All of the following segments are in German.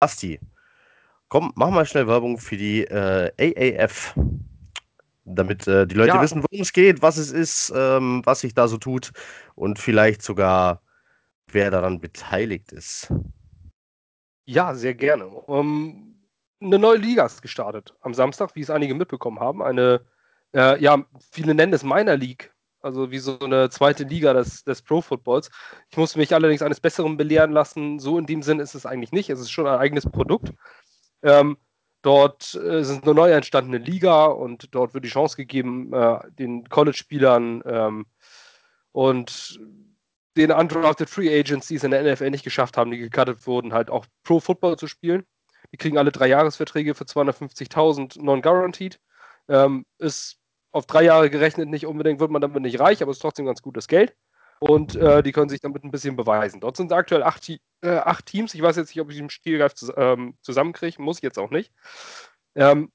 Asti, komm, mach mal schnell Werbung für die äh, AAF, damit äh, die Leute Ja, wissen, worum es geht, was es ist, ähm, was sich da so tut und vielleicht sogar, wer daran beteiligt ist. ja, sehr gerne. Ähm, eine neue Liga ist gestartet am Samstag, wie es einige mitbekommen haben. Eine, äh, ja, viele nennen es Minor League, also wie so eine zweite Liga des, des Pro Footballs. Ich musste mich allerdings eines Besseren belehren lassen. So in dem Sinn ist es eigentlich nicht. Es ist schon ein eigenes Produkt. Ähm, dort äh, ist eine neu entstandene Liga und dort wird die Chance gegeben, äh, den College-Spielern ähm, und den undrafted Free Agents, die es in der NFL nicht geschafft haben, die gecuttet wurden, halt auch Pro Football zu spielen. Die kriegen alle drei Jahresverträge für 250.000 non-guaranteed. Ähm, ist auf drei Jahre gerechnet nicht unbedingt, wird man damit nicht reich, aber ist trotzdem ganz gutes Geld. Und äh, die können sich damit ein bisschen beweisen. Dort sind aktuell acht, äh, acht Teams. Ich weiß jetzt nicht, ob ich den Spielgreif zus ähm, zusammenkriege, muss ich jetzt auch nicht. Ähm,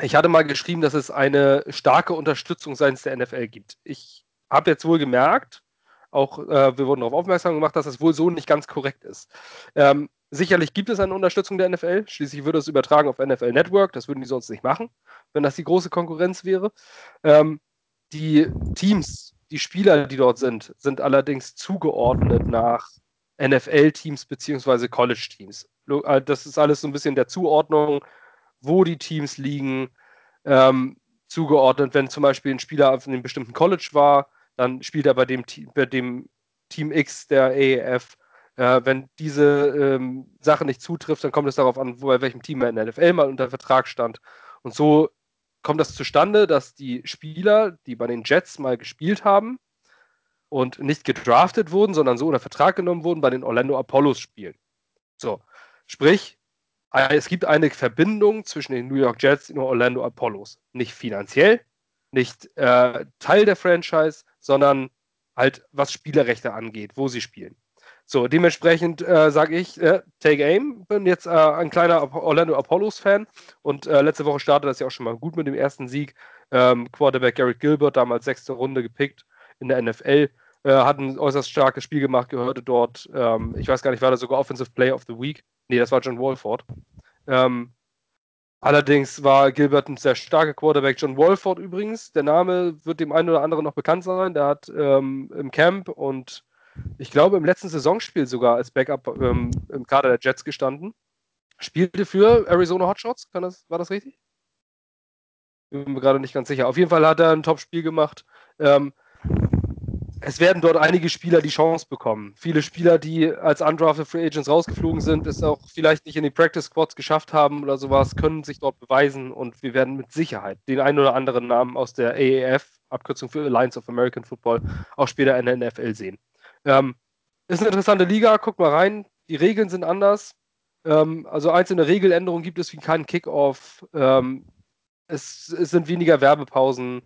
ich hatte mal geschrieben, dass es eine starke Unterstützung seitens der NFL gibt. Ich habe jetzt wohl gemerkt, auch äh, wir wurden darauf aufmerksam gemacht, dass das wohl so nicht ganz korrekt ist. Ähm, sicherlich gibt es eine Unterstützung der NFL. Schließlich würde es übertragen auf NFL Network. Das würden die sonst nicht machen, wenn das die große Konkurrenz wäre. Ähm, die Teams, die Spieler, die dort sind, sind allerdings zugeordnet nach NFL-Teams beziehungsweise College-Teams. Das ist alles so ein bisschen der Zuordnung, wo die Teams liegen, ähm, zugeordnet. Wenn zum Beispiel ein Spieler auf einem bestimmten College war, dann spielt er bei dem, bei dem Team X der AEF. Äh, wenn diese ähm, Sache nicht zutrifft, dann kommt es darauf an, wo, bei welchem Team er in der NFL mal unter Vertrag stand. Und so kommt das zustande, dass die Spieler, die bei den Jets mal gespielt haben und nicht gedraftet wurden, sondern so unter Vertrag genommen wurden, bei den Orlando Apollos spielen. So, sprich, es gibt eine Verbindung zwischen den New York Jets und Orlando Apollos. Nicht finanziell, nicht äh, Teil der Franchise, sondern halt was Spielerrechte angeht, wo sie spielen. So, dementsprechend äh, sage ich, äh, take aim, bin jetzt äh, ein kleiner Orlando Apollos-Fan und äh, letzte Woche startete das ja auch schon mal gut mit dem ersten Sieg. Ähm, Quarterback Garrett Gilbert, damals sechste Runde gepickt in der NFL, äh, hat ein äußerst starkes Spiel gemacht, gehörte dort, ähm, ich weiß gar nicht, war da sogar Offensive Player of the Week? Nee, das war John Walford. Ähm, Allerdings war Gilbert ein sehr starker Quarterback. John Wolford übrigens, der Name wird dem einen oder anderen noch bekannt sein. Der hat ähm, im Camp und ich glaube im letzten Saisonspiel sogar als Backup ähm, im Kader der Jets gestanden. Spielte für Arizona Hotshots, das, war das richtig? Bin mir gerade nicht ganz sicher. Auf jeden Fall hat er ein Top-Spiel gemacht. Ähm, es werden dort einige Spieler die Chance bekommen. Viele Spieler, die als undrafted Free Agents rausgeflogen sind, es auch vielleicht nicht in die Practice Squads geschafft haben oder sowas, können sich dort beweisen und wir werden mit Sicherheit den einen oder anderen Namen aus der AAF, Abkürzung für Alliance of American Football, auch später in der NFL sehen. Ähm, ist eine interessante Liga, guck mal rein. Die Regeln sind anders. Ähm, also einzelne Regeländerungen gibt es wie keinen Kickoff. Ähm, es, es, sind weniger Werbepausen.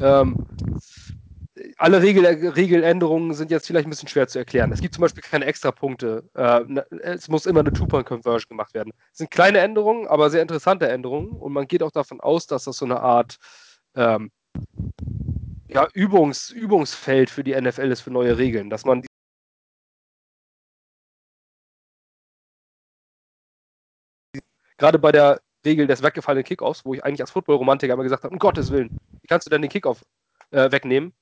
Ähm, alle Regel, Regeländerungen sind jetzt vielleicht ein bisschen schwer zu erklären. Es gibt zum Beispiel keine Extrapunkte. Äh, ne, es muss immer eine Two-Point-Conversion gemacht werden. Es sind kleine Änderungen, aber sehr interessante Änderungen. Und man geht auch davon aus, dass das so eine Art ähm, ja, Übungs, Übungsfeld für die NFL ist für neue Regeln. Dass man gerade bei der Regel des weggefallenen Kickoffs, wo ich eigentlich als Football-Romantiker immer gesagt habe, um Gottes Willen, wie kannst du denn den Kickoff äh, wegnehmen?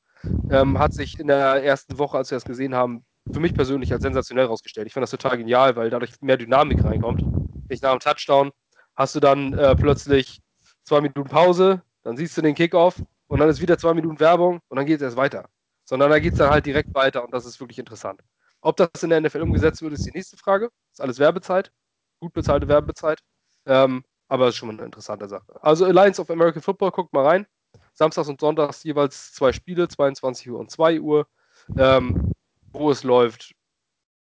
ähm, hat sich in der ersten Woche, als wir das gesehen haben, für mich persönlich als sensationell rausgestellt. Ich finde das total genial, weil dadurch mehr Dynamik reinkommt. Nicht nach dem Touchdown hast du dann äh, plötzlich zwei Minuten Pause, dann siehst du den Kickoff und dann ist wieder zwei Minuten Werbung und dann geht es erst weiter. Sondern da geht es dann halt direkt weiter und das ist wirklich interessant. Ob das in der NFL umgesetzt wird, ist die nächste Frage. Ist alles Werbezeit, gut bezahlte Werbezeit. Ähm, aber es ist schon mal eine interessante Sache. Also Alliance of American Football, guckt mal rein. Samstags und Sonntags jeweils zwei Spiele, 22 Uhr und 2 Uhr. Ähm, wo es läuft,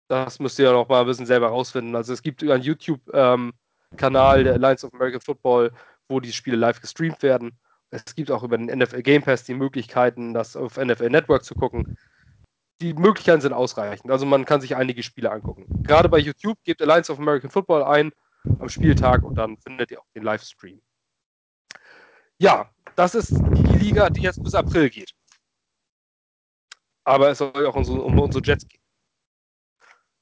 das müsst ihr ja noch mal ein bisschen selber rausfinden. Also es gibt einen YouTube-Kanal, ähm, der Alliance of American Football, wo die Spiele live gestreamt werden. Es gibt auch über den NFL Game Pass die Möglichkeiten, das auf NFL Network zu gucken. Die Möglichkeiten sind ausreichend. Also man kann sich einige Spiele angucken. Gerade bei YouTube gebt Alliance of American Football ein am Spieltag und dann findet ihr auch den Livestream. Ja, das ist die Liga, die jetzt bis April geht. Aber es soll ja auch um, unsere Jets gehen.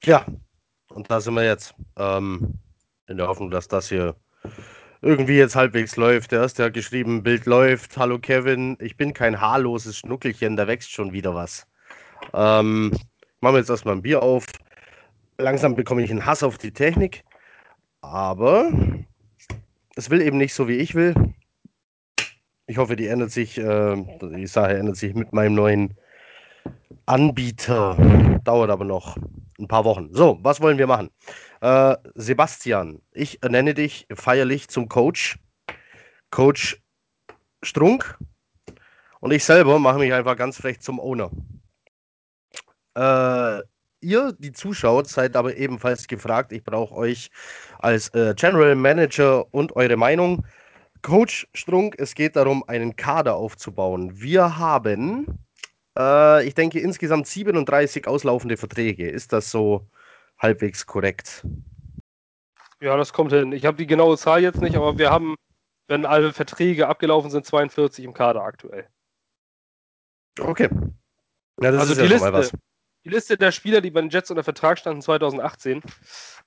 Ja, und da sind wir jetzt. Ähm, In der Hoffnung, dass das hier irgendwie jetzt halbwegs läuft. Der erste hat geschrieben, Bild läuft. Hallo Kevin, ich bin kein haarloses Schnuckelchen, da wächst schon wieder was. Ähm, machen wir jetzt erstmal ein Bier auf. Langsam bekomme ich einen Hass auf die Technik. Aber es will eben nicht so, wie ich will. Ich hoffe, die ändert sich, äh, die Sache ändert sich mit meinem neuen Anbieter. Dauert aber noch ein paar Wochen. So, was wollen wir machen? Äh, Sebastian, ich ernenne dich feierlich zum Coach. Coach Strunk. Und ich selber mache mich einfach ganz frech zum Owner. Äh, ihr, die zuschaut, seid aber ebenfalls gefragt. Ich brauche euch als äh, General Manager und eure Meinung. Coach Strunk, es geht darum, einen Kader aufzubauen. Wir haben, äh, ich denke, insgesamt 37 auslaufende Verträge. Ist das so halbwegs korrekt. Ja, das kommt hin. Ich habe die genaue Zahl jetzt nicht, aber wir haben, wenn alle Verträge abgelaufen sind, 42 im Kader aktuell. Okay. Ja, also die, ja Liste, die Liste der Spieler, die bei den Jets unter Vertrag standen 2018, äh,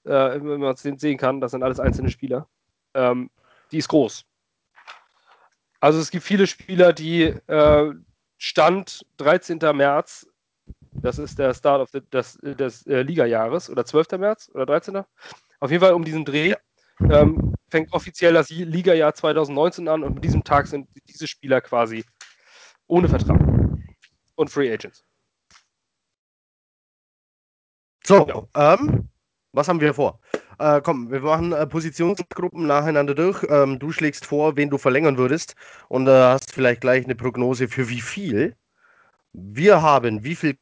wenn man es sehen kann, das sind alles einzelne Spieler, ähm, die ist groß. Also es gibt viele Spieler, die äh, Stand 13. März das ist der Start of the, des, des äh, Liga-Jahres oder 12. März oder 13. Auf jeden Fall um diesen Dreh. Ähm, fängt offiziell das Liga-Jahr 2019 an und mit diesem Tag sind diese Spieler quasi ohne Vertrag und Free Agents. So, ja. ähm, was haben wir vor? Äh, komm, wir machen äh, Positionsgruppen nacheinander durch. Ähm, du schlägst vor, wen du verlängern würdest und äh, hast vielleicht gleich eine Prognose für wie viel. Wir haben wie viel?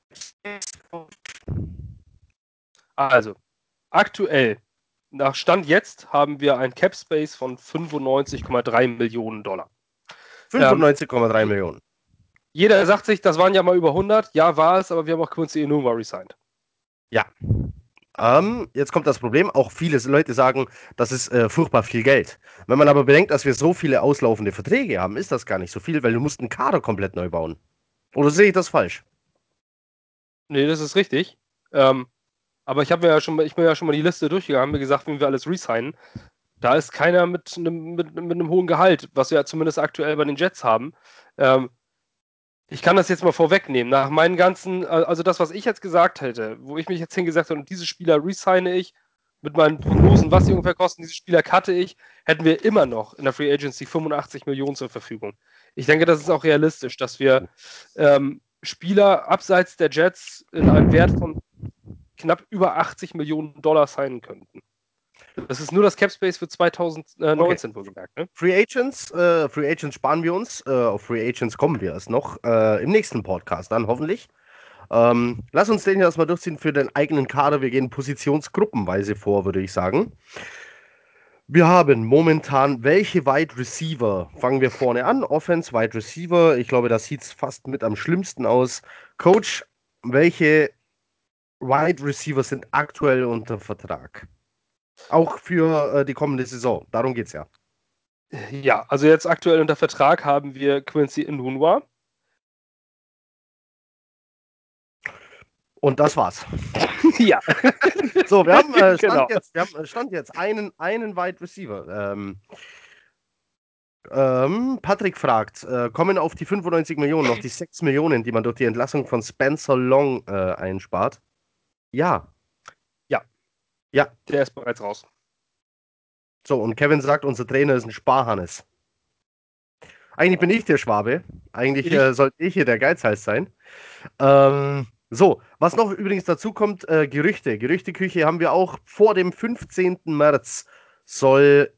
Also, aktuell, nach Stand jetzt, haben wir ein Cap Space von 95,3 Millionen Dollar. 95,3 ähm, Millionen. Jeder sagt sich, das waren ja mal über 100. Ja, war es, aber wir haben auch Quincy Enuma resigned. Ja. Ähm, jetzt kommt das Problem. Auch viele Leute sagen, das ist äh, furchtbar viel Geld. Wenn man aber bedenkt, dass wir so viele auslaufende Verträge haben, ist das gar nicht so viel, weil du musst einen Kader komplett neu bauen. Oder sehe ich das falsch? Nee, das ist richtig. Ähm, aber ich habe mir ja schon mal, ich bin ja schon mal die Liste durchgegangen, mir gesagt, wie wir alles resignen. Da ist keiner mit einem, mit, mit hohen Gehalt, was wir ja zumindest aktuell bei den Jets haben. Ähm, ich kann das jetzt mal vorwegnehmen. Nach meinen ganzen, also das, was ich jetzt gesagt hätte, wo ich mich jetzt hingesagt habe, und diese Spieler resigne ich, mit meinen Prognosen, was sie ungefähr kosten, diese Spieler cutte ich, hätten wir immer noch in der Free Agency 85 Millionen zur Verfügung. Ich denke, das ist auch realistisch, dass wir ähm, Spieler abseits der Jets in einem Wert von knapp über 80 Millionen Dollar signen könnten. Das ist nur das Cap Space für 2019 okay. wohlgemerkt. Ne? Free Agents, äh, Free Agents sparen wir uns. Äh, auf Free Agents kommen wir erst noch äh, im nächsten Podcast dann hoffentlich. Ähm, lass uns den hier erstmal durchziehen für den eigenen Kader. Wir gehen positionsgruppenweise vor, würde ich sagen. Wir haben momentan welche Wide Receiver? Fangen wir vorne an. Offense, Wide Receiver. Ich glaube, das sieht fast mit am schlimmsten aus. Coach, welche Wide Receiver sind aktuell unter Vertrag? Auch für äh, die kommende Saison. Darum geht es ja. Ja, also jetzt aktuell unter Vertrag haben wir Quincy Nunwa. Und das war's. ja. So, wir haben, äh, stand, genau. jetzt, wir haben äh, stand jetzt einen, einen Wide Receiver. Ähm, ähm, Patrick fragt, äh, kommen auf die 95 Millionen noch die 6 Millionen, die man durch die Entlassung von Spencer Long äh, einspart? Ja. Ja. Ja. Der ist bereits raus. So, und Kevin sagt, unser Trainer ist ein Sparhannes. Eigentlich bin ich der Schwabe. Eigentlich äh, sollte ich hier der Geizhals sein. Ähm, so, was noch übrigens dazu kommt, äh, Gerüchte. Gerüchteküche haben wir auch vor dem 15. März soll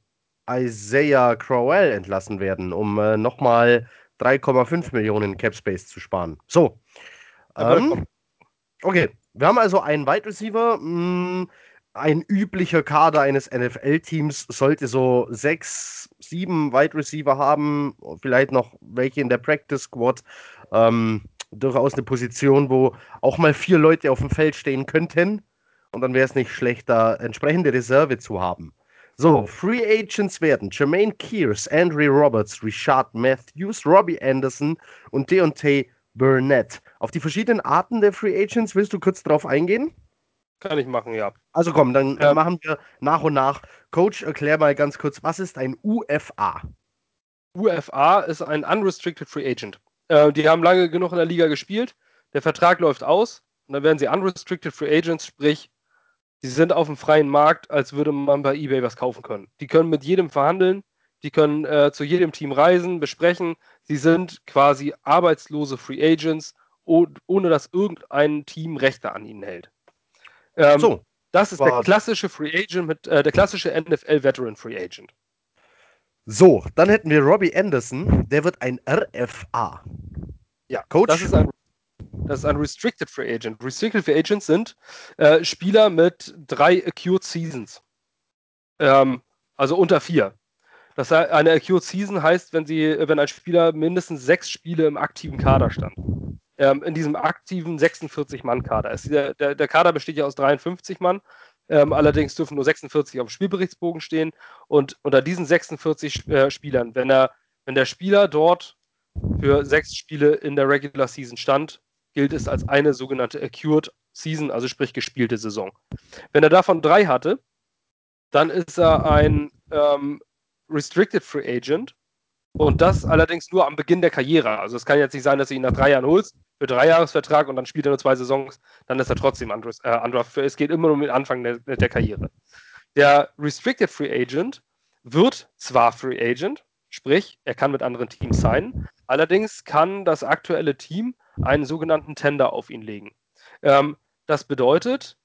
Isaiah Crowell entlassen werden, um äh, nochmal 3,5 Millionen Cap Space zu sparen. So. Ähm, okay, wir haben also einen Wide Receiver. Mh, mm, ein üblicher Kader eines NFL-Teams sollte so sechs, sieben Wide Receiver haben, vielleicht noch welche in der Practice Squad. Ähm, durchaus eine Position, wo auch mal vier Leute auf dem Feld stehen könnten. Und dann wäre es nicht schlecht, da entsprechende Reserve zu haben. So, Free Agents werden Jermaine Kears, Andrew Roberts, Richard Matthews, Robbie Anderson und Deontay Burnett. Auf die verschiedenen Arten der Free Agents willst du kurz drauf eingehen? kann ich machen, ja. Also komm, dann ähm, machen wir nach und nach. Coach, erklär mal ganz kurz, was ist ein UFA? UFA ist ein Unrestricted Free Agent. Äh, die haben lange genug in der Liga gespielt. Der Vertrag läuft aus und dann werden sie Unrestricted Free Agents, sprich, sie sind auf dem freien Markt, als würde man bei eBay was kaufen können. Die können mit jedem verhandeln, die können äh, zu jedem Team reisen, besprechen. Sie sind quasi arbeitslose Free Agents, oh, ohne dass irgendein Team Rechte an ihnen hält. Ähm, so. Das ist der klassische Free Agent mit äh, der klassische NFL Veteran Free Agent. So, dann hätten wir Robbie Anderson, der wird ein RFA. Ja, Coach. Das ist ein, das ist ein Restricted Free Agent. Restricted Free Agents sind äh, Spieler mit drei Acute Seasons. Ähm, also unter vier. Das eine Acute Season heißt, wenn, sie, wenn ein Spieler mindestens sechs Spiele im aktiven Kader stand. Ähm, in diesem aktiven 46-Mann-Kader. Der, der, der, Kader besteht ja aus 53 Mann. Ähm, allerdings dürfen nur 46 auf dem Spielberichtsbogen stehen. Und unter diesen 46 äh, Spielern, wenn, er, wenn der Spieler dort für sechs Spiele in der Regular Season stand, gilt es als eine sogenannte Acute Season, also sprich gespielte Saison. Wenn er davon drei hatte, dann ist er ein ähm, Restricted Free Agent und das allerdings nur am Beginn der Karriere. Also es kann jetzt nicht sein, dass du ihn nach drei Jahren holst für drei Jahresvertrag und dann spielt er nur zwei Saisons, dann ist er trotzdem undraft. Äh, es geht immer nur mit Anfang der, der Karriere. Der Restricted Free Agent wird zwar Free Agent, sprich, er kann mit anderen Teams sein, allerdings kann das aktuelle Team einen sogenannten Tender auf ihn legen. Ähm, das bedeutet,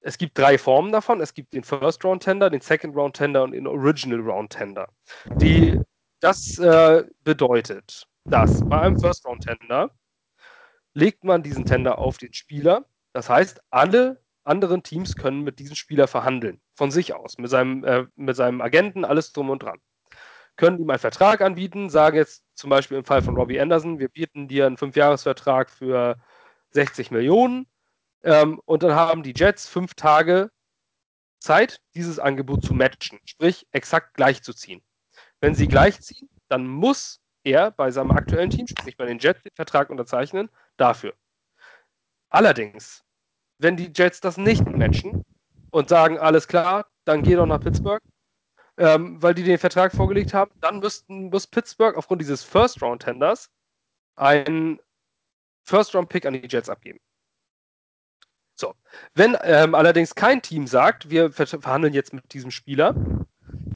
es gibt drei Formen davon. Es gibt den First Round Tender, den Second Round Tender und den Original Round Tender. Die, das äh, bedeutet, dass bei einem First Round Tender legt man diesen Tender auf den Spieler. Das heißt, alle anderen Teams können mit diesem Spieler verhandeln, von sich aus, mit seinem, äh, mit seinem Agenten, alles drum und dran. Können ihm einen Vertrag anbieten, sagen jetzt zum Beispiel im Fall von Robbie Anderson, wir bieten dir einen Fünfjahresvertrag für 60 Millionen ähm, und dann haben die Jets fünf Tage Zeit, dieses Angebot zu matchen, sprich exakt gleichzuziehen. Wenn sie gleichziehen, dann muss er bei seinem aktuellen Team, sprich bei den Jets, den Vertrag unterzeichnen dafür. Allerdings, wenn die Jets das nicht matchen und sagen, alles klar, dann geh doch nach Pittsburgh, ähm, weil die den Vertrag vorgelegt haben, dann müssten, muss Pittsburgh aufgrund dieses First-Round-Tenders einen First-Round-Pick an die Jets abgeben. So. Wenn ähm, allerdings kein Team sagt, wir verhandeln jetzt mit diesem Spieler,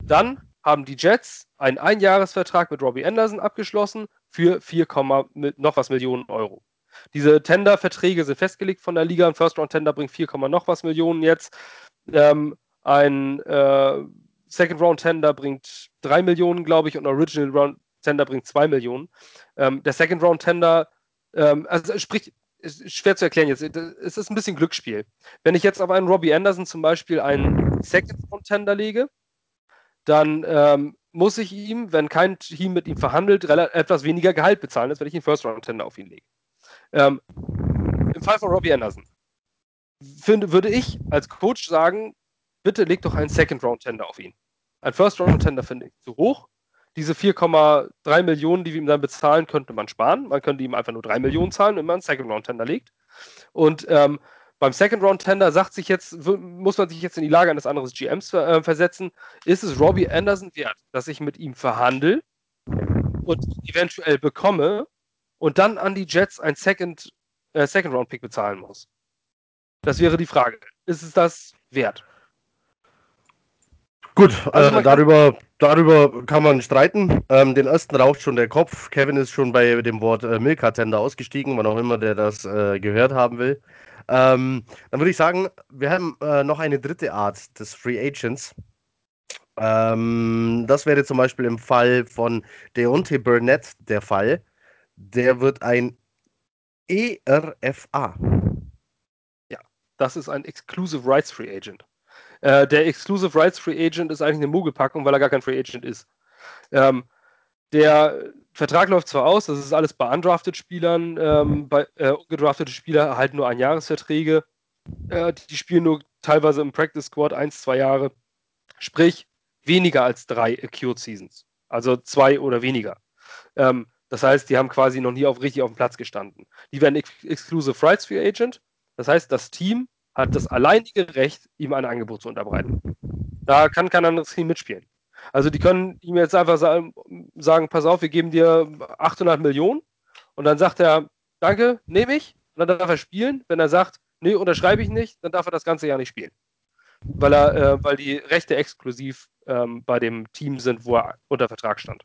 dann haben die Jets einen Einjahresvertrag mit Robbie Anderson abgeschlossen für 4, noch was Millionen Euro. Diese Tender-Verträge sind festgelegt von der Liga. Ein First-Round-Tender bringt 4, noch was Millionen jetzt. Ähm, ein äh, Second-Round-Tender bringt 3 Millionen, glaube ich, und ein Original-Round-Tender bringt 2 Millionen. Ähm, der Second-Round-Tender, ähm, also sprich, ist schwer zu erklären jetzt. Es ist ein bisschen Glücksspiel. Wenn ich jetzt auf einen Robbie Anderson zum Beispiel einen Second Contender lege, dann ähm, muss ich ihm, wenn kein Team mit ihm verhandelt, etwas weniger Gehalt bezahlen, als wenn ich einen First Round Tender auf ihn lege. Ähm, Im Fall von Robbie Anderson find, würde ich als Coach sagen, bitte leg doch einen Second Round Tender auf ihn. Ein First Round Tender finde ich zu hoch. Diese 4,3 Millionen, die wir ihm dann bezahlen, könnte man sparen. Man könnte ihm einfach nur 3 Millionen zahlen, wenn man einen Second Round Tender legt. Und ähm, beim Second Round Tender sagt sich jetzt, muss man sich jetzt in die Lage eines anderen GMs äh, versetzen, ist es Robbie Anderson wert, dass ich mit ihm verhandle und eventuell bekomme und dann an die Jets ein Second, äh, Second Round Pick bezahlen muss? Das wäre die Frage. Ist es das wert? Gut, also äh, darüber, darüber kann man streiten. Ähm, den ersten raucht schon der Kopf. Kevin ist schon bei dem Wort äh, Milka-Tender ausgestiegen, wann auch immer der das äh, gehört haben will. Ähm, dann würde ich sagen, wir haben äh, noch eine dritte Art des Free Agents. Ähm, das wäre zum Beispiel im Fall von Deontay Burnett der Fall. Der wird ein ERFA. Ja, das ist ein Exclusive Rights Free Agent. Äh, der Exclusive Rights Free Agent ist eigentlich eine Mogelpackung, weil er gar kein Free Agent ist. Ähm, der Vertrag läuft zwar aus, das ist alles bei undrafted Spielern, ähm, bei äh, ungedraftete Spieler erhalten nur Einjahresverträge. Äh, die, die spielen nur teilweise im Practice Squad eins, zwei Jahre. Sprich, weniger als drei Acute Seasons. Also zwei oder weniger. Ähm, das heißt, die haben quasi noch nie auf, richtig auf dem Platz gestanden. Die werden Ex Exclusive Rights Free Agent. Das heißt, das Team hat das alleinige Recht, ihm ein Angebot zu unterbreiten. Da kann kein anderes Team mitspielen. Also die können ihm jetzt einfach sagen, pass auf, wir geben dir 800 Millionen und dann sagt er, danke, nehme ich. Und dann darf er spielen. Wenn er sagt, nee, unterschreibe ich nicht, dann darf er das ganze Jahr nicht spielen. Weil er, äh, weil die Rechte exklusiv ähm, bei dem Team sind, wo er unter Vertrag stand.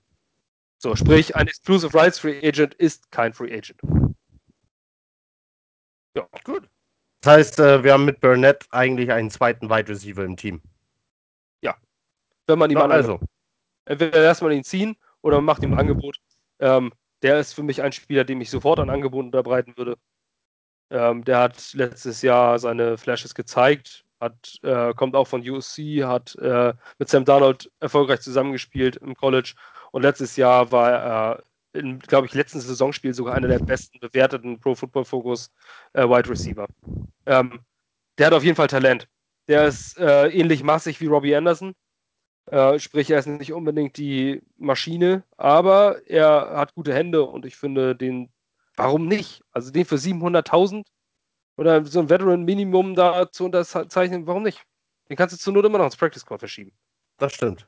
So, sprich, ein Exclusive Rights Free Agent ist kein Free Agent. Ja, gut. Das heißt, äh, wir haben mit Burnett eigentlich einen zweiten Wide Receiver im Team. Wenn man ihm also. Entweder lässt man ihn ziehen oder man macht ihm ein Angebot. Ähm, der ist für mich ein Spieler, dem ich sofort ein Angebot unterbreiten würde. Ähm, der hat letztes Jahr seine Flashes gezeigt, hat, äh, kommt auch von USC, hat äh, mit Sam Darnold erfolgreich zusammengespielt im College und letztes Jahr war er in, glaube ich, letzten Saisonspiel sogar einer der besten bewerteten Pro Football Focus äh, Wide Receiver. Ähm, der hat auf jeden Fall Talent. Der ist äh, ähnlich massig wie Robbie Anderson. Äh, sprich, er ist nicht unbedingt die Maschine, aber er hat gute Hände und ich finde den, warum nicht? Also den für 700.000 oder so ein Veteran-Minimum da zu unterzeichnen, warum nicht? Den kannst du zur Not immer noch ins Practice Squad verschieben. Das stimmt.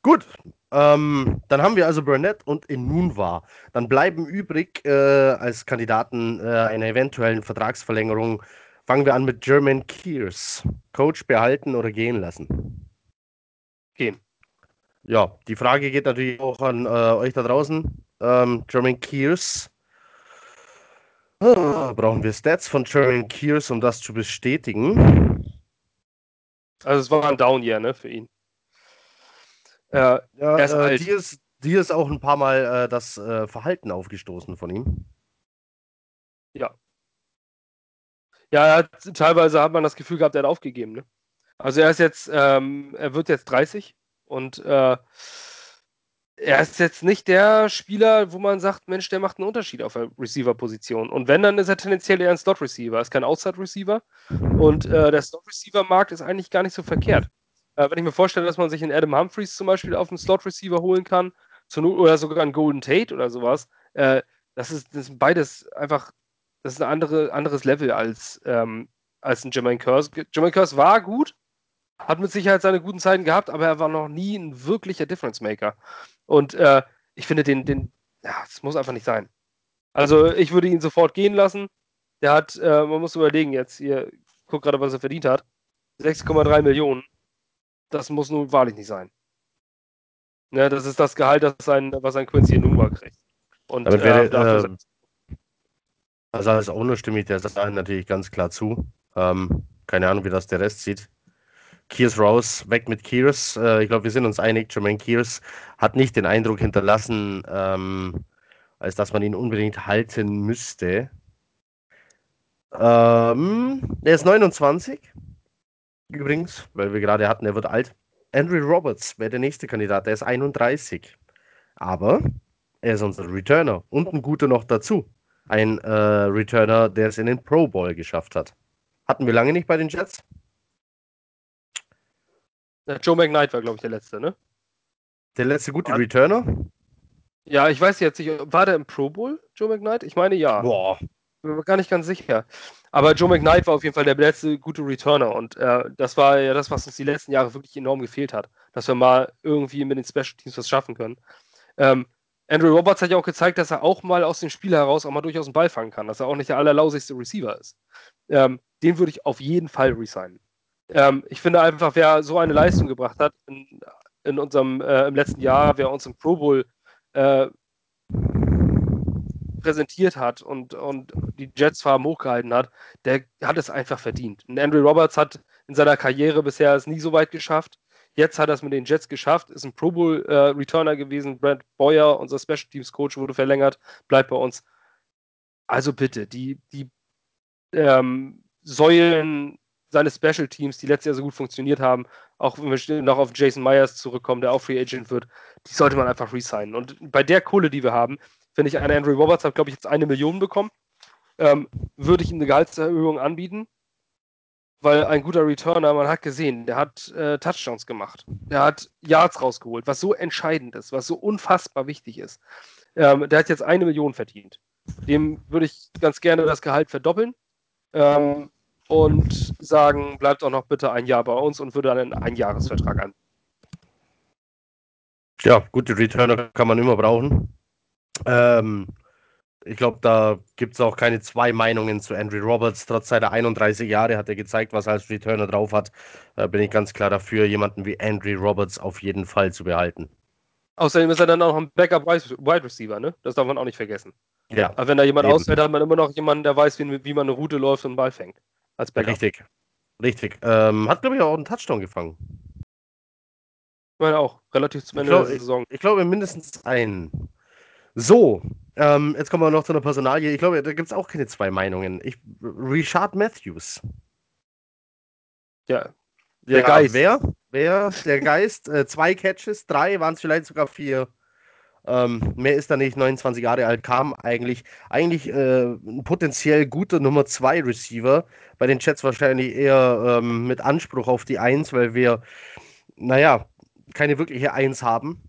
Gut, ähm, dann haben wir also Burnett und Inunwa. Dann bleiben übrig äh, als Kandidaten äh, einer eventuellen Vertragsverlängerung. Fangen wir an mit German Kears. Coach behalten oder gehen lassen? Gehen. Ja, die Frage geht natürlich auch an äh, euch da draußen. Ähm, German Kears. Ah, brauchen wir Stats von German Kears, um das zu bestätigen? Also es war ein Down-Year ne, für ihn. Äh, ja, ist äh, dir, ist, dir ist auch ein paar Mal äh, das äh, Verhalten aufgestoßen von ihm. Ja. Ja, hat, teilweise hat man das Gefühl gehabt, er hat aufgegeben. Ne? Also er ist jetzt, ähm, er wird jetzt 30 und äh, er ist jetzt nicht der Spieler, wo man sagt, Mensch, der macht einen Unterschied auf der Receiver-Position. Und wenn, dann ist er tendenziell eher ein Slot-Receiver. Er ist kein Outside-Receiver. Und äh, der Slot-Receiver-Markt ist eigentlich gar nicht so verkehrt. Äh, wenn ich mir vorstelle, dass man sich einen Adam Humphreys zum Beispiel auf dem Slot-Receiver holen kann, oder sogar einen Golden Tate oder sowas, äh, das, ist, das ist beides einfach, das ist ein andere, anderes Level als, ähm, als ein Jermaine Curse. Jermaine Curse war gut, hat mit Sicherheit seine guten Zeiten gehabt, aber er war noch nie ein wirklicher Difference Maker. Und äh, ich finde den, den, ja, das muss einfach nicht sein. Also ich würde ihn sofort gehen lassen. Der hat, äh, man muss überlegen jetzt, ihr guckt gerade, was er verdient hat. 6,3 Millionen das muss nun wahrlich nicht sein. Ne, das ist das Gehalt, das sein, was ein Quincy Enunwa kriegt. Und Damit wäre, äh, äh, also alles ohne stimme ich der Sache natürlich ganz klar zu. Ähm, keine Ahnung, wie das der Rest sieht. Kears raus, weg mit Kears. Äh, ich glaube, wir sind uns einig, Jermaine Kears hat nicht den Eindruck hinterlassen, ähm, als dass man ihn unbedingt halten müsste. Ähm, er ist 29 übrigens, weil wir gerade hatten, er wird alt. Andrew Roberts wäre der nächste Kandidat, der ist 31. Aber er ist unser Returner und ein guter noch dazu. Ein äh, Returner, der es in den Pro Bowl geschafft hat. Hatten wir lange nicht bei den Jets? Joe McKnight war, glaube ich, der letzte, ne? Der letzte gute war, Returner? Ja, ich weiß jetzt nicht. War der im Pro Bowl, Joe McKnight? Ich meine ja. Boah. Bin mir gar nicht ganz sicher. Aber Joe McKnight war auf jeden Fall der letzte gute Returner und äh, das war ja das, was uns die letzten Jahre wirklich enorm gefehlt hat, dass wir mal irgendwie mit den Special Teams was schaffen können. Ähm, Andrew Roberts hat ja auch gezeigt, dass er auch mal aus dem Spiel heraus auch mal durchaus einen Ball fangen kann, dass er auch nicht der allerlausigste Receiver ist. Ähm, den würde ich auf jeden Fall resignen. Ähm, ich finde einfach, wer so eine Leistung gebracht hat in, in unserem äh, im letzten Jahr, wer uns im Pro Bowl äh, präsentiert hat und, und die Jets Farben hochgehalten hat, der hat es einfach verdient. Und Andrew Roberts hat in seiner Karriere bisher es nie so weit geschafft. Jetzt hat er es mit den Jets geschafft, ist ein Pro Bowl äh, gewesen. Brent Boyer, unser Special Teams Coach, wurde verlängert, bleibt bei uns. Also bitte, die, die ähm, Säulen seines Special Teams, die letztes Jahr so gut funktioniert haben, auch wenn wir noch auf Jason Myers zurückkommen, der auch Free Agent wird, die sollte man einfach resignen. Und bei der Kohle, die wir haben, finde ich, eine Andrew Roberts hat, glaube ich, jetzt eine Million bekommen, ähm, würde ich ihm eine Gehaltserhöhung anbieten, weil ein guter Returner, man hat gesehen, der hat äh, Touchdowns gemacht, der hat Yards rausgeholt, was so entscheidend ist, was so unfassbar wichtig ist. Ähm, der hat jetzt eine Million verdient. Dem würde ich ganz gerne das Gehalt verdoppeln. Ähm, und sagen, bleibt auch noch bitte ein Jahr bei uns und würde dann einen Einjahresvertrag an. Ja, gute Returner kann man immer brauchen. Ähm, ich glaube, da gibt es auch keine zwei Meinungen zu Andrew Roberts. Trotz seiner 31 Jahre hat er gezeigt, was er als Returner drauf hat. Da bin ich ganz klar dafür, jemanden wie Andrew Roberts auf jeden Fall zu behalten. Außerdem ist er dann auch noch ein Backup-Wide Receiver, ne? Das darf man auch nicht vergessen. Ja. Aber wenn da jemand eben. ausfällt, hat man immer noch jemanden, der weiß, wie, wie man eine Route läuft und einen Ball fängt. Als Backup. Richtig. Richtig. Ähm, hat, glaube ich, auch einen Touchdown gefangen. Ich meine auch, relativ zum Ende glaub, der Saison. Ich, ich glaube mindestens einen. So, ähm, jetzt kommen wir noch zu einer Personalie. Ich glaube, da gibt es auch keine zwei Meinungen. Ich, Richard Matthews. Ja. Der ja, Geist. Wer? Wer? Der Geist. Äh, zwei Catches, drei, waren es vielleicht sogar vier. Ähm, mehr ist da nicht, 29 Jahre alt, kam eigentlich, eigentlich äh, ein potenziell guter Nummer 2 Receiver. Bei den Chats wahrscheinlich eher ähm, mit Anspruch auf die 1, weil wir, naja, keine wirkliche 1 haben.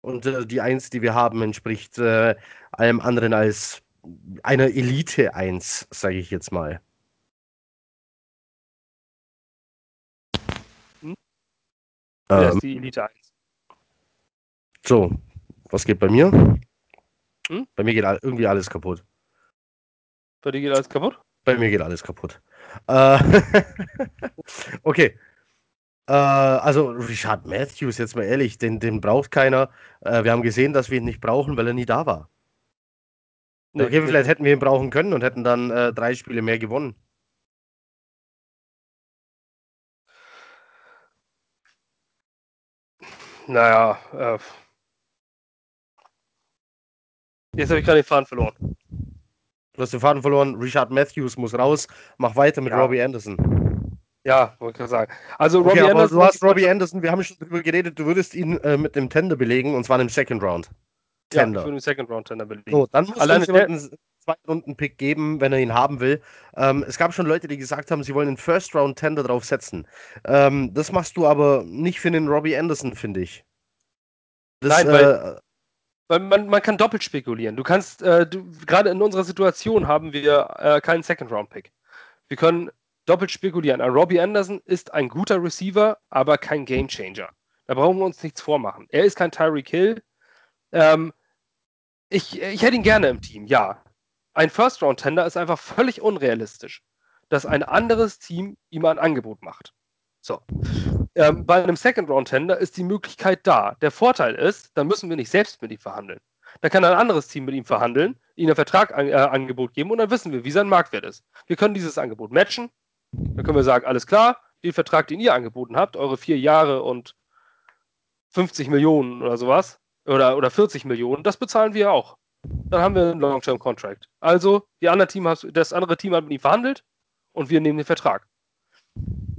Und äh, die 1, die wir haben, entspricht äh, allem anderen als einer Elite 1, sage ich jetzt mal. Hm? Wer ähm, ist die Elite 1? So, was geht bei mir? Hm? Bei mir geht irgendwie alles kaputt. Bei dir geht alles kaputt? Bei mir geht alles kaputt. Äh, okay. Äh, also Richard Matthews, jetzt mal ehrlich, den, den braucht keiner. Äh, wir haben gesehen, dass wir ihn nicht brauchen, weil er nie da war. Nee, okay, vielleicht hätten wir ihn brauchen können und hätten dann äh, drei Spiele mehr gewonnen. Naja, äh, jetzt habe ich gerade den Faden verloren. Du hast den Faden verloren. Richard Matthews muss raus. Mach weiter mit ja. Robbie Anderson. Ja, wollte ich sagen. Also okay, Robbie Anderson. Du hast Robbie Anderson, wir haben schon darüber geredet, du würdest ihn äh, mit dem Tender belegen und zwar im Second Round. Tender. Ja, ich würde den Second Round Tender belegen. So, dann muss Alleine uns einen zweiten Runden Pick geben, wenn er ihn haben will. Ähm, es gab schon Leute, die gesagt haben, sie wollen den First Round Tender drauf setzen. Ähm, das machst du aber nicht für den Robbie Anderson, finde ich. Das, Nein, weil, äh, weil man, man, kann doppelt spekulieren. Du kannst, äh, gerade in unserer Situation haben wir äh, keinen Second Round Pick. Wir können doppelt spekulieren. Ein Robbie Anderson ist ein guter Receiver, aber kein Game Changer. Da brauchen wir uns nichts vormachen. Er ist kein Tyreek Hill. Ähm, ich, ich hätte ihn gerne im Team, ja. Ein First-Round-Tender ist einfach völlig unrealistisch, dass ein anderes Team ihm ein Angebot macht. So. Ähm, bei einem Second-Round-Tender ist die Möglichkeit da. Der Vorteil ist, dann müssen wir nicht selbst mit ihm verhandeln. Da kann ein anderes Team mit ihm verhandeln, ihm ein Vertragangebot äh, geben und dann wissen wir, wie sein Marktwert ist. Wir können dieses Angebot matchen dann können wir sagen, alles klar, den Vertrag, den ihr angeboten habt, eure vier Jahre und 50 Millionen oder sowas, oder, oder 40 Millionen, das bezahlen wir auch. Dann haben wir einen Long-Term-Contract. Also, die andere Team das andere Team hat mit ihm verhandelt und wir nehmen den Vertrag.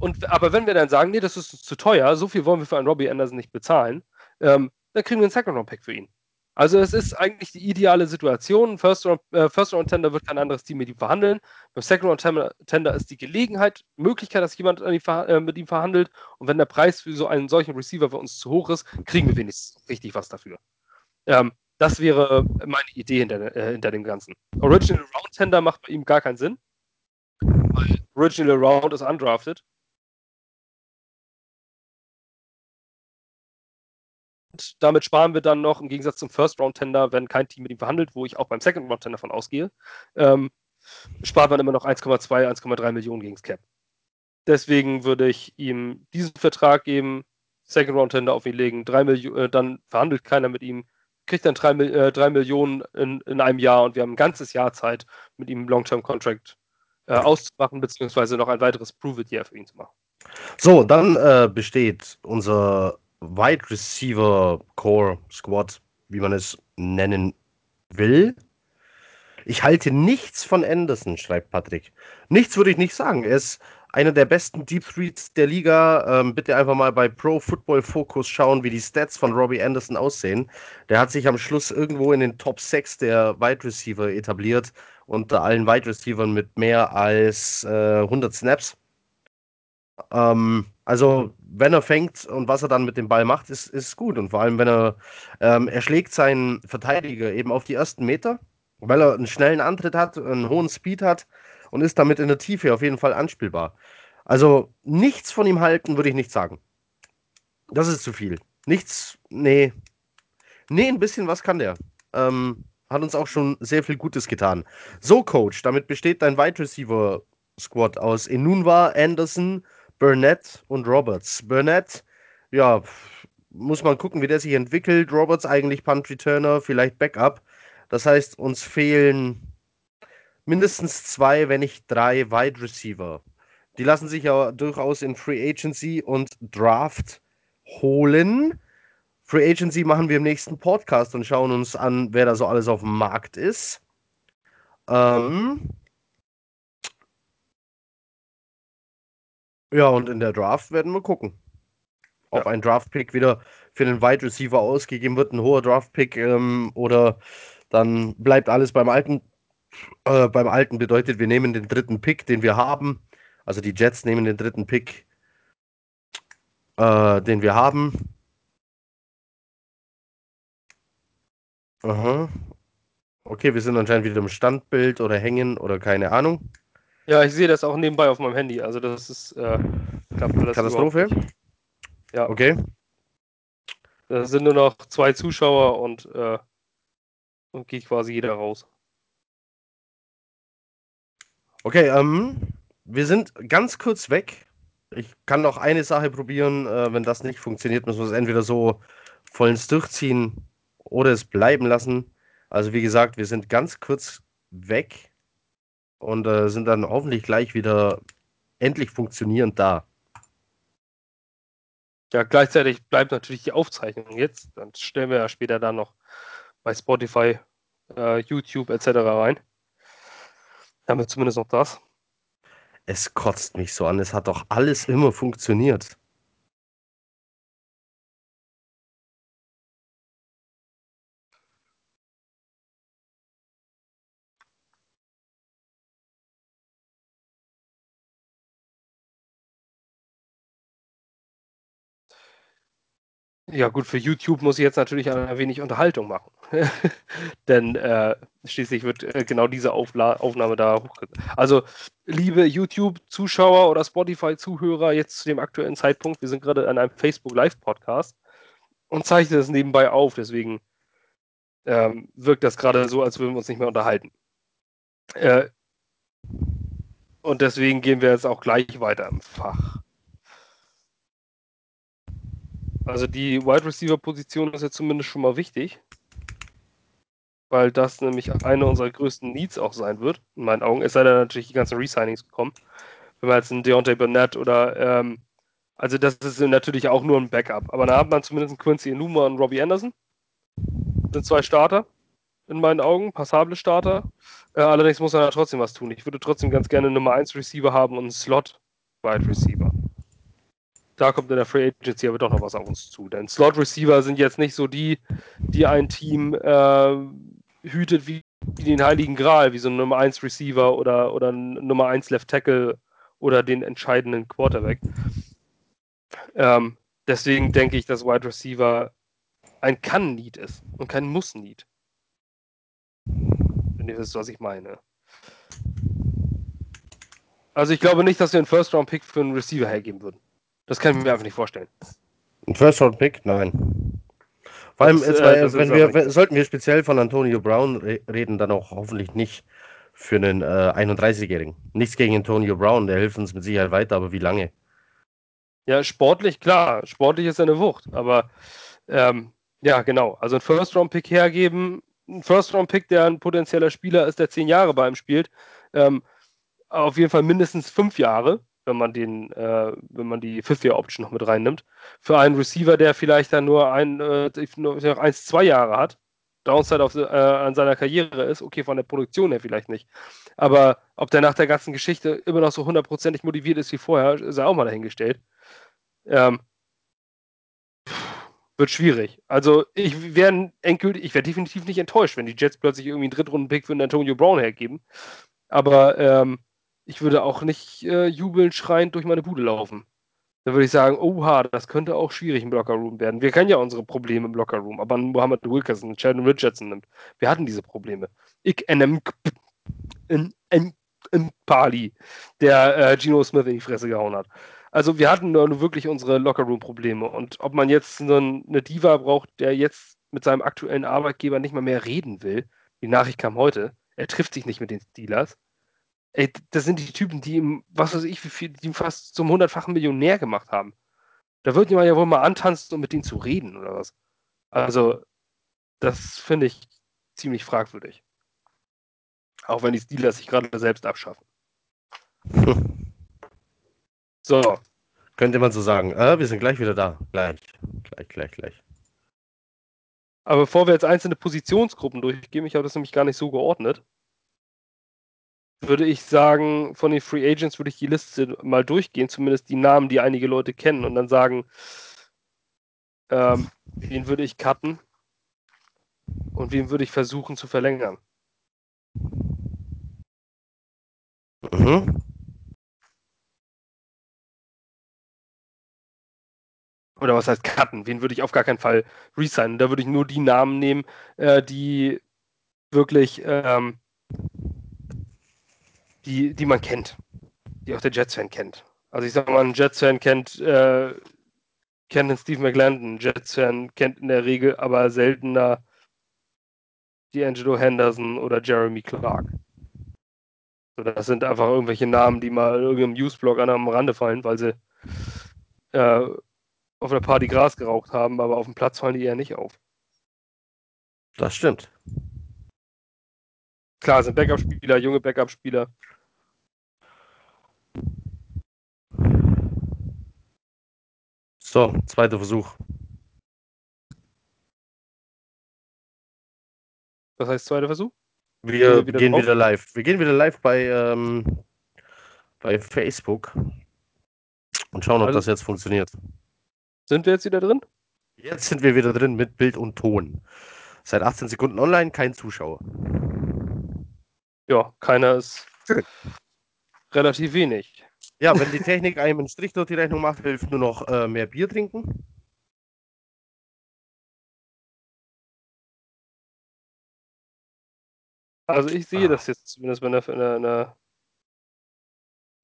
Und, aber wenn wir dann sagen, nee, das ist zu teuer, so viel wollen wir für einen Robbie Anderson nicht bezahlen, ähm, dann kriegen wir einen Second-Round-Pack für ihn. Also es ist eigentlich die ideale Situation. First Round, äh, First Round Tender wird kein anderes Team mit ihm verhandeln. Beim Second Round Tender ist die Gelegenheit, Möglichkeit, dass jemand äh, mit ihm verhandelt. Und wenn der Preis für so einen solchen Receiver für uns zu hoch ist, kriegen wir wenigstens richtig was dafür. Ähm, das wäre meine Idee hinter, äh, hinter dem Ganzen. Original Round Tender macht bei ihm gar keinen Sinn, weil Original Round ist undrafted. Damit sparen wir dann noch, im Gegensatz zum First-Round-Tender, wenn kein Team mit ihm verhandelt, wo ich auch beim Second-Round-Tender von ausgehe, ähm, spart man immer noch 1,2, 1,3 Millionen gegen das Cap. Deswegen würde ich ihm diesen Vertrag geben, Second-Round-Tender auf ihn legen, 3 Millionen, äh, dann verhandelt keiner mit ihm, kriegt dann 3, äh, 3 Millionen in, in, einem Jahr und wir haben ein ganzes Jahr Zeit, mit ihm einen Long-Term-Contract äh, auszumachen, beziehungsweise noch ein weiteres Prove-It-Year für ihn zu machen. So, dann äh, besteht unser Wide Receiver Core Squad, wie man es nennen will. Ich halte nichts von Anderson, schreibt Patrick. Nichts würde ich nicht sagen. Er ist einer der besten Deep Threats der Liga. Ähm, bitte einfach mal bei Pro Football Focus schauen, wie die Stats von Robbie Anderson aussehen. Der hat sich am Schluss irgendwo in den Top 6 der Wide Receiver etabliert, unter allen Wide Receivern mit mehr als äh, 100 Snaps. Ähm, also, wenn er fängt und was er dann mit dem Ball macht, ist, ist gut. Und vor allem, wenn er, ähm, er schlägt seinen Verteidiger eben auf die ersten Meter, weil er einen schnellen Antritt hat, einen hohen Speed hat und ist damit in der Tiefe auf jeden Fall anspielbar. Also nichts von ihm halten, würde ich nicht sagen. Das ist zu viel. Nichts, nee. Nee, ein bisschen was kann der. Ähm, hat uns auch schon sehr viel Gutes getan. So, Coach, damit besteht dein Wide Receiver Squad aus Enunwa, Anderson, Burnett und Roberts. Burnett, ja, muss man gucken, wie der sich entwickelt. Roberts eigentlich Punt Returner, vielleicht Backup. Das heißt, uns fehlen mindestens zwei, wenn nicht drei Wide Receiver. Die lassen sich ja durchaus in Free Agency und Draft holen. Free Agency machen wir im nächsten Podcast und schauen uns an, wer da so alles auf dem Markt ist. Ähm ja, und in der Draft werden wir gucken, ob ja. ein Draft-Pick wieder für den Wide Receiver ausgegeben wird, ein hoher Draft-Pick ähm, oder dann bleibt alles beim Alten. Äh, beim Alten bedeutet, wir nehmen den dritten Pick, den wir haben. Also die Jets nehmen den dritten Pick, äh, den wir haben. Aha. Okay, wir sind anscheinend wieder im Standbild oder hängen oder keine Ahnung. Ja, ich sehe das auch nebenbei auf meinem Handy. Also das ist äh, Katastrophe. Ja. Okay. Da sind nur noch zwei Zuschauer und, äh, und geht quasi jeder raus. Okay, ähm, wir sind ganz kurz weg. Ich kann noch eine Sache probieren. Äh, wenn das nicht funktioniert, müssen wir es entweder so vollends durchziehen oder es bleiben lassen. Also wie gesagt, wir sind ganz kurz weg und äh, sind dann hoffentlich gleich wieder endlich funktionierend da. Ja, gleichzeitig bleibt natürlich die Aufzeichnung jetzt. Dann stellen wir ja später dann noch bei Spotify, äh, YouTube etc. rein. Damit zumindest noch das. Es kotzt mich so an. Es hat doch alles immer funktioniert. Ja, gut, für YouTube muss ich jetzt natürlich ein wenig Unterhaltung machen. Denn äh, schließlich wird äh, genau diese Aufla Aufnahme da hochgeladen. Also, liebe YouTube-Zuschauer oder Spotify-Zuhörer, jetzt zu dem aktuellen Zeitpunkt, wir sind gerade an einem Facebook Live-Podcast und zeichnen das nebenbei auf. Deswegen ähm, wirkt das gerade so, als würden wir uns nicht mehr unterhalten. Äh, und deswegen gehen wir jetzt auch gleich weiter im Fach. Also die Wide Receiver Position ist jetzt zumindest schon mal wichtig, weil das nämlich eine unserer größten Needs auch sein wird, in meinen Augen. Es sei denn natürlich die ganzen Resignings kommen. Wenn man jetzt einen Deontay Burnett oder ähm, also das ist natürlich auch nur ein Backup. Aber da hat man zumindest einen Quincy Enuma und Robbie Anderson. Das sind zwei Starter in meinen Augen, passable Starter. Äh, allerdings muss man da trotzdem was tun. Ich würde trotzdem ganz gerne einen Nummer 1 Receiver haben und einen Slot Wide Receiver da kommt in der Free Agency aber doch noch was auf uns zu. Denn Slot Receiver sind jetzt nicht so die, die ein Team äh, hütet wie, wie, den Heiligen Gral, wie so ein Nummer 1 Receiver oder, oder ein Nummer 1 Left Tackle oder den entscheidenden Quarterback. Ähm, deswegen denke ich, dass Wide Receiver ein Kann-Need ist und kein Muss-Need. Wenn ihr wisst, was ich meine. Also ich glaube nicht, dass wir einen First-Round-Pick für einen Receiver hergeben würden. Das kann ich mir einfach nicht vorstellen. Ein First-Round-Pick? Nein. Vor allem, ist, äh, wenn wir, sollten wir speziell von Antonio Brown re reden, dann auch hoffentlich nicht für einen äh, 31-Jährigen. Nichts gegen Antonio Brown, der hilft uns mit Sicherheit weiter, aber wie lange? Ja, sportlich, klar. Sportlich ist eine Wucht, aber ähm, ja, genau. Also ein First-Round-Pick hergeben, ein First-Round-Pick, der ein potenzieller Spieler ist, der zehn Jahre bei ihm spielt, ähm, auf jeden Fall mindestens fünf Jahre wenn man den, äh, wenn man die Fifth-Year-Option noch mit reinnimmt. Für einen Receiver, der vielleicht dann nur ein, äh, nur eins, zwei Jahre hat, Downside auf, äh, an seiner Karriere ist, okay, von der Produktion her vielleicht nicht. Aber ob der nach der ganzen Geschichte immer noch so hundertprozentig motiviert ist wie vorher, ist er auch mal dahingestellt. Ähm, wird schwierig. Also ich wäre endgültig, ich wäre definitiv nicht enttäuscht, wenn die Jets plötzlich irgendwie einen Drittrunden-Pick für einen Antonio Brown hergeben. Aber ähm, ich würde auch nicht äh, jubelnd schreiend durch meine Bude laufen. Dann würde ich sagen, oha, das könnte auch schwierig im Lockerroom werden. Wir kennen ja unsere Probleme im Lockerroom, aber Mohammed Wilkerson, Sheldon Richardson nimmt. Wir hatten diese Probleme. Ich, NM, Pali, der äh, Geno Smith in die Fresse gehauen hat. Also wir hatten nur wirklich unsere Lockerroom-Probleme. Und ob man jetzt so eine Diva braucht, der jetzt mit seinem aktuellen Arbeitgeber nicht mal mehr reden will, die Nachricht kam heute, er trifft sich nicht mit den Steelers. Ey, das sind die Typen, die ihm, was weiß ich, wie viel, die ihm fast zum hundertfachen Millionär gemacht haben. Da wird jemand ja wohl mal antanzen, um mit denen zu reden oder was. Also, das finde ich ziemlich fragwürdig. Auch wenn die Steelers sich gerade selbst abschaffen. So. Könnte man so sagen. Äh, wir sind gleich wieder da. Gleich. Gleich, gleich, gleich. Aber bevor wir jetzt einzelne Positionsgruppen durchgehen, ich habe das nämlich gar nicht so geordnet, würde ich sagen, von den Free Agents würde ich die Liste mal durchgehen, zumindest die Namen, die einige Leute kennen, und dann sagen, ähm, wen würde ich cutten und wen würde ich versuchen zu verlängern. Mhm. Oder was heißt cutten? Wen würde ich auf gar keinen Fall resignen? Da würde ich nur die Namen nehmen, äh, die wirklich, ähm, die, die man kennt. Die auch der Jets-Fan kennt. Also ich sag mal, ein Jets-Fan kennt, äh, kennt den Steve McLendon. Jets-Fan kennt in der Regel aber seltener D'Angelo Henderson oder Jeremy Clark. So, das sind einfach irgendwelche Namen, die mal in irgendeinem Newsblog an am Rande fallen, weil sie äh, auf einer Party Gras geraucht haben, aber auf dem Platz fallen die eher nicht auf. Das stimmt. Klar, sind Backup-Spieler, junge Backup-Spieler. So, zweiter Versuch. Was heißt zweiter Versuch? Wir, wir wieder gehen wieder live. Wir gehen wieder live bei, ähm, bei Facebook und schauen, ob also, das jetzt funktioniert. Sind wir jetzt wieder drin? Jetzt sind wir wieder drin mit Bild und Ton. Seit 18 Sekunden online, kein Zuschauer. Ja, keiner ist relativ wenig. Ja, wenn die Technik einem einen Strich durch die Rechnung macht, hilft nur noch äh, mehr Bier trinken. Also ich sehe ah. das jetzt zumindest bei einer, einer, einer,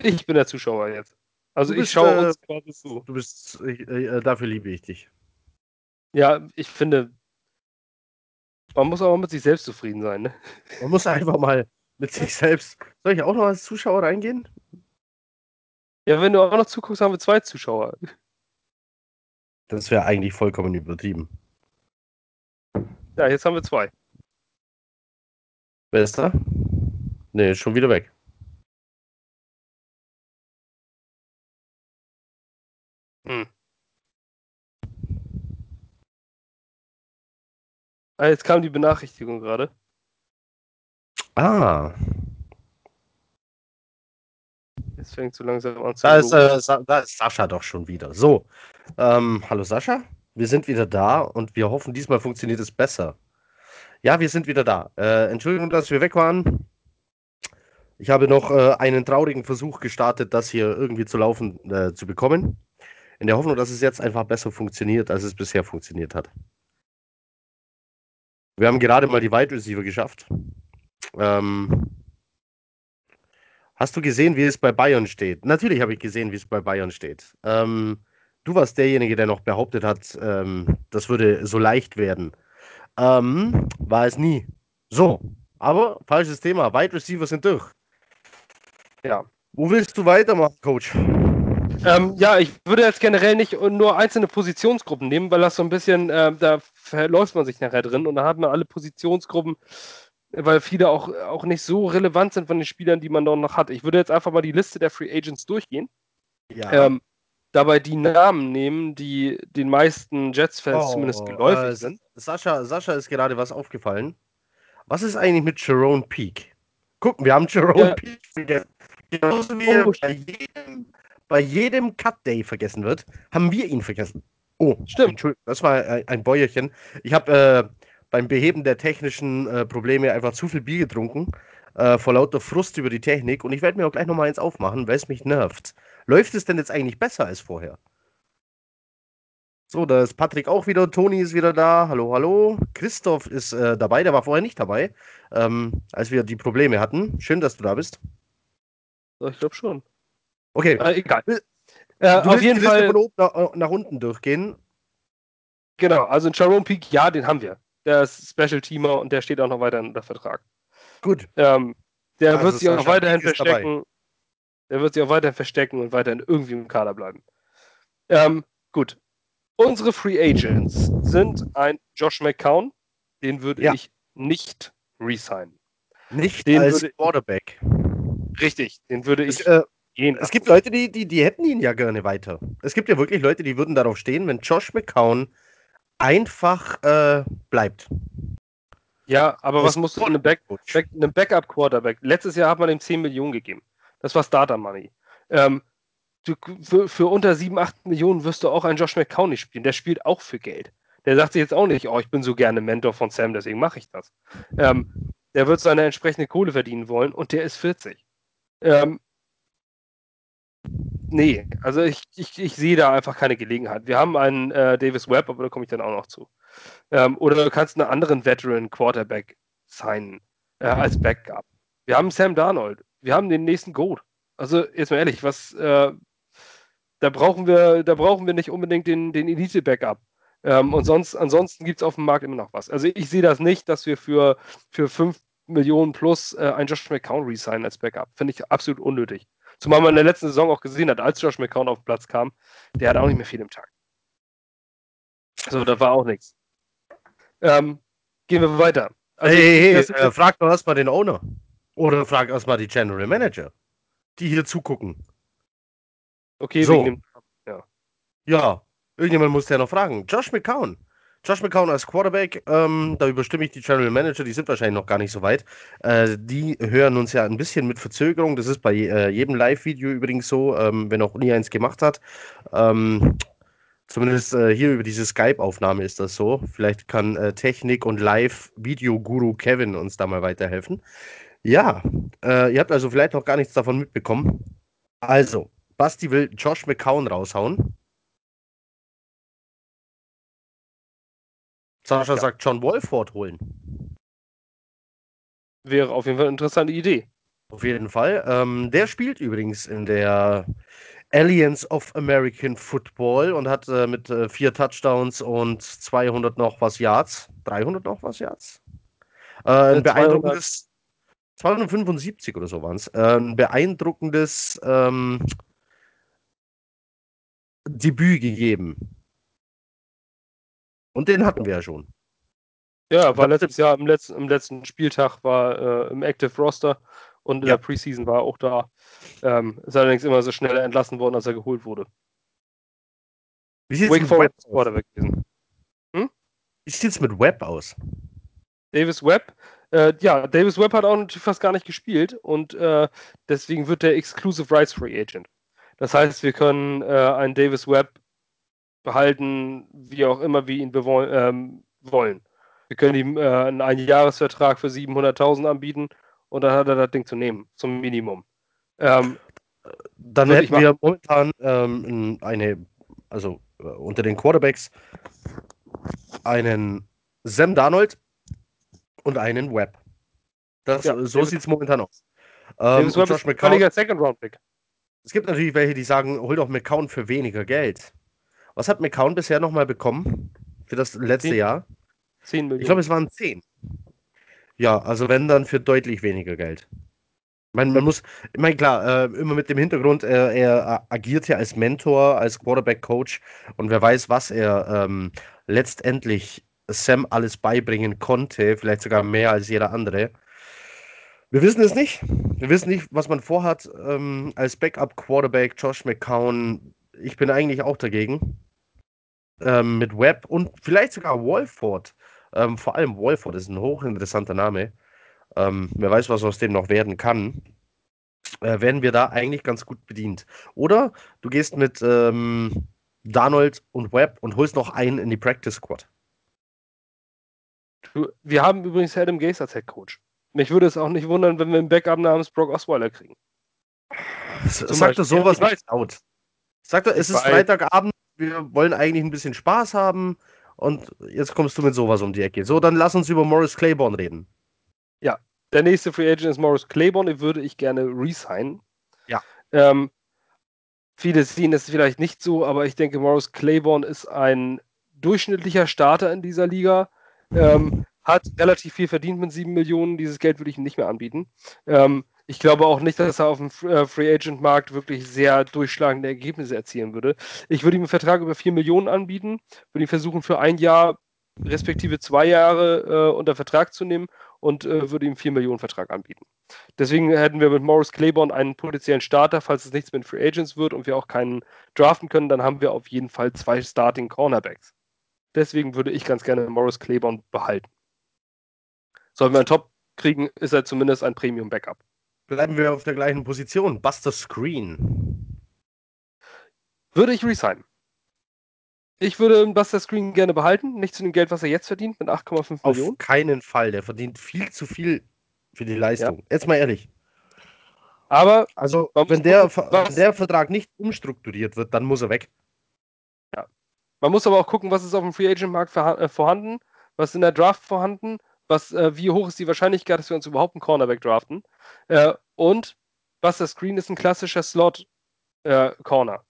Ich bin der Zuschauer jetzt. Also bist, ich schaue äh, uns quasi zu. Du bist, äh, äh, dafür liebe ich dich. Ja, ich finde, man muss auch mit sich selbst zufrieden sein. Ne? Man muss einfach mal mit sich selbst. Soll ich auch noch als Zuschauer reingehen? Ja, wenn du auch noch zuguckst, haben wir zwei Zuschauer. Das wäre eigentlich vollkommen übertrieben. Ja, jetzt haben wir zwei. Wer ist da? Nee, schon wieder weg. Hm. Ah, jetzt kam die Benachrichtigung gerade. Ah. Jetzt fängt so langsam an zu. Da ist, äh, da ist Sascha doch schon wieder. So. Ähm, hallo Sascha. Wir sind wieder da und wir hoffen, diesmal funktioniert es besser. Ja, wir sind wieder da. Äh, Entschuldigung, dass wir weg waren. Ich habe noch äh, einen traurigen Versuch gestartet, das hier irgendwie zu laufen äh, zu bekommen in der Hoffnung, dass es jetzt einfach besser funktioniert, als es bisher funktioniert hat. Wir haben gerade mal die Wide Receiver geschafft. Ähm, hast du gesehen, wie es bei Bayern steht? Natürlich habe ich gesehen, wie es bei Bayern steht. Ähm, du warst derjenige, der noch behauptet hat, ähm, das würde so leicht werden. Ähm, war es nie. So, aber falsches Thema. Wide Receiver sind durch. Ja. Wo willst du weitermachen, Coach? Ähm, ja, ich würde jetzt generell nicht nur einzelne Positionsgruppen nehmen, weil das so ein bisschen, äh, da verläuft man sich nachher drin und da hat man alle Positionsgruppen, weil viele auch, auch nicht so relevant sind von den Spielern, die man dort noch hat. Ich würde jetzt einfach mal die Liste der Free Agents durchgehen. Ja. Ähm, dabei die Namen nehmen, die den meisten Jets-Fans oh, zumindest geläufig äh, sind. Sascha, Sascha ist gerade was aufgefallen. Was ist eigentlich mit Jerome Peak? Gucken, wir haben Jerome ja. Peak vergessen. Genauso wie oh, bei jedem bei jedem Cut Day vergessen wird, haben wir ihn vergessen. Oh, stimmt. Entschuldigung, das war ein Bäuerchen. Ich habe äh, beim Beheben der technischen äh, Probleme einfach zu viel Bier getrunken, äh, vor lauter Frust über die Technik. Und ich werde mir auch gleich nochmal eins aufmachen, weil es mich nervt. Läuft es denn jetzt eigentlich besser als vorher? So, da ist Patrick auch wieder, Toni ist wieder da. Hallo, hallo. Christoph ist äh, dabei, der war vorher nicht dabei, ähm, als wir die Probleme hatten. Schön, dass du da bist. Ich glaube schon. Okay. Äh, egal. Äh, auf jeden Fall. von oben nach, nach, unten durchgehen. Genau, also ein Sharon Peak, ja, den haben wir. Der ist Special Teamer und der steht auch noch weiter unter Vertrag. Gut. Ähm, der also wird sich auch weiterhin verstecken. Der wird sich auch weiterhin verstecken und weiterhin irgendwie im Kader bleiben. Ähm, gut. Unsere Free Agents sind ein Josh McCown, den würde ja. ich nicht resignen. Nicht den als würde, Quarterback. Richtig, den würde ich. Es, äh, gehen es gibt Leute, die, die, die hätten ihn ja gerne weiter. Es gibt ja wirklich Leute, die würden darauf stehen, wenn Josh McCown einfach äh, bleibt. Ja, aber was musst du einem, Back, Back, einem Backup-Quarterback? Letztes Jahr hat man ihm 10 Millionen gegeben. Das war Starter Money. Ähm, du, für, für, unter 7, 8 Millionen wirst du auch einen Josh McCown nicht spielen. Der spielt auch für Geld. Der sagt sich jetzt auch nicht, oh, ich bin so gerne Mentor von Sam, deswegen mache ich das. Ähm, der wird seine entsprechende Kohle verdienen wollen und der ist 40. Ähm, nee, also ich, ich, ich sehe da einfach keine Gelegenheit. Wir haben einen äh, Davis Webb, aber da komme ich dann auch noch zu. Ähm, oder du kannst einen anderen Veteran Quarterback signen äh, als Backup. Wir haben Sam Darnold. Wir haben den nächsten Goat. Also jetzt mal ehrlich, was äh, da brauchen wir, da brauchen wir nicht unbedingt den, den Elite-Backup. Ähm, und sonst, ansonsten gibt es auf dem Markt immer noch was. Also ich sehe das nicht, dass wir für, für 5 Millionen plus äh, einen Josh McCown resignen als Backup. Finde ich absolut unnötig. Zumal man in der letzten Saison auch gesehen hat, als Josh McCown auf den Platz kam, der hat auch nicht mehr viel im Tag. So, da war auch nichts. Ähm, gehen wir weiter. Also, hey, hey, hey äh, frag doch erstmal den Owner. Oder frag erstmal die General Manager, die hier zugucken. Okay, so. Dem, ja. ja, irgendjemand muss ja noch fragen. Josh McCown. Josh McCown als Quarterback, ähm, da überstimme ich die General Manager, die sind wahrscheinlich noch gar nicht so weit. Äh, die hören uns ja ein bisschen mit Verzögerung. Das ist bei äh, jedem Live-Video übrigens so, ähm, wenn auch nie eins gemacht hat. Ähm, zumindest äh, hier über diese Skype-Aufnahme ist das so. Vielleicht kann äh, Technik- und Live-Video-Guru Kevin uns da mal weiterhelfen. Ja, äh, ihr habt also vielleicht noch gar nichts davon mitbekommen. Also, Basti will Josh McCown raushauen. Sascha ja. sagt John Wolford holen. Wäre auf jeden Fall eine interessante Idee. Auf jeden Fall. Ähm, der spielt übrigens in der Alliance of American Football und hat äh, mit äh, vier Touchdowns und 200 noch was Yards, 300 noch was Yards. Äh, ein beeindruckendes 275 oder so waren es. Äh, ein beeindruckendes ähm, Debüt gegeben. Und den hatten wir ja schon. Ja, war letztes Jahr im letzten, im letzten Spieltag war äh, im Active Roster und in ja. der Preseason war er auch da. Ähm, ist allerdings immer so schneller entlassen worden, als er geholt wurde. Wie sieht es mit Webb Quarterback gewesen. Hm? Wie sieht es mit Webb aus? Davis Webb, äh, ja, Davis Webb hat auch natürlich fast gar nicht gespielt und äh, deswegen wird der Exclusive Rights Free Agent. Das heißt, wir können äh, einen Davis Webb behalten, wie auch immer wir ihn ähm, wollen. Wir können ihm äh, einen Einjahresvertrag für 700.000 anbieten und dann hat er das Ding zu nehmen, zum Minimum. Ähm, dann hätten wir momentan ähm, eine, also äh, unter den Quarterbacks einen Sam Darnold und einen Webb. Das, ja, so sieht es momentan aus. Ähm, Josh McCown, Second Round Pick. Es gibt natürlich welche, die sagen, hol doch McCown für weniger Geld. Was hat McCown bisher nochmal bekommen für das letzte 10, Jahr? 10 Millionen. Ich glaube, es waren 10. Ja, also wenn dann für deutlich weniger Geld. Man, man muss, ich meine, klar, äh, immer mit dem Hintergrund, äh, er agiert ja als Mentor, als Quarterback-Coach und wer weiß, was er ähm, letztendlich Sam alles beibringen konnte, vielleicht sogar mehr als jeder andere. Wir wissen es nicht. Wir wissen nicht, was man vorhat ähm, als Backup-Quarterback. Josh McCown, ich bin eigentlich auch dagegen ähm, mit Webb und vielleicht sogar Wolford. Ähm, vor allem Wolford ist ein hochinteressanter Name. Ähm, wer weiß, was aus dem noch werden kann. Äh, werden wir da eigentlich ganz gut bedient. Oder du gehst mit ähm, Darnold und Webb und holst noch einen in die Practice Squad. Wir haben übrigens Adam Gaze als Head Coach. Mich würde es auch nicht wundern, wenn wir einen Backup namens Brock Osweiler kriegen. Sagt er sowas nicht laut. Sagt er, es ist Freitagabend, wir wollen eigentlich ein bisschen Spaß haben und jetzt kommst du mit sowas um die Ecke. So, dann lass uns über Morris Claiborne reden. Ja, der nächste Free Agent ist Morris Claiborne, den würde ich gerne resignen. Ja. Ähm, viele sehen es vielleicht nicht so, aber ich denke, Morris Claiborne ist ein durchschnittlicher Starter in dieser Liga. Ähm, hat relativ viel verdient mit 7 Millionen. Dieses Geld würde ich ihm nicht mehr anbieten. Ähm, ich glaube auch nicht, dass er auf dem äh, Free Agent Markt wirklich sehr durchschlagende Ergebnisse erzielen würde. Ich würde ihm einen Vertrag über 4 Millionen anbieten, würde ihn versuchen für ein Jahr respektive zwei Jahre äh, unter Vertrag zu nehmen und äh, würde ihm 4 Millionen Vertrag anbieten. Deswegen hätten wir mit Morris Claiborne einen potenziellen Starter, falls es nichts mit Free Agents wird und wir auch keinen draften können, dann haben wir auf jeden Fall zwei Starting Cornerbacks. Deswegen würde ich ganz gerne Morris Claiborne behalten. Sollen wir einen Top kriegen, ist er zumindest ein Premium Backup. Bleiben wir auf der gleichen Position. Buster Screen. Würde ich resignen. Ich würde Buster Screen gerne behalten, nicht zu dem Geld, was er jetzt verdient, mit 8,5 Millionen. Auf keinen Fall. Der verdient viel zu viel für die Leistung. Ja. Jetzt mal ehrlich. Aber also, wenn der, wenn der Vertrag nicht umstrukturiert wird, dann muss er weg. Ja. Man muss aber auch gucken, was ist auf dem Free Agent Markt äh, vorhanden, was ist in der Draft vorhanden, was, äh, wie hoch ist die Wahrscheinlichkeit, dass wir uns überhaupt einen Cornerback draften. Äh, und Buster Screen ist ein klassischer Slot-Corner.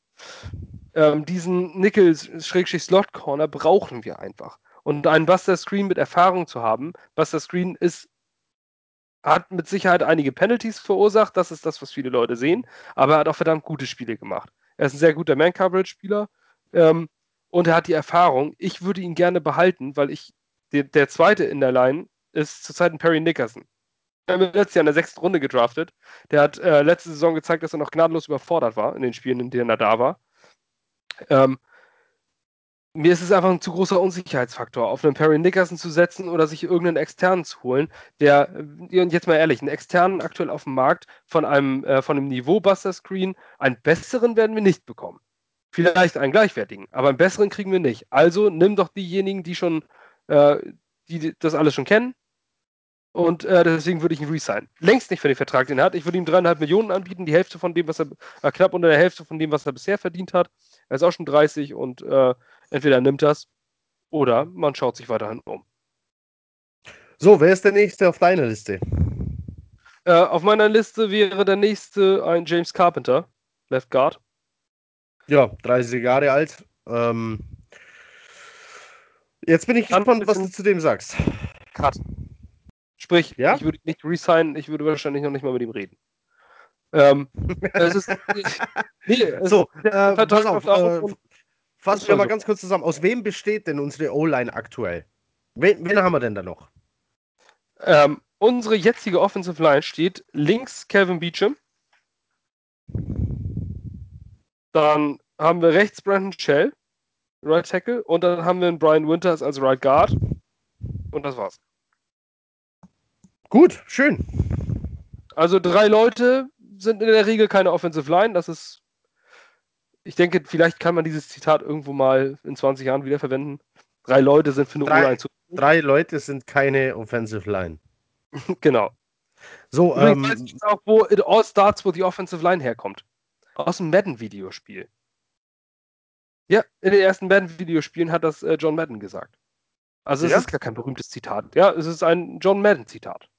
Äh, ähm, diesen Nickel-Slot-Corner brauchen wir einfach. Und einen Buster Screen mit Erfahrung zu haben, Buster Screen ist hat mit Sicherheit einige Penalties verursacht, das ist das, was viele Leute sehen, aber er hat auch verdammt gute Spiele gemacht. Er ist ein sehr guter Man-Coverage-Spieler ähm, und er hat die Erfahrung. Ich würde ihn gerne behalten, weil ich der, der zweite in der Line ist zurzeit ein Perry Nickerson. Wir haben letztes Jahr in der sechsten Runde gedraftet. Der hat äh, letzte Saison gezeigt, dass er noch gnadenlos überfordert war in den Spielen, in denen er da war. Ähm, mir ist es einfach ein zu großer Unsicherheitsfaktor, auf einen Perry Nickerson zu setzen oder sich irgendeinen externen zu holen, der, äh, und jetzt mal ehrlich, einen externen aktuell auf dem Markt von einem, äh, von einem Niveau Buster Screen, einen besseren werden wir nicht bekommen. Vielleicht einen gleichwertigen, aber einen besseren kriegen wir nicht. Also nimm doch diejenigen, die schon, äh, die das alles schon kennen. Und äh, deswegen würde ich ihn resignen. Längst nicht für den Vertrag, den er hat. Ich würde ihm dreieinhalb Millionen anbieten, die Hälfte von dem, was er, äh, knapp unter der Hälfte von dem, was er bisher verdient hat. Er ist auch schon 30 und äh, entweder nimmt das oder man schaut sich weiterhin um. So, wer ist der nächste auf deiner Liste? Äh, auf meiner Liste wäre der nächste ein James Carpenter, Left Guard. Ja, 30 Jahre alt. Ähm, jetzt bin ich gespannt, was du zu dem sagst. Cut. Sprich, ja? ich würde nicht resignen, ich würde wahrscheinlich noch nicht mal mit ihm reden. Ähm, es ist, nee, es so, äh, pass auf, äh, fassen wir mal ganz kurz zusammen. Aus wem besteht denn unsere O-Line aktuell? Wen, wen, haben wir denn da noch? Ähm, unsere jetzige Offensive Line steht links Kevin Beecham. Dann haben wir rechts Brandon Shell, Right Tackle. Und dann haben wir einen Brian Winters als Right Guard. Und das war's. Gut, schön. Also drei Leute sind in der Regel keine Offensive Line. Das ist, ich denke, vielleicht kann man dieses Zitat irgendwo mal in 20 Jahren wieder verwenden. Drei Leute sind für eine drei, zu. Drei Leute sind keine Offensive Line. genau. So, ähm, weiß ich auch, wo it all starts, wo die Offensive Line herkommt. Aus dem Madden-Videospiel. Ja, in den ersten Madden-Videospielen hat das äh, John Madden gesagt. Also es ja? ist gar kein berühmtes Zitat. Ja, es ist ein John Madden-Zitat.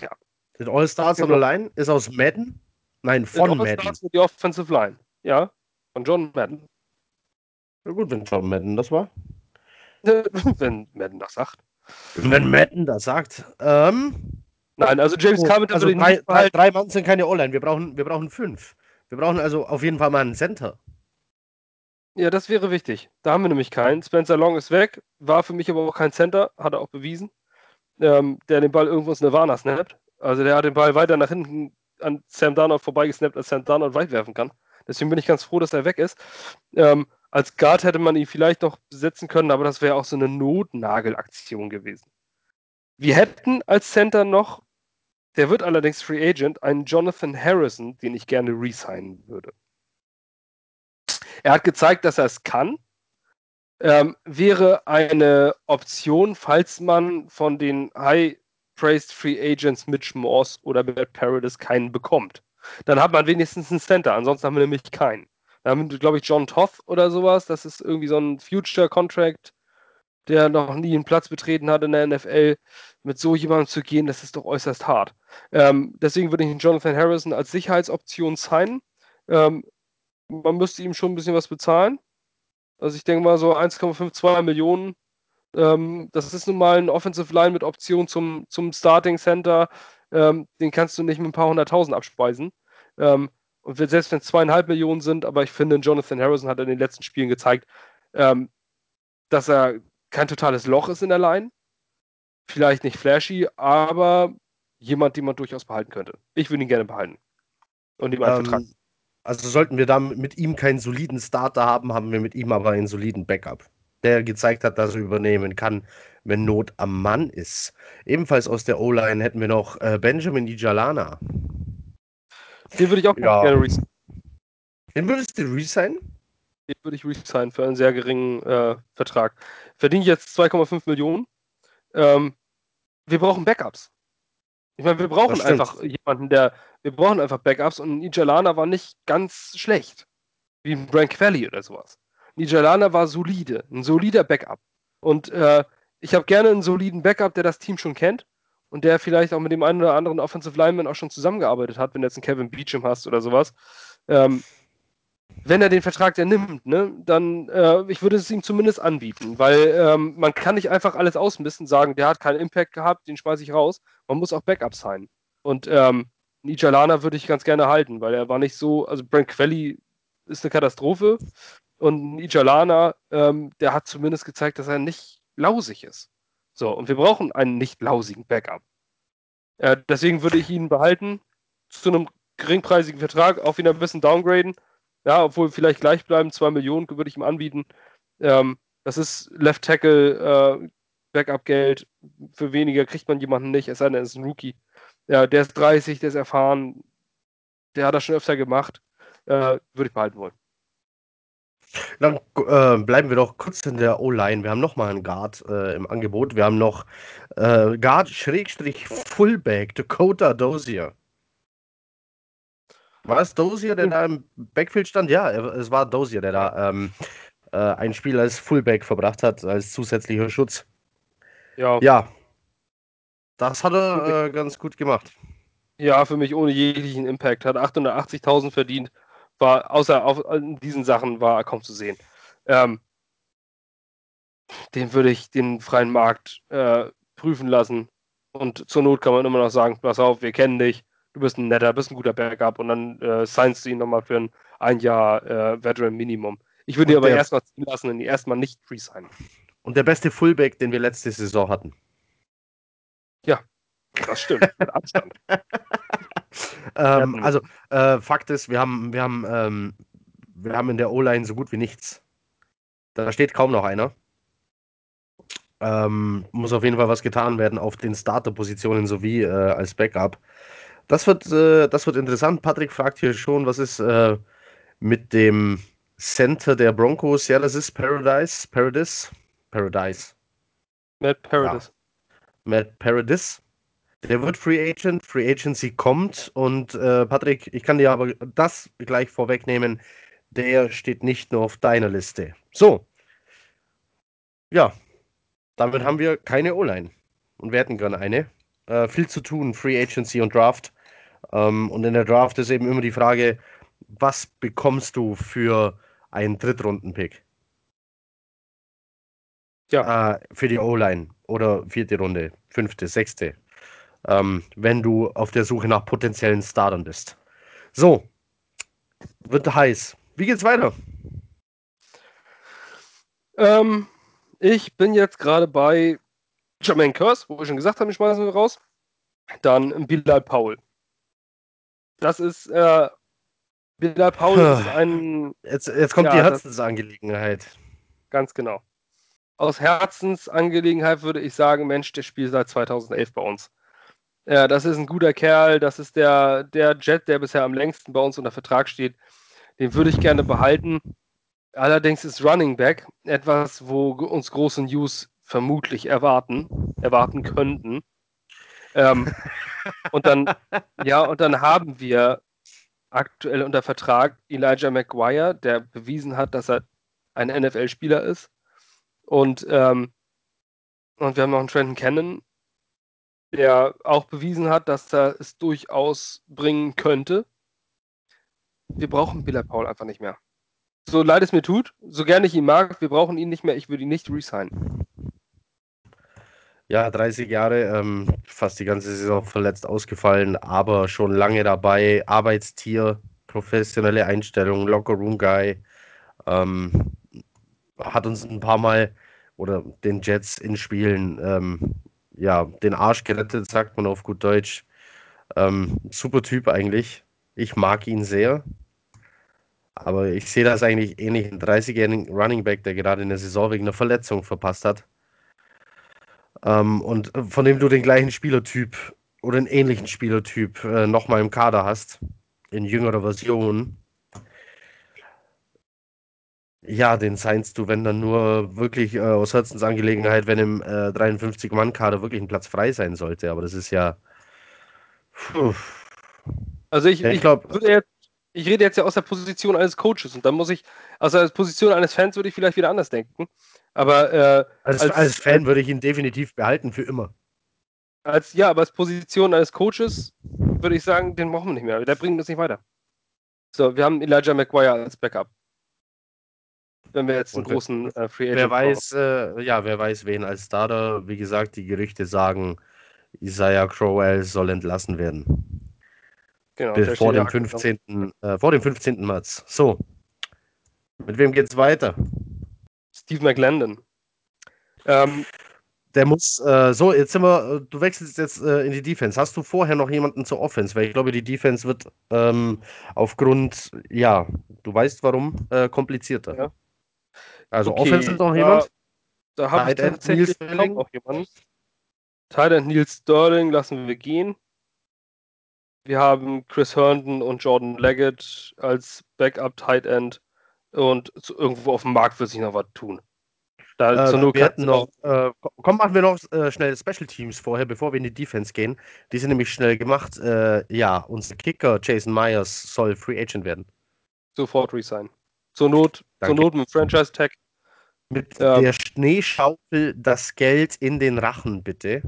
Ja. Den All-Stars genau. Line ist aus Madden? Nein, von Madden. All-Stars die Offensive Line. Ja, von John Madden. Na gut, wenn John Madden das war. wenn Madden das sagt. Wenn Madden das sagt. Ähm, Nein, also James oh, Carpenter also drei, drei, drei Mann sind keine O-Line. Wir brauchen, wir brauchen fünf. Wir brauchen also auf jeden Fall mal einen Center. Ja, das wäre wichtig. Da haben wir nämlich keinen. Spencer Long ist weg, war für mich aber auch kein Center, hat er auch bewiesen, ähm, der den Ball irgendwo ins Nirvana snappt. Also der hat den Ball weiter nach hinten an Sam Darnold vorbeigesnappt, als Sam Darnold weit werfen kann. Deswegen bin ich ganz froh, dass er weg ist. Ähm, als Guard hätte man ihn vielleicht noch besetzen können, aber das wäre auch so eine Notnagelaktion gewesen. Wir hätten als Center noch, der wird allerdings Free Agent, einen Jonathan Harrison, den ich gerne resignen würde. Er hat gezeigt, dass er es kann. Ähm, wäre eine Option, falls man von den High Praised Free Agents Mitch Morse oder Matt Paradis keinen bekommt. Dann hat man wenigstens einen Center, ansonsten haben wir nämlich keinen. Da haben wir, glaube ich, John Toth oder sowas. Das ist irgendwie so ein Future Contract der noch nie einen Platz betreten hat in der NFL, mit so jemandem zu gehen, das ist doch äußerst hart. Ähm, deswegen würde ich Jonathan Harrison als Sicherheitsoption sein. Ähm, man müsste ihm schon ein bisschen was bezahlen. Also ich denke mal so 1,52 Millionen. Ähm, das ist nun mal ein Offensive Line mit Option zum, zum Starting Center. Ähm, den kannst du nicht mit ein paar hunderttausend abspeisen. Ähm, und selbst wenn es zweieinhalb Millionen sind, aber ich finde, Jonathan Harrison hat in den letzten Spielen gezeigt, ähm, dass er kein totales Loch ist in der Line. Vielleicht nicht flashy, aber jemand, den man durchaus behalten könnte. Ich würde ihn gerne behalten. Und ihm einen ähm, Vertrag. Also sollten wir da mit ihm keinen soliden Starter haben, haben wir mit ihm aber einen soliden Backup, der gezeigt hat, dass er übernehmen kann, wenn Not am Mann ist. Ebenfalls aus der O-Line hätten wir noch äh, Benjamin Ijalana. Den würde ich auch ja. gerne resignen. Den würdest du resignen? Den würde ich resignen für einen sehr geringen äh, Vertrag. Verdiene ich jetzt 2,5 Millionen. Ähm, wir brauchen Backups. Ich meine, wir brauchen einfach jemanden, der. Wir brauchen einfach Backups und Nijalana war nicht ganz schlecht. Wie ein Frank Valley oder sowas. Nijalana war solide, ein solider Backup. Und äh, ich habe gerne einen soliden Backup, der das Team schon kennt und der vielleicht auch mit dem einen oder anderen Offensive Lineman auch schon zusammengearbeitet hat, wenn du jetzt einen Kevin Beecham hast oder sowas. Ähm, wenn er den Vertrag der nimmt, ne, dann äh, ich würde es ihm zumindest anbieten, weil ähm, man kann nicht einfach alles ausmisten, sagen, der hat keinen Impact gehabt, den schmeiße ich raus. Man muss auch Backups sein. Und ähm, Nijalana würde ich ganz gerne halten, weil er war nicht so, also Brent Quelly ist eine Katastrophe und Nijalana, ähm, der hat zumindest gezeigt, dass er nicht lausig ist. So, und wir brauchen einen nicht lausigen Backup. Äh, deswegen würde ich ihn behalten zu einem geringpreisigen Vertrag, auch wieder ein bisschen downgraden. Ja, obwohl vielleicht gleich bleiben, 2 Millionen würde ich ihm anbieten. Ähm, das ist Left Tackle, äh, Backup-Geld. Für weniger kriegt man jemanden nicht, es sei denn, er ist ein Rookie. Ja, der ist 30, der ist erfahren, der hat das schon öfter gemacht. Äh, würde ich behalten wollen. Dann äh, bleiben wir doch kurz in der O-Line. Wir haben nochmal einen Guard äh, im Angebot. Wir haben noch äh, Guard Schrägstrich Fullback Dakota Dozier. War es Dozier, der da im Backfield stand? Ja, es war Dozier, der da ähm, äh, ein Spiel als Fullback verbracht hat, als zusätzlicher Schutz. Ja. Ja. Das hat er äh, ganz gut gemacht. Ja, für mich ohne jeglichen Impact. Hat 880.000 verdient war, außer auf diesen Sachen war er kaum zu sehen. Ähm, den würde ich den freien Markt äh, prüfen lassen. Und zur Not kann man immer noch sagen, pass auf, wir kennen dich, du bist ein netter, bist ein guter Backup und dann äh, signst du ihn nochmal für ein, ein Jahr äh, Veteran Minimum. Ich würde ihn aber erstmal ziehen lassen und ihn erstmal nicht pre-signen. Und der beste Fullback, den wir letzte Saison hatten. Ja, das stimmt, mit Abstand. ähm, also, äh, Fakt ist, wir haben, wir haben, ähm, wir haben in der O-Line so gut wie nichts. Da steht kaum noch einer. Ähm, muss auf jeden Fall was getan werden auf den Starter-Positionen sowie äh, als Backup. Das wird, äh, das wird interessant. Patrick fragt hier schon, was ist äh, mit dem Center der Broncos? Ja, das ist Paradise. Paradise. Paradise. Matt Paradise. Ja. Matt Paradise. Der wird Free Agent, Free Agency kommt und äh, Patrick, ich kann dir aber das gleich vorwegnehmen, der steht nicht nur auf deiner Liste. So. Ja, damit haben wir keine O-Line und wir hätten gerne eine. Äh, viel zu tun, Free Agency und Draft. Ähm, und in der Draft ist eben immer die Frage, was bekommst du für einen Drittrunden-Pick? Ja. Äh, für die O-Line oder vierte Runde, fünfte, sechste ähm, wenn du auf der Suche nach potenziellen Startern bist. So, wird heiß. Wie geht's weiter? Ähm, ich bin jetzt gerade bei Jermaine Curse, wo ich schon gesagt habe, ich schmeiße ihn raus. Dann Bilal Paul. Das ist, äh, Bilal Paul ist ein. Jetzt, jetzt kommt ja, die Herzensangelegenheit. Ganz genau. Aus Herzensangelegenheit würde ich sagen, Mensch, der spielt seit 2011 bei uns. Ja, das ist ein guter Kerl. Das ist der, der Jet, der bisher am längsten bei uns unter Vertrag steht. Den würde ich gerne behalten. Allerdings ist Running Back etwas, wo uns große News vermutlich erwarten, erwarten könnten. Ähm, und dann, ja, und dann haben wir aktuell unter Vertrag Elijah McGuire, der bewiesen hat, dass er ein NFL-Spieler ist. Und ähm, Und wir haben noch einen Trenton Cannon, der auch bewiesen hat, dass er es durchaus bringen könnte. Wir brauchen Billy Paul einfach nicht mehr. So leid es mir tut, so gerne ich ihn mag, wir brauchen ihn nicht mehr. Ich würde ihn nicht resignen. Ja, 30 Jahre, ähm, fast die ganze Saison verletzt ausgefallen, aber schon lange dabei. Arbeitstier, professionelle Einstellung, Locker-Room-Guy. Ähm, hat uns ein paar Mal oder den Jets in Spielen ähm, ja, den Arsch gerettet, sagt man auf gut Deutsch. Ähm, super Typ eigentlich. Ich mag ihn sehr. Aber ich sehe das eigentlich ähnlich. Ein 30-jährigen Running Back, der gerade in der Saison wegen einer Verletzung verpasst hat. Ähm, und von dem du den gleichen Spielertyp oder einen ähnlichen Spielertyp äh, nochmal im Kader hast. In jüngerer Version. Ja, den seinst du, wenn dann nur wirklich äh, aus Herzensangelegenheit, wenn im äh, 53-Mann-Kader wirklich ein Platz frei sein sollte. Aber das ist ja. Puh. Also ich, ja, ich, ich glaube. Ich rede jetzt ja aus der Position eines Coaches und dann muss ich, aus der Position eines Fans würde ich vielleicht wieder anders denken. Aber äh, als, als, als, Fan würde ich ihn definitiv behalten für immer. Als, ja, aber als Position eines Coaches würde ich sagen, den brauchen wir nicht mehr. Der bringt uns nicht weiter. So, wir haben Elijah McGuire als Backup. Wenn wir jetzt einen Und großen äh, Free Agent Wer weiß, äh, ja, wer weiß, wen als Starter. Wie gesagt, die Gerüchte sagen, Isaiah Crowell soll entlassen werden. Genau. vor, dem 15., äh, vor dem 15. März. So. Mit wem geht's weiter? Steve McLendon. Ähm, der muss, äh, so, jetzt sind wir, äh, du wechselst jetzt äh, in die Defense. Hast du vorher noch jemanden zur Offense? Weil ich glaube, die Defense wird ähm, aufgrund, ja, du weißt warum, äh, komplizierter. Ja. Also okay, Offense ist noch jemand? Da habe ich tatsächlich kaum noch jemanden. Tyler Neil Sterling lassen wir gehen. Wir haben Chris Herndon und Jordan Leggett als Backup Tight End und irgendwo auf dem Markt wird sich noch was tun. Da äh, wir hatten noch, äh, komm, machen wir noch äh, schnell Special Teams vorher, bevor wir in die Defense gehen. Die sind nämlich schnell gemacht. Äh, ja, unser Kicker Jason Myers soll Free Agent werden. Sofort resign. Zur Not, zur Not mit Franchise Tag. Mit ähm, der Schneeschaufel das Geld in den Rachen, bitte.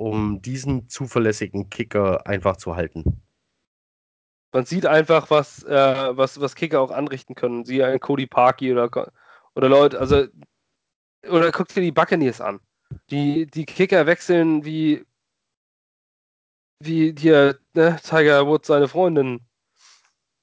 Um diesen zuverlässigen Kicker einfach zu halten. Man sieht einfach, was, äh, was, was Kicker auch anrichten können. Siehe ein Cody Parkey oder, oder Leute, also oder guck dir die Buccaneers an. Die, die Kicker wechseln wie wie dir ne, Tiger Woods seine Freundin.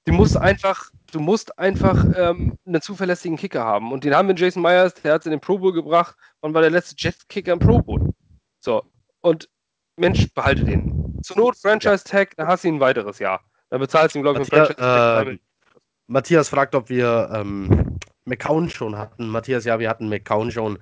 Die muss einfach, du musst einfach ähm, einen zuverlässigen Kicker haben. Und den haben wir Jason Myers, der hat es in den Pro Bowl gebracht und war der letzte Jet-Kicker im Pro Bowl. So. Und Mensch, behalte den. Zur Not Franchise-Tag, dann hast du ihn ein weiteres Jahr. Dann bezahlst du ihn, glaube ich, mit Franchise-Tag. Äh, Matthias fragt, ob wir ähm, McCown schon hatten. Matthias, ja, wir hatten McCown schon.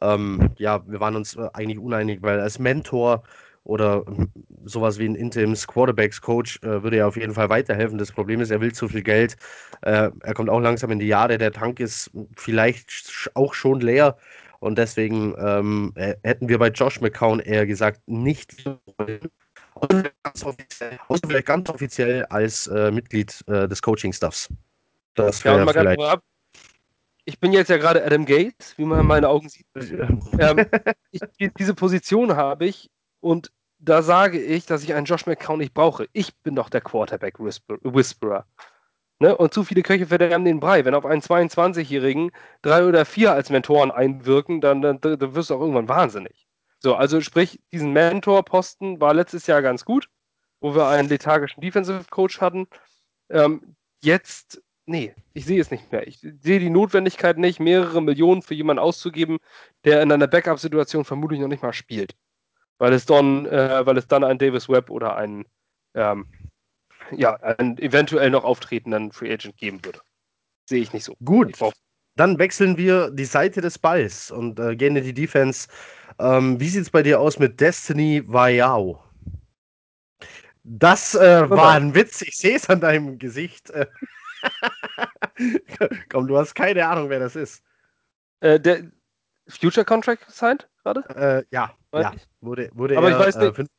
Ähm, ja, wir waren uns äh, eigentlich uneinig, weil als Mentor oder ähm, sowas wie ein Interims Quarterbacks Coach äh, würde er auf jeden Fall weiterhelfen. Das Problem ist, er will zu viel Geld. Äh, er kommt auch langsam in die Jahre. Der Tank ist vielleicht auch schon leer. Und deswegen ähm, äh, hätten wir bei Josh McCown eher gesagt, nicht ganz offiziell, vielleicht ganz offiziell als äh, Mitglied äh, des Coaching-Staffs. Das wäre ja, vielleicht. Ab, ich bin jetzt ja gerade Adam Gates, wie man in meinen Augen sieht. ähm, ich, diese Position habe ich und da sage ich, dass ich einen Josh McCown nicht brauche. Ich bin doch der Quarterback Whisperer. Ne? Und zu viele Köche verderben den Brei. Wenn auf einen 22-Jährigen drei oder vier als Mentoren einwirken, dann, dann, dann wirst du auch irgendwann wahnsinnig. So, also sprich, diesen Mentor-Posten war letztes Jahr ganz gut, wo wir einen lethargischen Defensive Coach hatten. Ähm, jetzt nee, ich sehe es nicht mehr. Ich sehe die Notwendigkeit nicht, mehrere Millionen für jemanden auszugeben, der in einer Backup-Situation vermutlich noch nicht mal spielt. Weil es dann, äh, weil es dann einen Davis Webb oder einen, ähm, ja, einen eventuell noch auftretenden Free Agent geben würde. Sehe ich nicht so. Gut. Dann wechseln wir die Seite des Balls und äh, gehen in die Defense. Ähm, wie sieht es bei dir aus mit Destiny Vayao? Das äh, war ein Witz, ich sehe es an deinem Gesicht. Komm, du hast keine Ahnung, wer das ist. Äh, der Future Contract signed gerade? Äh, ja, ja. Wurde, wurde aber er, ich weiß äh, nicht.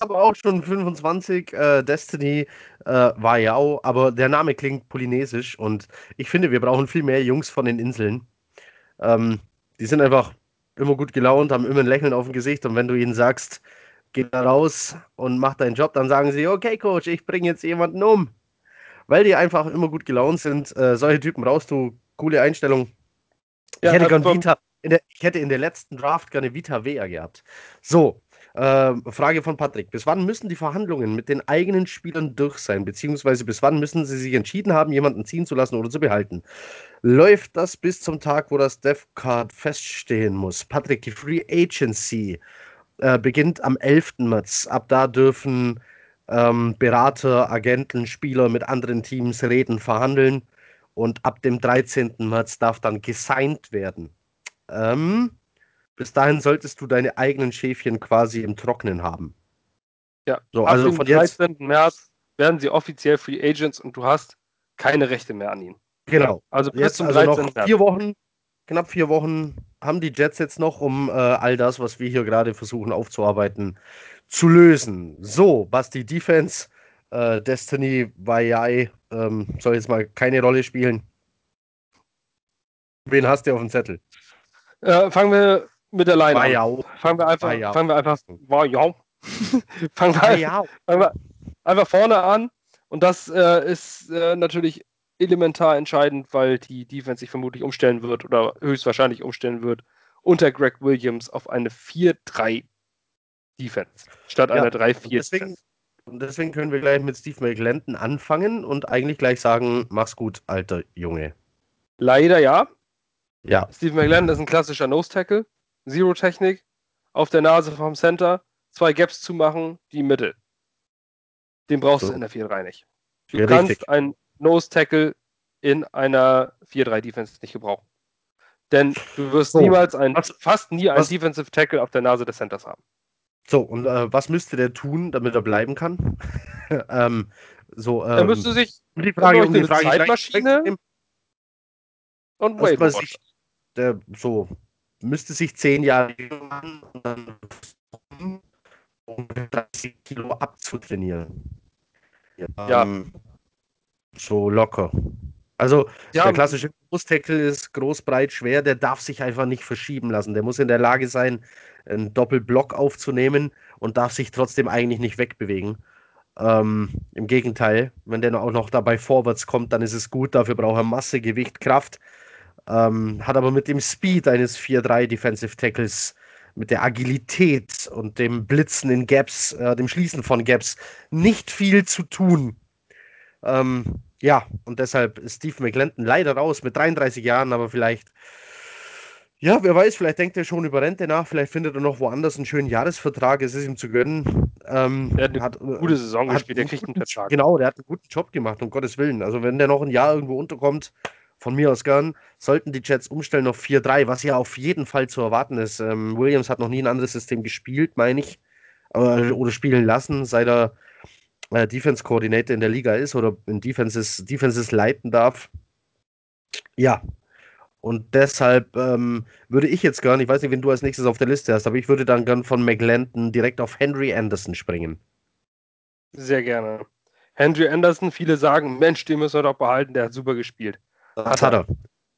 Aber auch schon 25. Äh, Destiny äh, war ja auch, aber der Name klingt polynesisch und ich finde, wir brauchen viel mehr Jungs von den Inseln. Ähm, die sind einfach immer gut gelaunt, haben immer ein Lächeln auf dem Gesicht und wenn du ihnen sagst, geh da raus und mach deinen Job, dann sagen sie, okay, Coach, ich bringe jetzt jemanden um. Weil die einfach immer gut gelaunt sind. Äh, solche Typen brauchst du, coole Einstellung. Ja, ich, hätte also Vita, der, ich hätte in der letzten Draft gerne Vita Wea gehabt. So, äh, Frage von Patrick. Bis wann müssen die Verhandlungen mit den eigenen Spielern durch sein? Beziehungsweise bis wann müssen sie sich entschieden haben, jemanden ziehen zu lassen oder zu behalten? Läuft das bis zum Tag, wo das Death Card feststehen muss? Patrick, die Free Agency äh, beginnt am 11. März. Ab da dürfen ähm, Berater, Agenten, Spieler mit anderen Teams reden, verhandeln. Und ab dem 13. März darf dann gesigned werden. Ähm, bis dahin solltest du deine eigenen Schäfchen quasi im Trocknen haben. Ja, so, ab also dem von 13. Jetzt, März werden sie offiziell Free Agents und du hast keine Rechte mehr an ihnen. Genau. Also bis jetzt zum 13. Also noch vier Wochen, knapp vier Wochen haben die Jets jetzt noch, um äh, all das, was wir hier gerade versuchen aufzuarbeiten, zu lösen. So, was die Defense, äh, Destiny, Vayai, ähm, soll jetzt mal keine Rolle spielen. Wen hast du auf dem Zettel? Äh, fangen wir mit der Line an. Fangen wir einfach, Vajau. fangen wir einfach, Vajau. fangen, wir, fangen wir einfach vorne an. Und das äh, ist äh, natürlich elementar entscheidend, weil die Defense sich vermutlich umstellen wird oder höchstwahrscheinlich umstellen wird unter Greg Williams auf eine 4-3 Defense statt ja, einer 3-4 deswegen, deswegen können wir gleich mit Steve McLendon anfangen und eigentlich gleich sagen, mach's gut, alter Junge. Leider ja. Ja. Steve McLendon ist ein klassischer Nose-Tackle, Zero-Technik, auf der Nase vom Center, zwei Gaps zu machen, die Mitte. Den brauchst so. du in der 4-3 nicht. Du ja, kannst richtig. einen Nose-Tackle in einer 4-3-Defense nicht gebrauchen. Denn du wirst so. niemals ein, was, fast nie einen Defensive Tackle auf der Nase des Centers haben. So, und äh, was müsste der tun, damit er bleiben kann? ähm, so, ähm, er müsste sich die Frage, um die Frage Zeitmaschine und Wave sich, der, so müsste sich zehn Jahre und dann um 30 Kilo abzutrainieren. Ja. Ähm, so locker. Also ja, der klassische Großtackle ist groß, breit, schwer, der darf sich einfach nicht verschieben lassen. Der muss in der Lage sein, einen Doppelblock aufzunehmen und darf sich trotzdem eigentlich nicht wegbewegen. Ähm, Im Gegenteil, wenn der auch noch dabei vorwärts kommt, dann ist es gut. Dafür braucht er Masse, Gewicht, Kraft. Ähm, hat aber mit dem Speed eines 4-3 Defensive Tackles, mit der Agilität und dem Blitzen in Gaps, äh, dem Schließen von Gaps nicht viel zu tun. Ähm, ja, und deshalb ist Steve McLendon leider raus mit 33 Jahren, aber vielleicht, ja, wer weiß, vielleicht denkt er schon über Rente nach, vielleicht findet er noch woanders einen schönen Jahresvertrag, es ist ihm zu gönnen. Ähm, er hat eine hat, äh, gute Saison gespielt, der kriegt einen Vertrag. Genau, der hat einen guten Job gemacht, um Gottes Willen. Also, wenn der noch ein Jahr irgendwo unterkommt, von mir aus gern, sollten die Jets umstellen auf 4-3, was ja auf jeden Fall zu erwarten ist. Ähm, Williams hat noch nie ein anderes System gespielt, meine ich, oder, oder spielen lassen, seit er äh, Defense Coordinator in der Liga ist oder in Defenses, Defenses leiten darf. Ja. Und deshalb ähm, würde ich jetzt gern, ich weiß nicht, wen du als nächstes auf der Liste hast, aber ich würde dann gern von McLendon direkt auf Henry Anderson springen. Sehr gerne. Henry Anderson, viele sagen, Mensch, den müssen wir doch behalten, der hat super gespielt. Das hat er.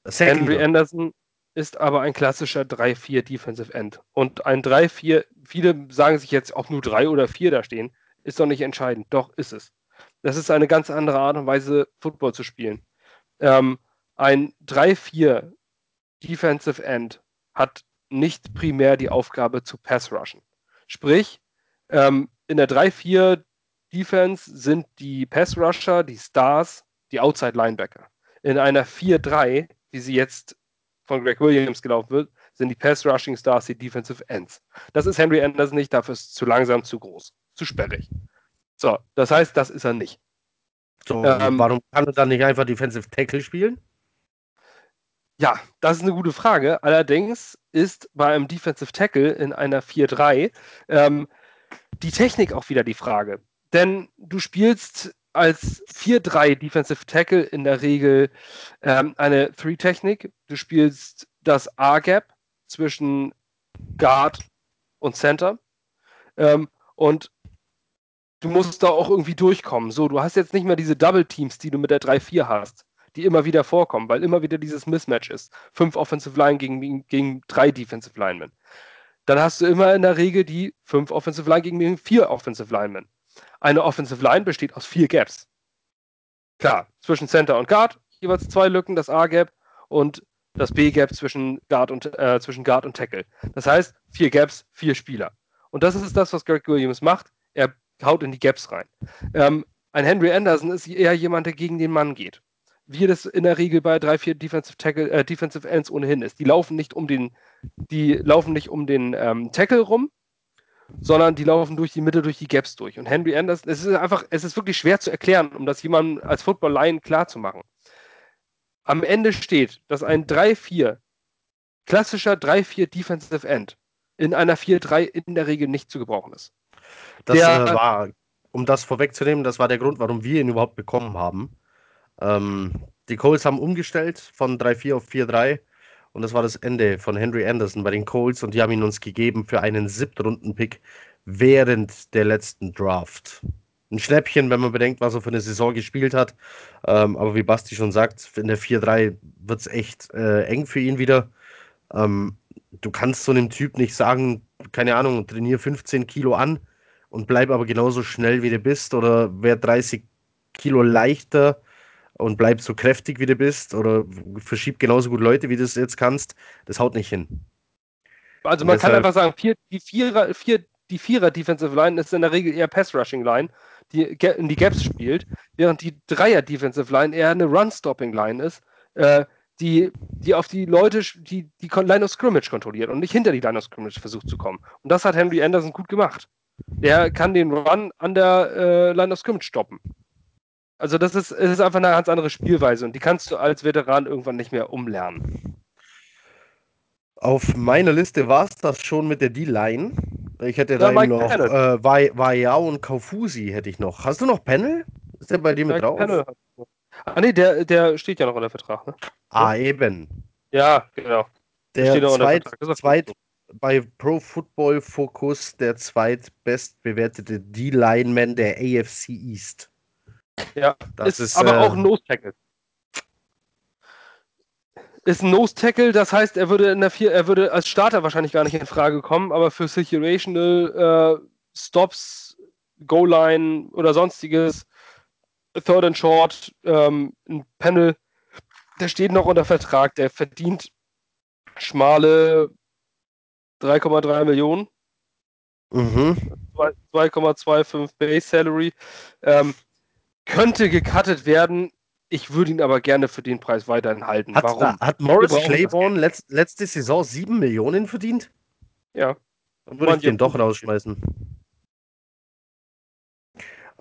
Henry. Anderson ist aber ein klassischer 3-4 Defensive End. Und ein 3-4, viele sagen sich jetzt, ob nur 3 oder 4 da stehen ist doch nicht entscheidend. Doch, ist es. Das ist eine ganz andere Art und Weise, Football zu spielen. Ähm, ein 3-4 Defensive End hat nicht primär die Aufgabe zu Pass Rushen. Sprich, ähm, in der 3-4 Defense sind die Pass Rusher, die Stars, die Outside Linebacker. In einer 4-3, wie sie jetzt von Greg Williams gelaufen wird, sind die Pass Rushing Stars die Defensive Ends. Das ist Henry Anderson nicht, dafür ist es zu langsam, zu groß zu sperrig. So, das heißt, das ist er nicht. So, ähm, warum kann er dann nicht einfach Defensive Tackle spielen? Ja, das ist eine gute Frage. Allerdings ist bei einem Defensive Tackle in einer 4-3 ähm, die Technik auch wieder die Frage. Denn du spielst als 4-3 Defensive Tackle in der Regel ähm, eine 3-Technik. Du spielst das A-Gap zwischen Guard und Center. Ähm, und du musst da auch irgendwie durchkommen. So, du hast jetzt nicht mehr diese Double Teams, die du mit der 3-4 hast. die immer wieder vorkommen, weil immer wieder dieses Mismatch ist. Fünf Offensive Line gegen, gegen drei Defensive Linemen. Dann hast du immer in der Regel die fünf Offensive Line gegen vier Offensive Linemen. Eine Offensive Line besteht aus vier Gaps. Klar, zwischen Center und Guard jeweils zwei Lücken, das A-Gap und das B-Gap zwischen Guard und äh, zwischen Guard und Tackle. Das heißt, vier Gaps, vier Spieler. Und das ist das, was Greg Williams macht. Er haut in die Gaps rein. Ähm, ein Henry Anderson ist eher jemand, der gegen den Mann geht. Wie das in der Regel bei drei, vier Defensive, Tackle, äh, Defensive Ends ohnehin ist. Die laufen nicht um den, die laufen nicht um den ähm, Tackle rum, sondern die laufen durch die Mitte, durch die Gaps durch. Und Henry Anderson, es ist einfach, es ist wirklich schwer zu erklären, um das jemandem als Football-Line klarzumachen. Am Ende steht, dass ein 3-4, klassischer 3-4 Defensive End in einer 4-3 in der Regel nicht zu gebrauchen ist. Das der, äh, war, um das vorwegzunehmen, das war der Grund, warum wir ihn überhaupt bekommen haben. Ähm, die Coles haben umgestellt von 3-4 auf 4-3 und das war das Ende von Henry Anderson bei den Coles und die haben ihn uns gegeben für einen Siebtrunden-Pick während der letzten Draft. Ein Schnäppchen, wenn man bedenkt, was er für eine Saison gespielt hat. Ähm, aber wie Basti schon sagt, in der 4-3 wird es echt äh, eng für ihn wieder. Ähm, du kannst so einem Typ nicht sagen, keine Ahnung, trainier 15 Kilo an und bleib aber genauso schnell wie du bist oder werd 30 Kilo leichter und bleib so kräftig wie du bist oder verschieb genauso gut Leute, wie du es jetzt kannst. Das haut nicht hin. Also man deshalb, kann einfach sagen, vier, die Vierer, vier, die Vierer Defensive Line ist in der Regel eher Pass Rushing Line, die in die Gaps spielt, während die Dreier Defensive Line eher eine Run Stopping Line ist. Äh, die, die auf die Leute, die die Line of Scrimmage kontrolliert und nicht hinter die Line of Scrimmage versucht zu kommen. Und das hat Henry Anderson gut gemacht. Der kann den Run an der äh, Line of Scrimmage stoppen. Also das ist, ist einfach eine ganz andere Spielweise und die kannst du als Veteran irgendwann nicht mehr umlernen. Auf meiner Liste war es das schon mit der D-Line. Ich hätte ja, da noch äh, Vayao und Kaufusi hätte ich noch. Hast du noch Panel? Ist der bei dir mit drauf? Panel. Ah nee, der, der steht ja noch unter Vertrag. Ne? Ah, eben. Ja, genau. Der, der zweit, zweit bei Pro Football Focus der zweitbestbewertete D-Lineman der AFC East. Ja, das ist, ist aber äh, auch ein Nose Tackle. Ist ein Nose Tackle, das heißt, er würde in der vier, er würde als Starter wahrscheinlich gar nicht in Frage kommen, aber für Situational äh, Stops, Goal Line oder sonstiges, Third and Short, ähm, ein Panel, der steht noch unter Vertrag, der verdient schmale 3,3 Millionen. Mhm. 2,25 Base Salary. Ähm, könnte gecuttet werden. Ich würde ihn aber gerne für den Preis weiterhin halten. Hat, Warum? Hat Morris Claiborne letzt, letzte Saison 7 Millionen verdient? Ja. Dann würde ich den doch rausschmeißen.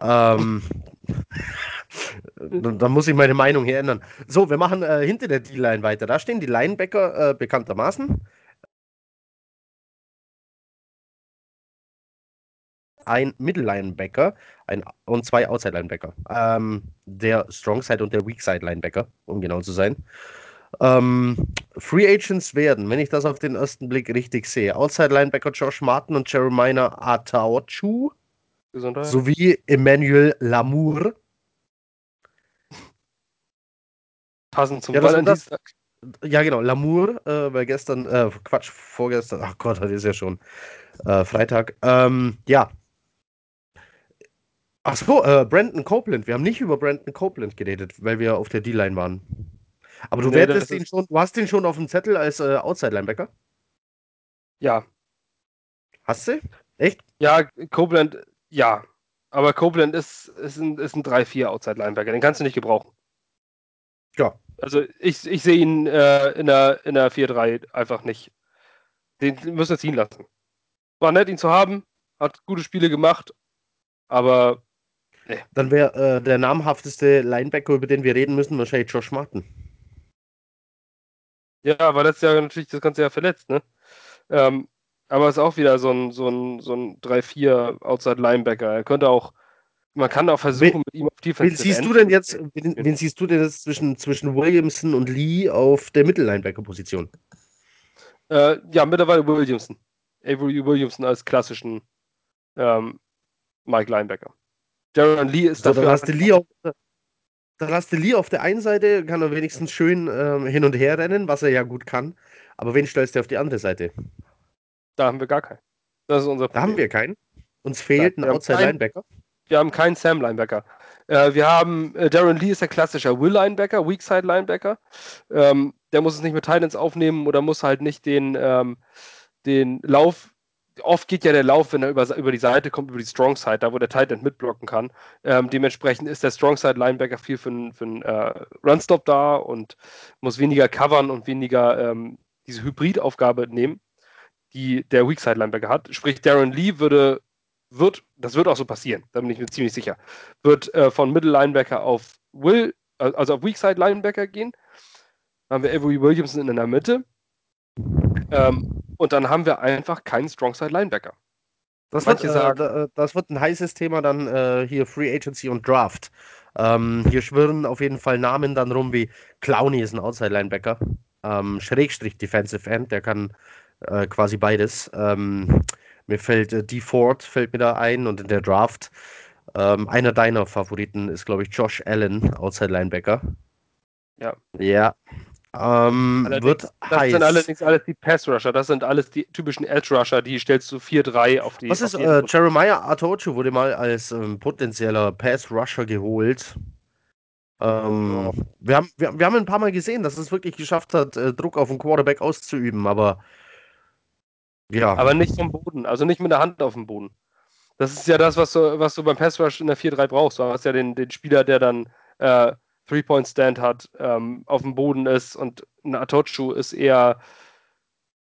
Ähm, dann, dann, muss ich meine Meinung hier ändern. So, wir machen äh, hinter der D-Line weiter. Da stehen die Linebacker äh, bekanntermaßen. Ein Middle-Linebacker ein, und zwei Outside-Linebacker. Ähm, der Strong-Side und der Weak-Side-Linebacker, um genau zu sein. Ähm, Free Agents werden, wenn ich das auf den ersten Blick richtig sehe, Outside-Linebacker Josh Martin und Jeremiah Ataochu sowie Emmanuel Lamour. Passend zum ja, das, das, ja, genau, Lamour, äh, weil gestern, äh, Quatsch, vorgestern, ach Gott, heute ist ja schon äh, Freitag. Ähm, ja, Ach so, äh, Brandon Copeland. Wir haben nicht über Brandon Copeland geredet, weil wir auf der D-Line waren. Aber du nee, wertest ihn schon, du hast ihn schon auf dem Zettel als äh, Outside-Linebacker? Ja. Hast du? Echt? Ja, Copeland, ja. Aber Copeland ist, ist ein, ist ein 3-4 Outside-Linebacker. Den kannst du nicht gebrauchen. Ja. Also ich, ich sehe ihn äh, in der, in der 4-3 einfach nicht. Den müssen wir ziehen lassen. War nett, ihn zu haben. Hat gute Spiele gemacht. Aber Nee. Dann wäre äh, der namhafteste Linebacker, über den wir reden müssen, wahrscheinlich Josh Martin. Ja, weil das ja natürlich das ganze Jahr verletzt, ne? Ähm, aber ist auch wieder so ein, so ein, so ein 3-4 Outside Linebacker. Er könnte auch, man kann auch versuchen, wen, mit ihm auf Defense wen siehst du denn jetzt, wen, wen, siehst du denn jetzt zwischen, zwischen Williamson und Lee auf der Mittellinebacker-Position? Äh, ja, mittlerweile Williamson. Avery Williamson als klassischen ähm, Mike Linebacker. Jaron Lee ist so, dafür. Dann hast du Lee auf, dann hast du Lee auf der einen Seite, kann er wenigstens schön ähm, hin und her rennen, was er ja gut kann. Aber wen stellst du auf die andere Seite? Da haben wir gar keinen. Das ist unser Problem. Da haben wir keinen. Uns fehlt ein Outside-Linebacker. Wir haben keinen Sam-Linebacker. Äh, wir haben, äh, Darren Lee ist der klassische Will-Linebacker, Weakside-Linebacker. Ähm, der muss es nicht mit Titans aufnehmen oder muss halt nicht den, ähm, den Lauf oft geht ja der Lauf, wenn er über, über die Seite kommt, über die Strong Side, da wo der Tight End mitblocken kann. Ähm, dementsprechend ist der Strong Side Linebacker viel für einen äh, Runstop da und muss weniger covern und weniger ähm, diese Hybridaufgabe nehmen, die der Weak Side Linebacker hat. Sprich, Darren Lee würde wird, das wird auch so passieren, da bin ich mir ziemlich sicher, wird äh, von Middle Linebacker auf Will, äh, also auf Weakside Linebacker gehen. Dann haben wir Avery Williamson in der Mitte. Ähm, und dann haben wir einfach keinen Strongside Linebacker. Das wird, äh, äh, das wird ein heißes Thema dann äh, hier Free Agency und Draft. Ähm, hier schwirren auf jeden Fall Namen dann rum wie Clowney ist ein Outside Linebacker. Ähm, Schrägstrich Defensive End, der kann äh, quasi beides. Ähm, mir fällt äh, D. Ford, fällt mir da ein und in der Draft. Ähm, einer deiner Favoriten ist, glaube ich, Josh Allen, Outside Linebacker. Ja. Ja. Ähm, wird das heiß. sind allerdings alles die Pass-Rusher, das sind alles die typischen Edge-Rusher, die stellst du 4-3 auf die. Was ist, äh, Jeremiah Atochu wurde mal als ähm, potenzieller Pass-Rusher geholt. Ähm, wir, haben, wir, wir haben ein paar Mal gesehen, dass es wirklich geschafft hat, äh, Druck auf den Quarterback auszuüben, aber ja. Aber nicht vom Boden, also nicht mit der Hand auf dem Boden. Das ist ja das, was du, was du beim Pass Rush in der 4-3 brauchst. Du hast ja den, den Spieler, der dann äh, Three-Point-Stand hat, ähm, auf dem Boden ist und ein Atochu ist eher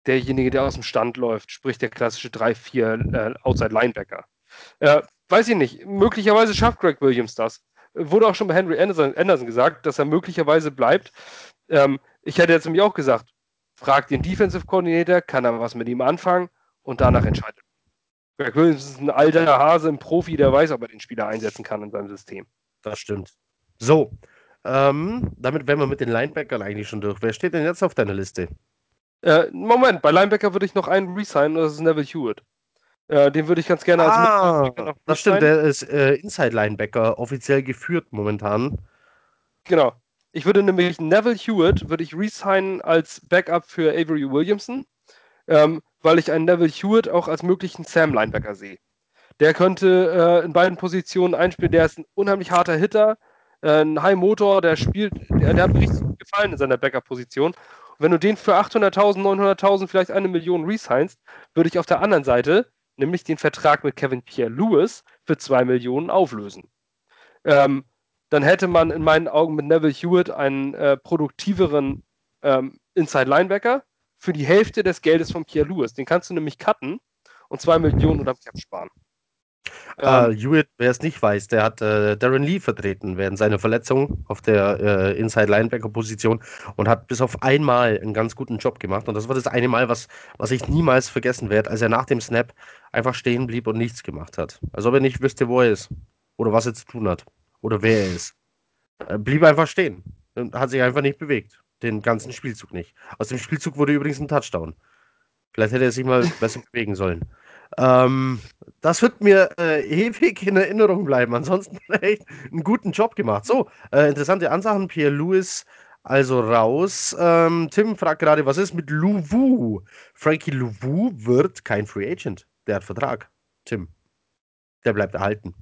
derjenige, der aus dem Stand läuft, sprich der klassische 3-4 äh, Outside-Linebacker. Äh, weiß ich nicht, möglicherweise schafft Greg Williams das. Wurde auch schon bei Henry Anderson, Anderson gesagt, dass er möglicherweise bleibt. Ähm, ich hätte jetzt nämlich auch gesagt, fragt den Defensive Coordinator, kann er was mit ihm anfangen und danach entscheidet. Greg Williams ist ein alter Hase, ein Profi, der weiß, ob er den Spieler einsetzen kann in seinem System. Das stimmt. So, ähm, damit wären wir mit den Linebackern eigentlich schon durch. Wer steht denn jetzt auf deiner Liste? Äh, Moment, bei Linebacker würde ich noch einen resignen, das ist Neville Hewitt. Äh, den würde ich ganz gerne als ah, Das stimmt, der ist äh, Inside Linebacker, offiziell geführt momentan. Genau. Ich würde nämlich Neville Hewitt würde ich resignen als Backup für Avery Williamson, ähm, weil ich einen Neville Hewitt auch als möglichen Sam-Linebacker sehe. Der könnte äh, in beiden Positionen einspielen. Der ist ein unheimlich harter Hitter, ein High Motor, der spielt, der, der hat mir richtig gut gefallen in seiner Backup-Position. Wenn du den für 800.000, 900.000, vielleicht eine Million resignst, würde ich auf der anderen Seite nämlich den Vertrag mit Kevin Pierre Lewis für 2 Millionen auflösen. Ähm, dann hätte man in meinen Augen mit Neville Hewitt einen äh, produktiveren ähm, Inside Linebacker für die Hälfte des Geldes von Pierre Lewis. Den kannst du nämlich cutten und zwei Millionen oder Cap sparen. Uh, Hewitt, wer es nicht weiß, der hat äh, Darren Lee vertreten während seiner Verletzung auf der äh, Inside Linebacker Position und hat bis auf einmal einen ganz guten Job gemacht. Und das war das eine Mal, was, was ich niemals vergessen werde, als er nach dem Snap einfach stehen blieb und nichts gemacht hat. Als ob er nicht wüsste, wo er ist oder was er zu tun hat oder wer er ist. Er blieb einfach stehen und hat sich einfach nicht bewegt. Den ganzen Spielzug nicht. Aus dem Spielzug wurde übrigens ein Touchdown. Vielleicht hätte er sich mal besser bewegen sollen. Ähm, das wird mir äh, ewig in Erinnerung bleiben. Ansonsten echt einen guten Job gemacht. So, äh, interessante Ansagen. Pierre Lewis also raus. Ähm, Tim fragt gerade, was ist mit Louvu? Frankie Louvu wird kein Free Agent. Der hat Vertrag. Tim. Der bleibt erhalten.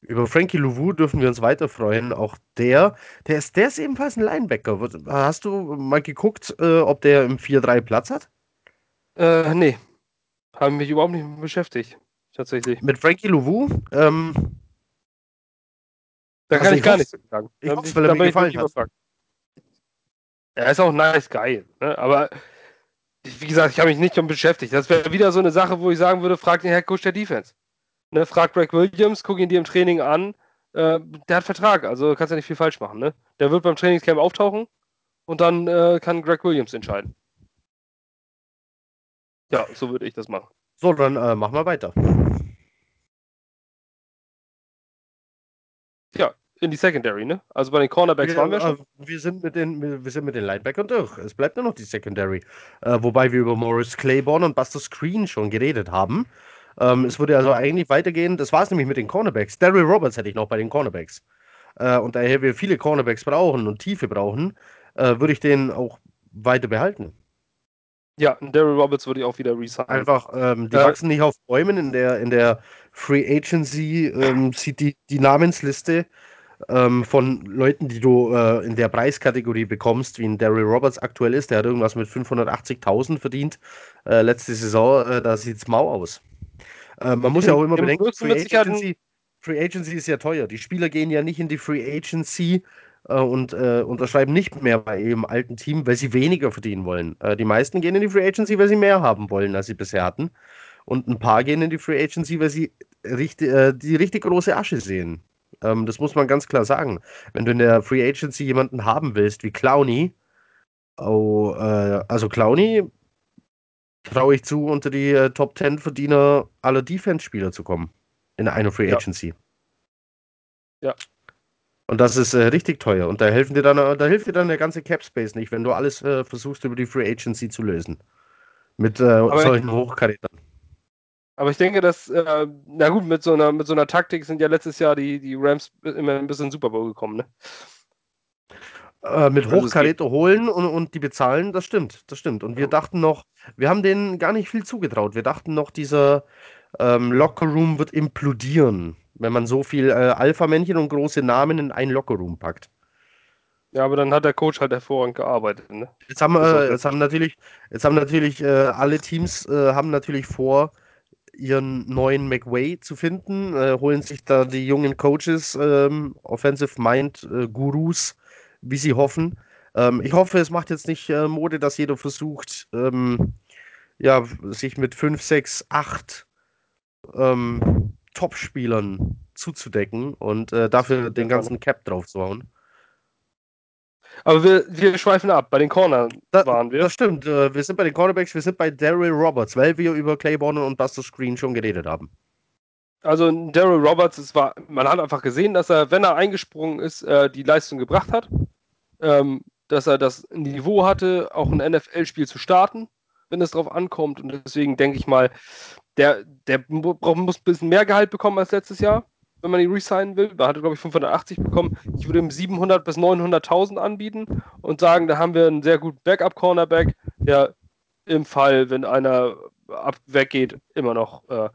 Über Frankie Louvu dürfen wir uns weiter freuen. Auch der, der ist, der ist ebenfalls ein Linebacker. Hast du mal geguckt, äh, ob der im 4-3 Platz hat? Äh, nee. Haben mich überhaupt nicht beschäftigt. Tatsächlich. Mit Frankie Louvu? Ähm, da kann also ich, gar nichts sagen. Ich hoffe, weil er mir gefallen hat. Er ist auch nice Guy. Ne? Aber wie gesagt, ich habe mich nicht damit beschäftigt. Das wäre wieder so eine Sache, wo ich sagen würde, frag den Head Coach der Defense. Ne, frag Greg Williams, guck ihn dir im Training an. Äh, der hat Vertrag, also kannst ja nicht viel falsch machen. Ne? Der wird beim Trainingscamp auftauchen und dann äh, kann Greg Williams entscheiden. Ja, so würde ich das machen. So, dann äh, machen wir weiter. Ja, in die Secondary, ne? Also bei den Cornerbacks wir, waren wir schon. Äh, wir sind mit den, wir sind mit den Linebackern durch. Es bleibt nur noch die Secondary. Äh, wobei wir über Morris Claiborne und Buster Screen schon geredet haben. Ähm, es würde also eigentlich weitergehen. Das war es nämlich mit den Cornerbacks. Daryl Roberts hätte ich noch bei den Cornerbacks. äh, und daher wir viele Cornerbacks brauchen und Tiefe brauchen, äh, würde ich den auch weiter behalten. Ja, Daryl Roberts würde ich auch wieder resignen. Einfach, ähm, die äh, wachsen nicht auf Bäumen. In der, in der Free Agency ähm, sieht die, die Namensliste ähm, von Leuten, die du äh, in der Preiskategorie bekommst, wie ein Daryl Roberts aktuell ist. Der hat irgendwas mit 580.000 verdient äh, letzte Saison. Äh, da sieht es mau aus. Äh, man muss ja auch immer bedenken, Free Agency, Free Agency ist ja teuer. Die Spieler gehen ja nicht in die Free Agency äh, und äh, unterschreiben nicht mehr bei ihrem alten Team, weil sie weniger verdienen wollen. Äh, die meisten gehen in die Free Agency, weil sie mehr haben wollen, als sie bisher hatten. Und ein paar gehen in die Free Agency, weil sie richtig, äh, die richtig große Asche sehen. Ähm, das muss man ganz klar sagen. Wenn du in der Free Agency jemanden haben willst, wie Clowny, oh, äh, also Clowny traue ich zu, unter die äh, Top 10 Verdiener aller Defense-Spieler zu kommen. In einer Free Agency. Ja. Und das ist äh, richtig teuer. Und da helfen dir dann, da hilft dir dann der ganze Cap Space nicht, wenn du alles äh, versuchst über die Free Agency zu lösen. Mit äh, solchen Hochkarätern. Aber ich denke, dass, äh, na gut, mit so einer, mit so einer Taktik sind ja letztes Jahr die, die Rams immer ein bisschen Super Bowl gekommen, ne? Äh, mit also Hochkaräter holen und, und die bezahlen, das stimmt, das stimmt. Und wir dachten noch, wir haben denen gar nicht viel zugetraut. Wir dachten noch, dieser ähm, Lockerroom wird implodieren wenn man so viel äh, Alpha-Männchen und große Namen in einen Lockerroom packt. Ja, aber dann hat der Coach halt hervorragend gearbeitet. Ne? Jetzt haben, äh, jetzt haben natürlich, jetzt haben natürlich äh, alle Teams äh, haben natürlich vor, ihren neuen McWay zu finden, äh, holen sich da die jungen Coaches, ähm, Offensive Mind äh, Gurus, wie sie hoffen. Ähm, ich hoffe, es macht jetzt nicht Mode, dass jeder versucht, ähm, ja, sich mit 5, 6, 8 Top-Spielern zuzudecken und äh, dafür den ganzen Cap drauf zu hauen. Aber wir, wir schweifen ab. Bei den Corner da, waren wir. Das stimmt. Äh, wir sind bei den Cornerbacks, wir sind bei Daryl Roberts, weil wir über Claiborne und Buster Screen schon geredet haben. Also Daryl Roberts, es war, man hat einfach gesehen, dass er, wenn er eingesprungen ist, äh, die Leistung gebracht hat. Ähm, dass er das Niveau hatte, auch ein NFL-Spiel zu starten, wenn es darauf ankommt. Und deswegen denke ich mal, der, der muss ein bisschen mehr Gehalt bekommen als letztes Jahr, wenn man ihn resignen will. Er, glaube ich, 580 bekommen. Ich würde ihm 700 bis 900.000 anbieten und sagen, da haben wir einen sehr guten Backup-Cornerback, der im Fall, wenn einer ab weggeht, immer noch äh,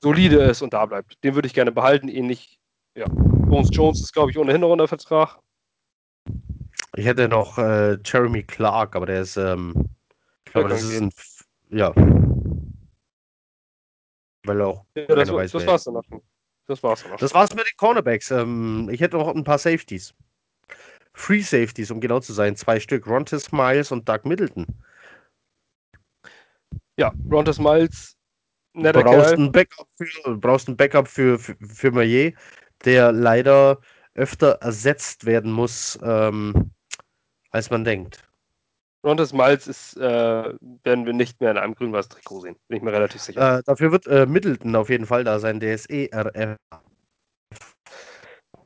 solide ist und da bleibt. Den würde ich gerne behalten, ähnlich, ja. Bones Jones ist, glaube ich, ohnehin noch unter Vertrag. Ich hätte noch äh, Jeremy Clark, aber der ist, ähm, glaube, das ist ein, ja, weil auch ja, das, weiß, das war's dann noch. Das war's dann noch. Das war's mit den Cornerbacks. Ähm, ich hätte noch ein paar Safeties. Free Safeties, um genau zu sein. Zwei Stück. Rontes Miles und Doug Middleton. Ja, Rontes Miles. Netter brauchst Ein Backup für, brauchst ein Backup für, für, für Maillet, der leider öfter ersetzt werden muss, ähm, als man denkt. Rontes Miles ist, äh, werden wir nicht mehr in einem grün-weiß Trikot sehen. Bin ich mir relativ sicher. Äh, dafür wird äh, Middleton auf jeden Fall da sein, der ist ERF.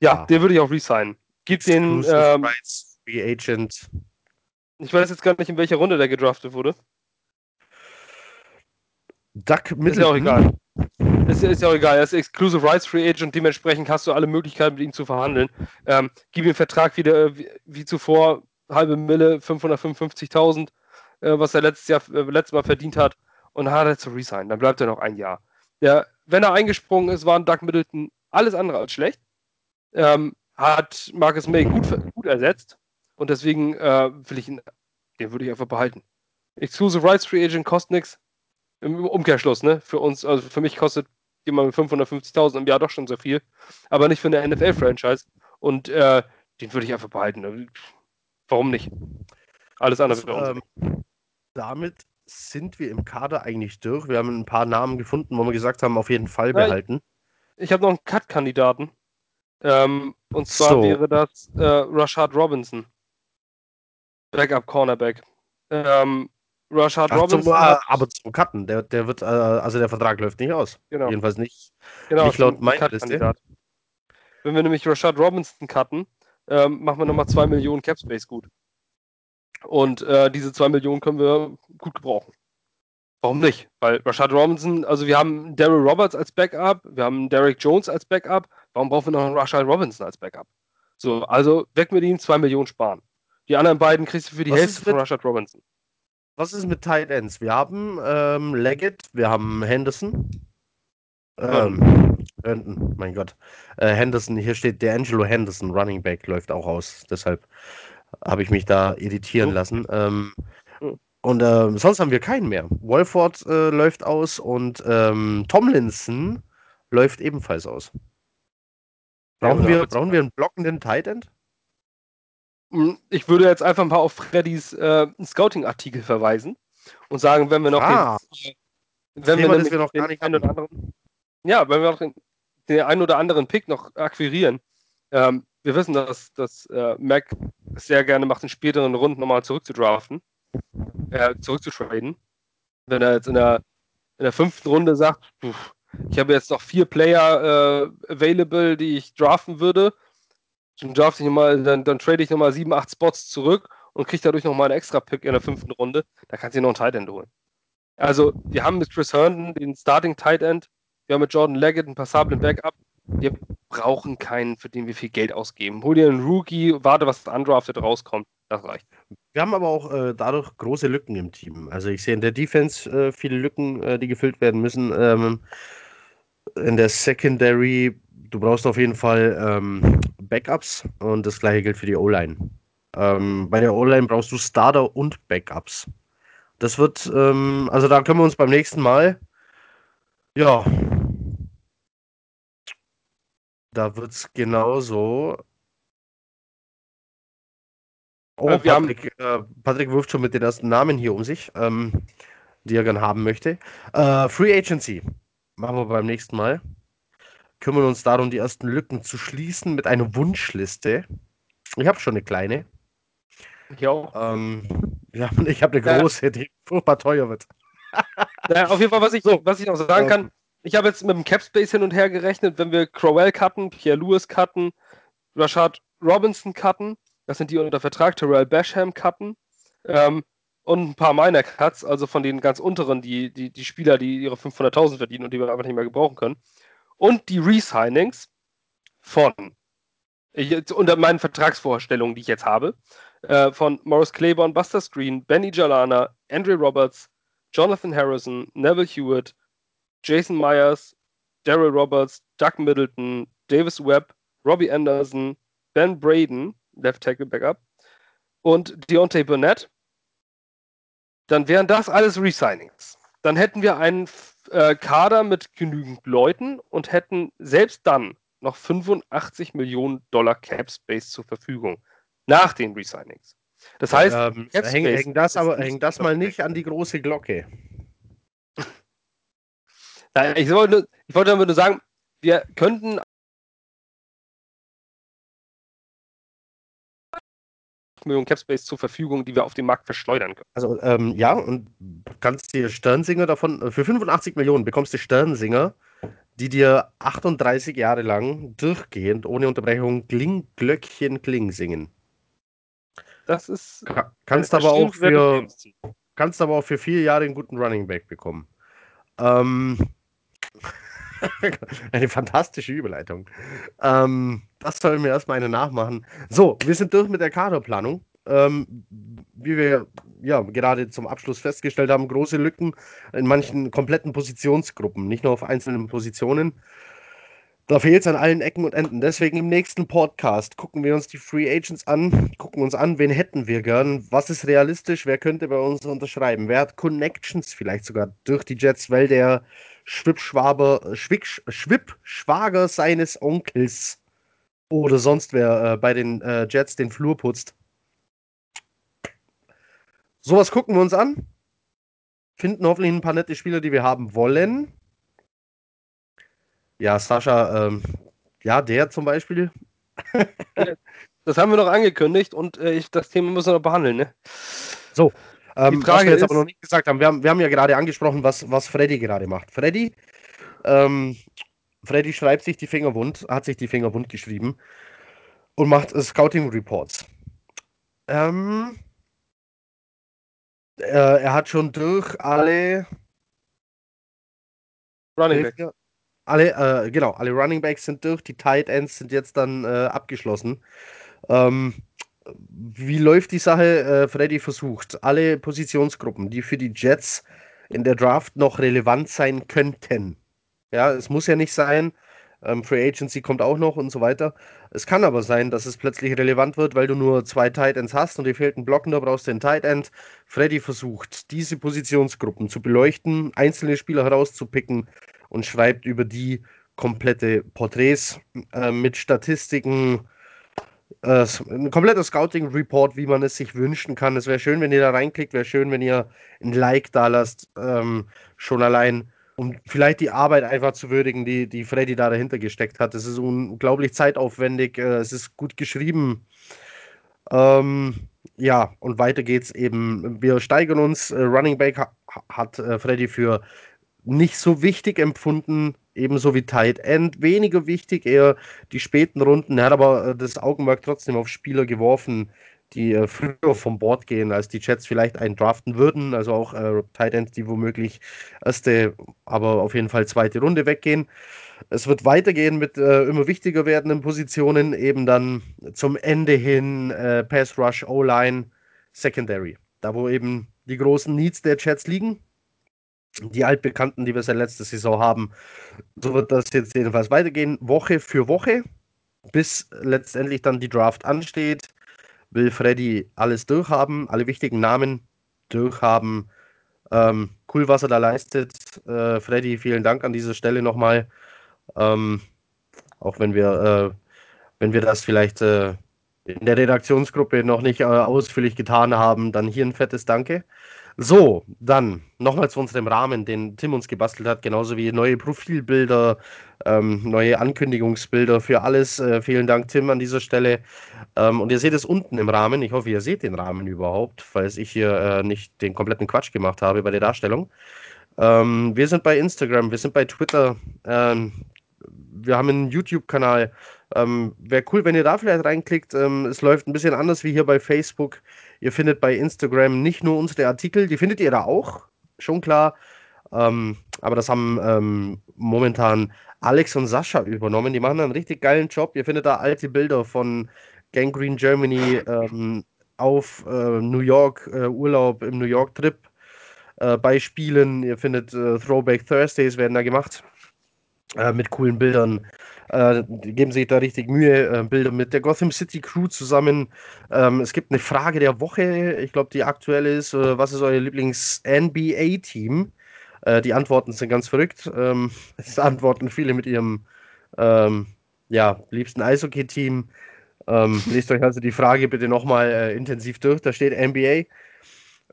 Ja, den würde ich auch resignen. Gib den. Ähm, Rights, Free Agent. Ich weiß jetzt gar nicht, in welcher Runde der gedraftet wurde. Duck Middleton. Ist ja auch egal. Ist, ist ja auch egal. Er ist Exclusive Rights Free Agent. Dementsprechend hast du alle Möglichkeiten, mit ihm zu verhandeln. Ähm, gib ihm einen Vertrag wieder wie, wie zuvor halbe Mille, 555.000, äh, was er letztes Jahr, äh, letztes Mal verdient hat, und hat er zu resignen. Dann bleibt er noch ein Jahr. Der, wenn er eingesprungen ist, waren Doug Middleton alles andere als schlecht. Ähm, hat Marcus May gut, gut ersetzt und deswegen äh, will ich ihn, den würde ich einfach behalten. Exclusive Rights Free Agent kostet nichts. Im Umkehrschluss, ne? Für uns, also für mich kostet jemand mit 550.000 im Jahr doch schon so viel, aber nicht für eine NFL-Franchise. Und äh, den würde ich einfach behalten. Warum nicht? Alles andere das, ähm, Damit sind wir im Kader eigentlich durch. Wir haben ein paar Namen gefunden, wo wir gesagt haben, auf jeden Fall behalten. Ich, ich habe noch einen Cut-Kandidaten. Ähm, und zwar so. wäre das äh, Rashad Robinson. Backup Cornerback. Ähm, Rashad Ach, Robinson. Zum, äh, aber zum Cutten, der, der wird, äh, also der Vertrag läuft nicht aus. Genau. Jedenfalls nicht, genau, nicht laut meiner Liste. Wenn wir nämlich Rashad Robinson cutten, ähm, machen wir nochmal 2 Millionen Capspace gut. Und äh, diese 2 Millionen können wir gut gebrauchen. Warum nicht? Weil Rashad Robinson, also wir haben Daryl Roberts als Backup, wir haben Derek Jones als Backup. Warum brauchen wir noch einen Rashad Robinson als Backup? So, also weg mit ihm, zwei Millionen sparen. Die anderen beiden kriegst du für die Was Hälfte mit- von Rashad Robinson. Was ist mit Tight Ends? Wir haben ähm, Leggett, wir haben Henderson. Ähm, Herndon, mein Gott. Äh, Henderson, hier steht der Angelo Henderson, Running Back, läuft auch aus. Deshalb habe ich mich da irritieren Oh. lassen. Ähm, Oh. und ähm, sonst haben wir keinen mehr. Wolford äh, läuft aus und ähm, Tomlinson läuft ebenfalls aus. Brauchen, Ja, wir, brauchen wir einen blockenden Tight End? Hm, Ich würde jetzt einfach mal auf Freddys äh, Scouting-Artikel verweisen und sagen, wenn wir noch Ah. den, wenn Thema, wir, das wir noch gar nicht einen oder anderen, ja, wenn wir noch den, den einen oder anderen Pick noch akquirieren. Ähm, wir wissen, dass, dass äh, Mac sehr gerne macht, in späteren Runden nochmal zurückzudraften, äh, zurückzutraden. Wenn er jetzt in der, in der fünften Runde sagt, "Puh, ich habe jetzt noch vier Player äh, available, die ich draften würde, dann draft ich mal, dann, dann trade ich nochmal sieben, acht Spots zurück und kriege dadurch nochmal einen extra Pick in der fünften Runde. Da kannst du dir noch einen Tight End holen. Also, wir haben mit Chris Herndon den Starting Tight End, wir haben mit Jordan Leggett einen passablen Backup. Wir brauchen keinen, für den wir viel Geld ausgeben. Hol dir einen Rookie, warte, was undrafted rauskommt. Das reicht. Wir haben aber auch äh, dadurch große Lücken im Team. Also ich sehe in der Defense äh, viele Lücken, äh, die gefüllt werden müssen. Ähm, in der Secondary, du brauchst auf jeden Fall ähm, Backups und das gleiche gilt für die O-Line. Ähm, bei der O-Line brauchst du Starter und Backups. Das wird, ähm, also da können wir uns beim nächsten Mal, ja, da wird es genauso. Oh, Äh, wir haben- Patrick, äh, Patrick wirft schon mit den ersten Namen hier um sich, ähm, die er gern haben möchte. Äh, Free Agency machen wir beim nächsten Mal. Kümmern uns darum, die ersten Lücken zu schließen mit einer Wunschliste. Ich habe schon eine kleine. Ich auch. Ähm, ja, ich habe eine Ja. große, die furchtbar teuer wird. Naja, auf jeden Fall, was ich, was ich noch sagen Ähm. kann, ich habe jetzt mit dem Capspace hin und her gerechnet, wenn wir Crowell cutten, Pierre Lewis cutten, Rashad Robinson cutten, das sind die unter Vertrag, Terrell Basham cutten ähm, und ein paar Minor Cuts, also von den ganz unteren, die, die, die Spieler, die ihre 500.000 verdienen und die wir einfach nicht mehr gebrauchen können. Und die Resignings von, ich, unter meinen Vertragsvorstellungen, die ich jetzt habe, äh, von Morris Claiborne, Buster Screen, Benny Jalana, Andre Roberts, Jonathan Harrison, Neville Hewitt, Jason Myers, Daryl Roberts, Doug Middleton, Davis Webb, Robbie Anderson, Ben Braden, Left Tackle Backup, und Deontay Burnett, dann wären das alles Resignings. Dann hätten wir einen äh, Kader mit genügend Leuten und hätten selbst dann noch 85 Millionen Dollar Cap Space zur Verfügung nach den Resignings. Das heißt, ähm, häng, häng das aber häng das mal nicht an die große Glocke. Ich wollte, ich wollte damit nur sagen, wir könnten Millionen Capspace zur Verfügung, die wir auf dem Markt verschleudern können. Also, ähm, ja, und kannst dir Sternsinger davon, äh, für 85 Millionen bekommst du Sternsinger, die dir 38 Jahre lang durchgehend, ohne Unterbrechung, Kling, Glöckchen, Kling singen. Das ist Ka kannst aber auch für, kannst aber auch für vier Jahre einen guten Running Back bekommen. Ähm, eine fantastische Überleitung. Ähm, das sollen wir erstmal eine nachmachen. So, wir sind durch mit der Kaderplanung. Ähm, wie wir ja gerade zum Abschluss festgestellt haben, große Lücken in manchen kompletten Positionsgruppen, nicht nur auf einzelnen Positionen. Da fehlt es an allen Ecken und Enden. Deswegen im nächsten Podcast gucken wir uns die Free Agents an, gucken uns an, wen hätten wir gern, was ist realistisch, wer könnte bei uns unterschreiben, wer hat Connections vielleicht sogar durch die Jets, weil der Schwippschwaber, Schwick, Schwippschwager seines Onkels oder sonst wer äh, bei den äh, Jets den Flur putzt. Sowas gucken wir uns an. Finden hoffentlich ein paar nette Spieler, die wir haben wollen. Ja, Sascha, ähm, ja, der zum Beispiel. Das haben wir noch angekündigt und äh, ich, das Thema müssen wir noch behandeln. Ne? So, ähm, Frage was wir jetzt ist- aber noch nicht gesagt haben, wir haben, wir haben ja gerade angesprochen, was, was Freddy gerade macht. Freddy, ähm, Freddy schreibt sich die Finger wund, hat sich die Finger wund geschrieben und macht Scouting Reports. Ähm, äh, er hat schon durch alle Running Back. Alle, äh, genau, alle Running Backs sind durch, die Tight Ends sind jetzt dann äh, abgeschlossen. Ähm, wie läuft die Sache? Äh, Freddy versucht, alle Positionsgruppen, die für die Jets in der Draft noch relevant sein könnten. Ja, es muss ja nicht sein. Ähm, Free Agency kommt auch noch und so weiter. Es kann aber sein, dass es plötzlich relevant wird, weil du nur zwei Tight Ends hast und dir fehlt ein Blocken, da brauchst du einen Tight End. Freddy versucht, diese Positionsgruppen zu beleuchten, einzelne Spieler herauszupicken und schreibt über die komplette Porträts äh, mit Statistiken, äh, ein kompletter Scouting-Report, wie man es sich wünschen kann. Es wäre schön, wenn ihr da reinklickt, wäre schön, wenn ihr ein Like da lasst, ähm, schon allein, um vielleicht die Arbeit einfach zu würdigen, die, die Freddy da dahinter gesteckt hat. Es ist unglaublich zeitaufwendig, äh, es ist gut geschrieben. Ähm, ja, und weiter geht's eben. Wir steigern uns. Äh, Running Back ha hat äh, Freddy für nicht so wichtig empfunden, ebenso wie Tight End. Weniger wichtig, eher die späten Runden. Er hat aber äh, das Augenmerk trotzdem auf Spieler geworfen, die äh, früher vom Bord gehen, als die Jets vielleicht einen draften würden. Also auch äh, Tight Ends, die womöglich erste, aber auf jeden Fall zweite Runde weggehen. Es wird weitergehen mit äh, immer wichtiger werdenden Positionen, eben dann zum Ende hin äh, Pass Rush, O-Line, Secondary. Da, wo eben die großen Needs der Jets liegen die altbekannten, die wir seit letzter Saison haben. So wird das jetzt jedenfalls weitergehen, Woche für Woche, bis letztendlich dann die Draft ansteht. Will Freddy alles durchhaben, alle wichtigen Namen durchhaben. Ähm, cool, was er da leistet. Äh, Freddy, vielen Dank an dieser Stelle nochmal. Ähm, auch wenn wir, äh, wenn wir das vielleicht äh, in der Redaktionsgruppe noch nicht äh, ausführlich getan haben, dann hier ein fettes Danke. So, dann nochmal zu unserem Rahmen, den Tim uns gebastelt hat, genauso wie neue Profilbilder, ähm, neue Ankündigungsbilder für alles. Äh, vielen Dank, Tim, an dieser Stelle. Ähm, und ihr seht es unten im Rahmen. Ich hoffe, ihr seht den Rahmen überhaupt, falls ich hier äh, nicht den kompletten Quatsch gemacht habe bei der Darstellung. Ähm, wir sind bei Instagram, wir sind bei Twitter, ähm, wir haben einen YouTube-Kanal. Ähm, Wäre cool, wenn ihr da vielleicht reinklickt. Ähm, es läuft ein bisschen anders wie hier bei Facebook. Ihr findet bei Instagram nicht nur unsere Artikel, die findet ihr da auch, schon klar. Ähm, aber das haben ähm, momentan Alex und Sascha übernommen. Die machen einen richtig geilen Job. Ihr findet da alte Bilder von Gangrene Germany ähm, auf äh, New York, äh, Urlaub im New York Trip äh, bei Spielen. Ihr findet äh, Throwback Thursdays werden da gemacht äh, mit coolen Bildern. Äh, die geben sich da richtig Mühe, äh, Bilder mit der Gotham City Crew zusammen. Ähm, es gibt eine Frage der Woche, ich glaube, die aktuelle ist, äh, was ist euer Lieblings-NBA-Team? Äh, die Antworten sind ganz verrückt. Ähm, es antworten viele mit ihrem ähm, ja, liebsten Eishockey-Team. Ähm, lest euch also die Frage bitte nochmal äh, intensiv durch. Da steht NBA.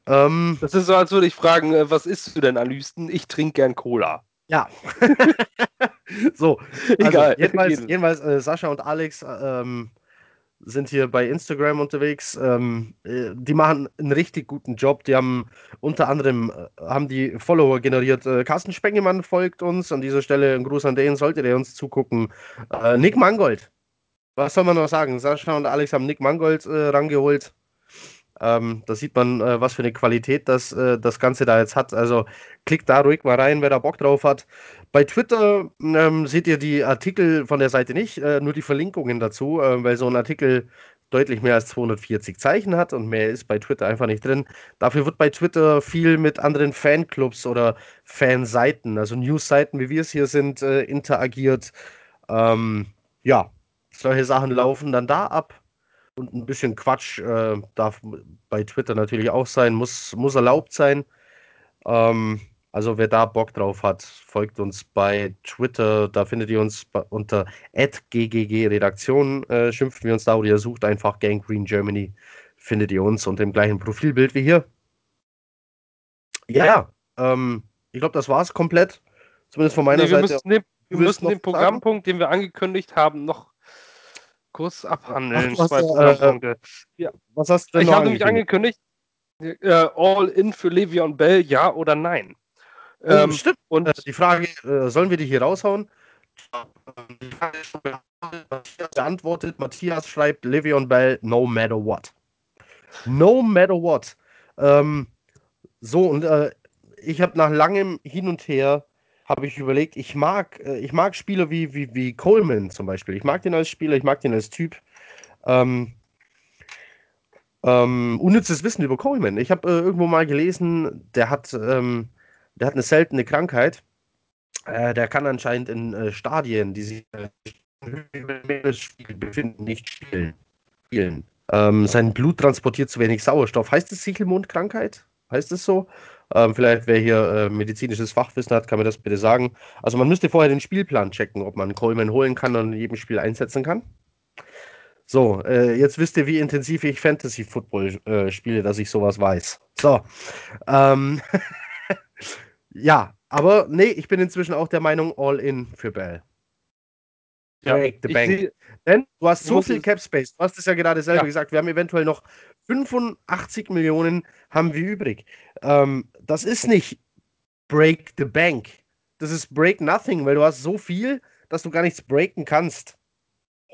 Ähm, das ist so, als würde ich fragen, äh, was isst du denn am liebsten? Ich trinke gern Cola. Ja. so, also egal. Jedenfalls, jedenfalls äh, Sascha und Alex ähm, sind hier bei Instagram unterwegs. Ähm, äh, die machen einen richtig guten Job. Die haben unter anderem äh, haben die Follower generiert. Äh, Carsten Spengemann folgt uns. An dieser Stelle ein Gruß an den, solltet ihr uns zugucken. Äh, Nick Mangold. Was soll man noch sagen? Sascha und Alex haben Nick Mangold äh, rangeholt. Ähm, da sieht man, äh, was für eine Qualität das, äh, das Ganze da jetzt hat. Also klickt da ruhig mal rein, wer da Bock drauf hat. Bei Twitter ähm, seht ihr die Artikel von der Seite nicht, äh, nur die Verlinkungen dazu, äh, weil so ein Artikel deutlich mehr als 240 Zeichen hat und mehr ist bei Twitter einfach nicht drin. Dafür wird bei Twitter viel mit anderen Fanclubs oder Fanseiten, also Newsseiten, wie wir es hier sind, äh, interagiert. Ähm, ja, solche Sachen laufen dann da ab. Und ein bisschen Quatsch äh, darf bei Twitter natürlich auch sein, muss, muss erlaubt sein. Ähm, also wer da Bock drauf hat, folgt uns bei Twitter. Da findet ihr uns unter @ggg-Redaktion. Äh, schimpfen wir uns da oder ihr sucht einfach Gang Green Germany. Findet ihr uns unter dem gleichen Profilbild wie hier. Ja, ähm, ich glaube, das war es komplett. Zumindest von meiner nee, wir Seite. Müssen den, wir müssen den Programmpunkt, sagen? den wir angekündigt haben, noch kurz abhandeln. Ach, was, äh, ja. was hast du denn Ich habe nämlich angekündigt, äh, All in für Le'Veon Bell, ja oder nein? Oh, ähm, Stimmt. Und äh, die Frage, äh, sollen wir die hier raushauen? beantwortet. Matthias schreibt Le'Veon Bell, no matter what. No matter what. Ähm, so, und äh, ich habe nach langem Hin und Her habe ich überlegt, ich mag, äh, ich mag Spieler wie, wie, wie Coleman zum Beispiel. Ich mag den als Spieler, ich mag den als Typ. Ähm, ähm, unnützes Wissen über Coleman. Ich habe äh, irgendwo mal gelesen, der hat, ähm, der hat eine seltene Krankheit. Äh, der kann anscheinend in äh, Stadien, die sich befinden, nicht spielen. spielen. Ähm, sein Blut transportiert zu wenig Sauerstoff. Heißt es Sichelmondkrankheit? Heißt es so? Ähm, vielleicht, wer hier äh, medizinisches Fachwissen hat, kann mir das bitte sagen. Also man müsste vorher den Spielplan checken, ob man Coleman holen kann und in jedem Spiel einsetzen kann. So, äh, jetzt wisst ihr, wie intensiv ich Fantasy Football äh, spiele, dass ich sowas weiß. So. Ähm, ja, aber nee, ich bin inzwischen auch der Meinung, all in für Bell. Ja, Break the bank. Denn du hast so viel Cap Space. Du hast es ja gerade selber ja. gesagt. Wir haben eventuell noch 85 Millionen haben wir übrig. Ähm, das ist nicht Break the Bank. Das ist Break Nothing, weil du hast so viel, dass du gar nichts breaken kannst.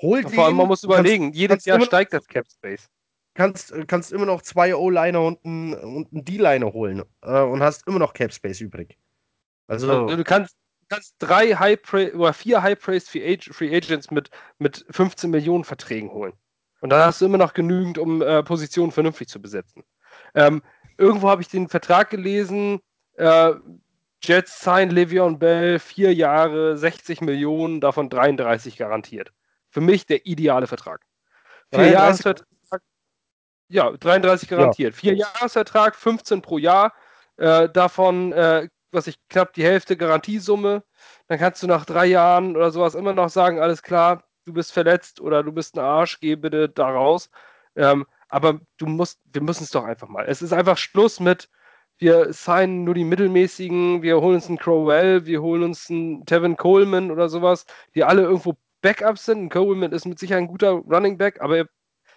Hol Vor allem, man muss überlegen, kannst, jedes kannst Jahr steigt das Cap Space. Kannst, kannst immer noch zwei O-Liner und einen, und einen D-Liner holen äh, und hast immer noch Cap Space übrig. Also, du kannst, kannst drei High oder vier High Praised Free Agents mit, mit 15 Millionen Verträgen holen. Und dann hast du immer noch genügend, um äh, Positionen vernünftig zu besetzen. Ähm, irgendwo habe ich den Vertrag gelesen, äh, Jets sign Le'Veon Bell, vier Jahre, 60 Millionen, davon 33 garantiert. Für mich der ideale Vertrag. Vier Jahresvertrag, ja, 33 garantiert. Ja. Vier Jahresvertrag, 15 pro Jahr, äh, davon, äh, was ich knapp die Hälfte Garantiesumme. Dann kannst du nach drei Jahren oder sowas immer noch sagen, alles klar, du bist verletzt oder du bist ein Arsch, geh bitte da raus. Ähm, aber du musst, wir müssen es doch einfach mal. Es ist einfach Schluss mit, wir signen nur die mittelmäßigen, wir holen uns einen Crowell, wir holen uns einen Tevin Coleman oder sowas, die alle irgendwo Backups sind. Ein Coleman ist mit Sicherheit ein guter Running Back, aber er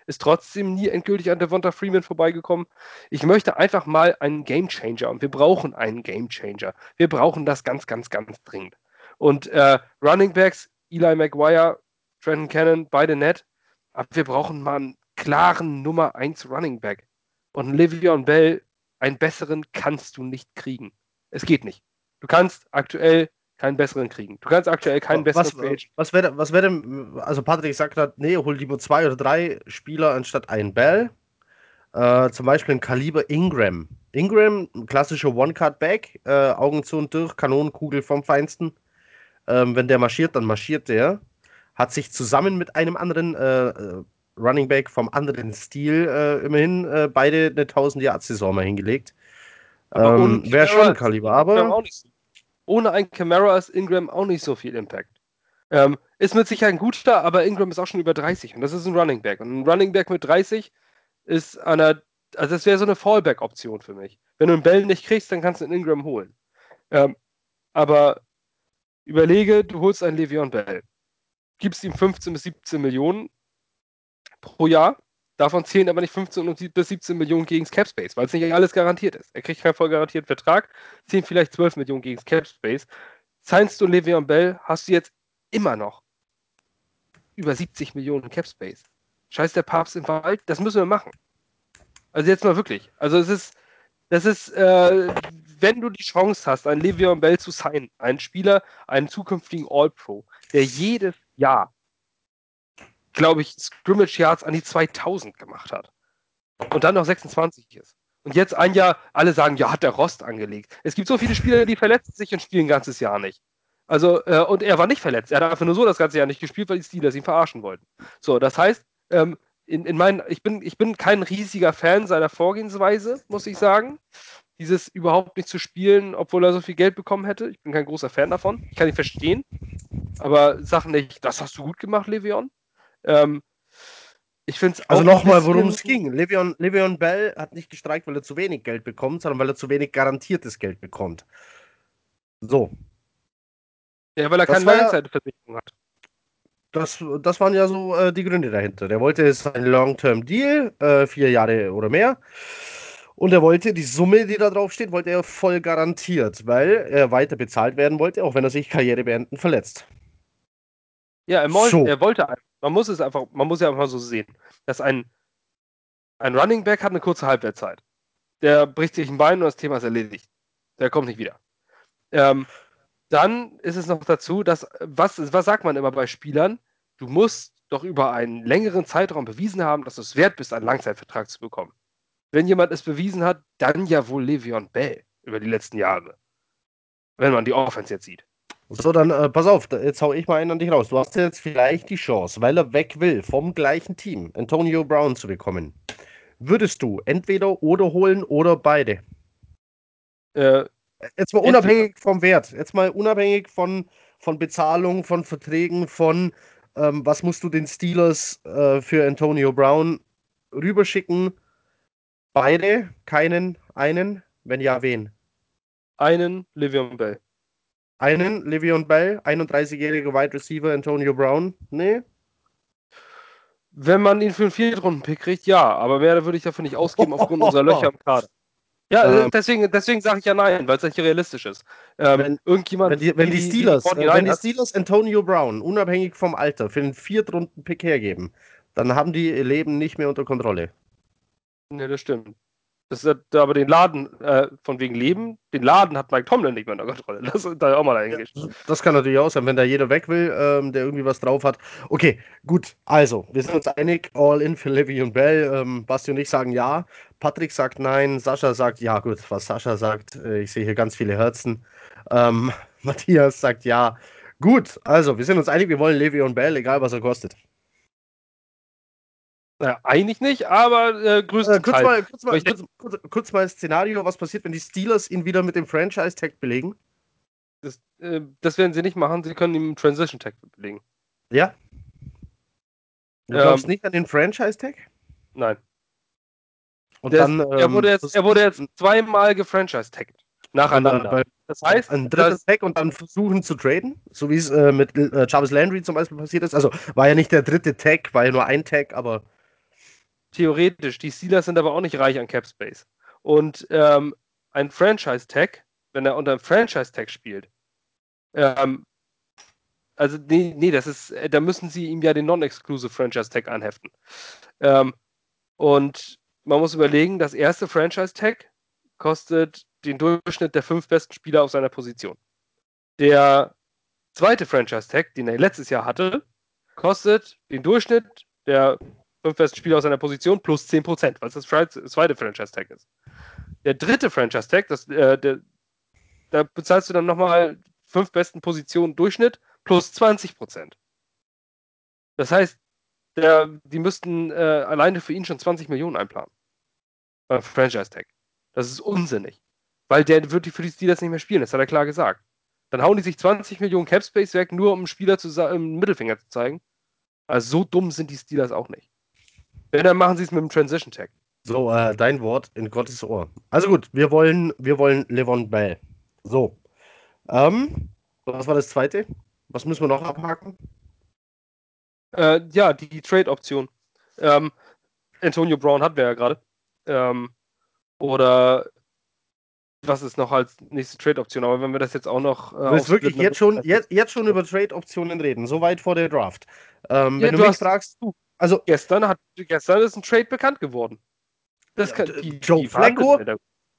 ist trotzdem nie endgültig an Devonta Freeman vorbeigekommen. Ich möchte einfach mal einen Game Changer und wir brauchen einen Game Changer. Wir brauchen das ganz, ganz, ganz dringend. Und äh, Running Backs, Eli McGuire, Trenton Cannon, beide nett, aber wir brauchen mal einen klaren Nummer 1 Running Back. Und Livion Bell, einen besseren kannst du nicht kriegen. Es geht nicht. Du kannst aktuell keinen besseren kriegen. Du kannst aktuell keinen besseren was, Was wäre was wär denn, also Patrick sagt gerade, nee, hol lieber zwei oder drei Spieler anstatt einen Bell. Äh, zum Beispiel ein Kaliber Ingram. Ingram, klassischer One-Card-Back, äh, Augen zu und durch, Kanonenkugel vom Feinsten. Ähm, wenn der marschiert, dann marschiert der. Hat sich zusammen mit einem anderen äh, äh Running Back vom anderen Stil äh, immerhin äh, beide eine 1000 Yard Saison mal hingelegt. Ähm, Wäre schon ein Kaliber, aber ohne ein Camara ist Ingram auch nicht so viel Impact. Ähm, ist mit Sicherheit ein guter, aber Ingram ist auch schon über 30 und das ist ein Running Back. Und ein Running Back mit 30 ist einer, also das wäre so eine Fallback-Option für mich. Wenn du einen Bell nicht kriegst, dann kannst du einen Ingram holen. Ähm, aber überlege, du holst einen Le'Veon Bell, gibst ihm 15 bis 17 Millionen pro Jahr, Davon zählen aber nicht 15 bis 17 Millionen gegen Cap Space, weil es nicht alles garantiert ist. Er kriegt keinen voll garantierten Vertrag, zählen vielleicht 12 Millionen gegen Cap Space. Science du Le'Veon Bell hast du jetzt immer noch über 70 Millionen Cap Space. Scheiß der Papst im Wald, das müssen wir machen. Also jetzt mal wirklich. Also es ist, das ist, äh, wenn du die Chance hast, einen Le'Veon Bell zu sein, einen Spieler, einen zukünftigen All-Pro, der jedes Jahr glaube ich, Scrimmage Yards an die 2000 gemacht hat. Und dann noch 26 ist. Und jetzt ein Jahr, alle sagen, ja, hat der Rost angelegt. Es gibt so viele Spieler, die verletzen sich und spielen ein ganzes Jahr nicht. Also, äh, und er war nicht verletzt. Er hat einfach nur so das ganze Jahr nicht gespielt, weil die Steelers ihn verarschen wollten. So, das heißt, ähm, in, in meinen, ich bin, ich bin kein riesiger Fan seiner Vorgehensweise, muss ich sagen. Dieses überhaupt nicht zu spielen, obwohl er so viel Geld bekommen hätte. Ich bin kein großer Fan davon. Ich kann ihn verstehen. Aber Sachen nicht, das hast du gut gemacht, Le'Veon. Ähm, ich finde es Also nochmal, worum es ging. Le'Veon, Le'Veon Bell hat nicht gestreikt, weil er zu wenig Geld bekommt, sondern weil er zu wenig garantiertes Geld bekommt. So. Ja, weil er das keine Langzeitversicherung hat. Das, das waren ja so äh, die Gründe dahinter. Der wollte seinen Long-Term-Deal, äh, vier Jahre oder mehr. Und er wollte die Summe, die da drauf steht, wollte er voll garantiert, weil er weiter bezahlt werden wollte, auch wenn er sich Karriere beenden verletzt. Ja, er, so. er wollte einfach man muss es einfach, man muss ja einfach so sehen, dass ein, ein Running Back hat eine kurze Halbwertzeit. Der bricht sich ein Bein und das Thema ist erledigt. Der kommt nicht wieder. Ähm, dann ist es noch dazu, dass, was, was sagt man immer bei Spielern? Du musst doch über einen längeren Zeitraum bewiesen haben, dass du es wert bist, einen Langzeitvertrag zu bekommen. Wenn jemand es bewiesen hat, dann ja wohl Le'Veon Bell über die letzten Jahre. Wenn man die Offense jetzt sieht. So, dann äh, pass auf, jetzt hau ich mal einen an dich raus. Du hast jetzt vielleicht die Chance, weil er weg will, vom gleichen Team, Antonio Brown zu bekommen. Würdest du entweder oder holen oder beide? Äh, jetzt mal unabhängig vom Wert, jetzt mal unabhängig von, von Bezahlung, von Verträgen, von ähm, was musst du den Steelers äh, für Antonio Brown rüberschicken? Beide? Keinen? Einen? Wenn ja, wen? Einen Livion Bell. Einen Livion Bell, 31-jähriger Wide Receiver Antonio Brown? Nee. Wenn man ihn für einen Viertrunden-Pick kriegt, ja, aber mehr würde ich dafür nicht ausgeben aufgrund unserer Löcher im Kader. Ja, ähm, deswegen, deswegen sage ich ja nein, weil es nicht realistisch ist. Ähm, wenn, irgendjemand, wenn die, wenn die Steelers, die wenn die Steelers Antonio Brown unabhängig vom Alter für einen Viertrunden-Pick hergeben, dann haben die ihr Leben nicht mehr unter Kontrolle. Ne, das stimmt. Das ist aber den Laden, äh, von wegen Leben, den Laden hat Mike Tomlin nicht mehr unter Kontrolle. Das ist da auch mal eigentlich. Ja, das kann natürlich auch sein, wenn da jeder weg will, ähm, der irgendwie was drauf hat. Okay, gut. Also, wir sind uns einig, all in für Livy und Bell. Ähm, Basti und ich sagen ja. Patrick sagt nein. Sascha sagt ja. Gut, was Sascha sagt, äh, ich sehe hier ganz viele Herzen. Ähm, Matthias sagt ja. Gut, also, wir sind uns einig, wir wollen Levi und Bell, egal was er kostet. Naja, eigentlich nicht, aber äh, größtenteils. Äh, kurz, mal, kurz, mal, kurz, kurz, kurz, mal Szenario, was passiert, wenn die Steelers ihn wieder mit dem Franchise-Tag belegen? Das, äh, das, werden sie nicht machen, sie können ihn im Transition-Tag belegen. Ja? Du ähm, glaubst nicht an den Franchise-Tag? Nein. Und Der dann, ist, er, wurde jetzt, er wurde jetzt zweimal gefranchise-tagged. Nacheinander. Äh, das heißt, ein drittes Tag und dann versuchen zu traden, so wie es äh, mit äh, Jarvis Landry zum Beispiel passiert ist. Also war ja nicht der dritte Tag, war ja nur ein Tag, aber theoretisch. Die Steelers sind aber auch nicht reich an Cap Space. Und ähm, ein Franchise-Tag, wenn er unter einem Franchise-Tag spielt, ähm, also nee, nee, das ist, äh, da müssen sie ihm ja den Non-Exclusive Franchise-Tag anheften. Ähm, und man muss überlegen, das erste Franchise-Tag kostet den Durchschnitt der fünf besten Spieler auf seiner Position. Der zweite Franchise-Tag, den er letztes Jahr hatte, kostet den Durchschnitt der fünf besten Spieler aus seiner Position plus 10%, weil es das zweite Franchise-Tag ist. Der dritte Franchise-Tag, äh, da bezahlst du dann nochmal fünf besten Positionen Durchschnitt plus 20%. Das heißt, der, die müssten äh, alleine für ihn schon 20 Millionen einplanen. Beim Franchise-Tag. Das ist unsinnig. Weil der wird für die Steelers nicht mehr spielen, das hat er klar gesagt. Dann hauen die sich 20 Millionen Capspace weg, nur um einen Spieler zu, im Mittelfinger zu zeigen. Also so dumm sind die Steelers auch nicht. Wenn, dann machen sie es mit dem Transition Tag. So, äh, dein Wort in Gottes Ohr. Also gut, wir wollen, wir wollen Levon Bell. So. Ähm, was war das zweite? Was müssen wir noch abhaken? Äh, ja, die Trade-Option. Ähm, Antonio Brown hatten wir ja gerade. Ähm, oder was ist noch als nächste Trade-Option? Aber wenn wir das jetzt auch noch. Äh, du willst wirklich jetzt schon, jetzt, jetzt schon über Trade-Optionen reden, so weit vor der Draft. Ähm, ja, wenn du, du mich hast, fragst, du, also gestern hat gestern ist ein Trade bekannt geworden. Das kann, die, Joe die Flecko,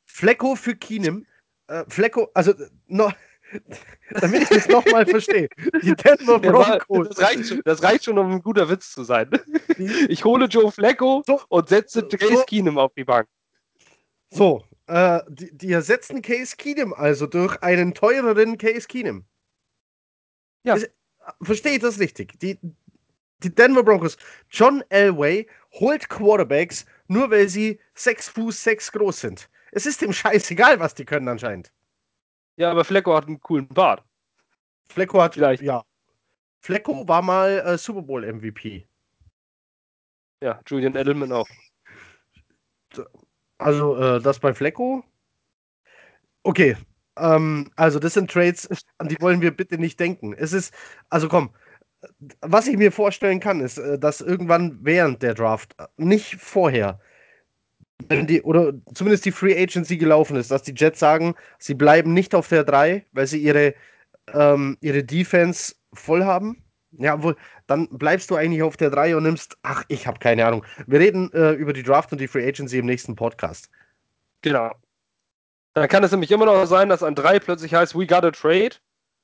Flecko für Keenum. Äh, Flecko, also no, damit ich das nochmal verstehe. Die Denver Broncos. Das reicht, schon, das reicht schon, um ein guter Witz zu sein. Ich hole Joe Flecko so, und setze Case so, Keenum auf die Bank. So, äh, die, die, ersetzen Case Keenum also durch einen teureren Case Keenum. Ja. Verstehe ich das richtig? Die, die Denver Broncos, John Elway holt Quarterbacks, nur weil sie 6 Fuß 6 groß sind. Es ist ihm scheißegal, was die können anscheinend. Ja, aber Flecko hat einen coolen Bart. Flecko hat, Vielleicht. ja. Flecko war mal äh, Super Bowl MVP. Ja, Julian Edelman auch. Also, äh, das bei Flecko? Okay. Ähm, also, das sind Trades, an die wollen wir bitte nicht denken. Es ist, also komm, was ich mir vorstellen kann, ist, äh, dass irgendwann während der Draft, äh, nicht vorher, wenn die, oder zumindest die Free Agency gelaufen ist, dass die Jets sagen, sie bleiben nicht auf der 3, weil sie ihre, ähm, ihre Defense voll haben. Ja, wohl, dann bleibst du eigentlich auf der 3 und nimmst, ach, ich habe keine Ahnung. Wir reden äh, über die Draft und die Free Agency im nächsten Podcast. Genau. Dann kann es nämlich immer noch sein, dass an 3 plötzlich heißt, we got a trade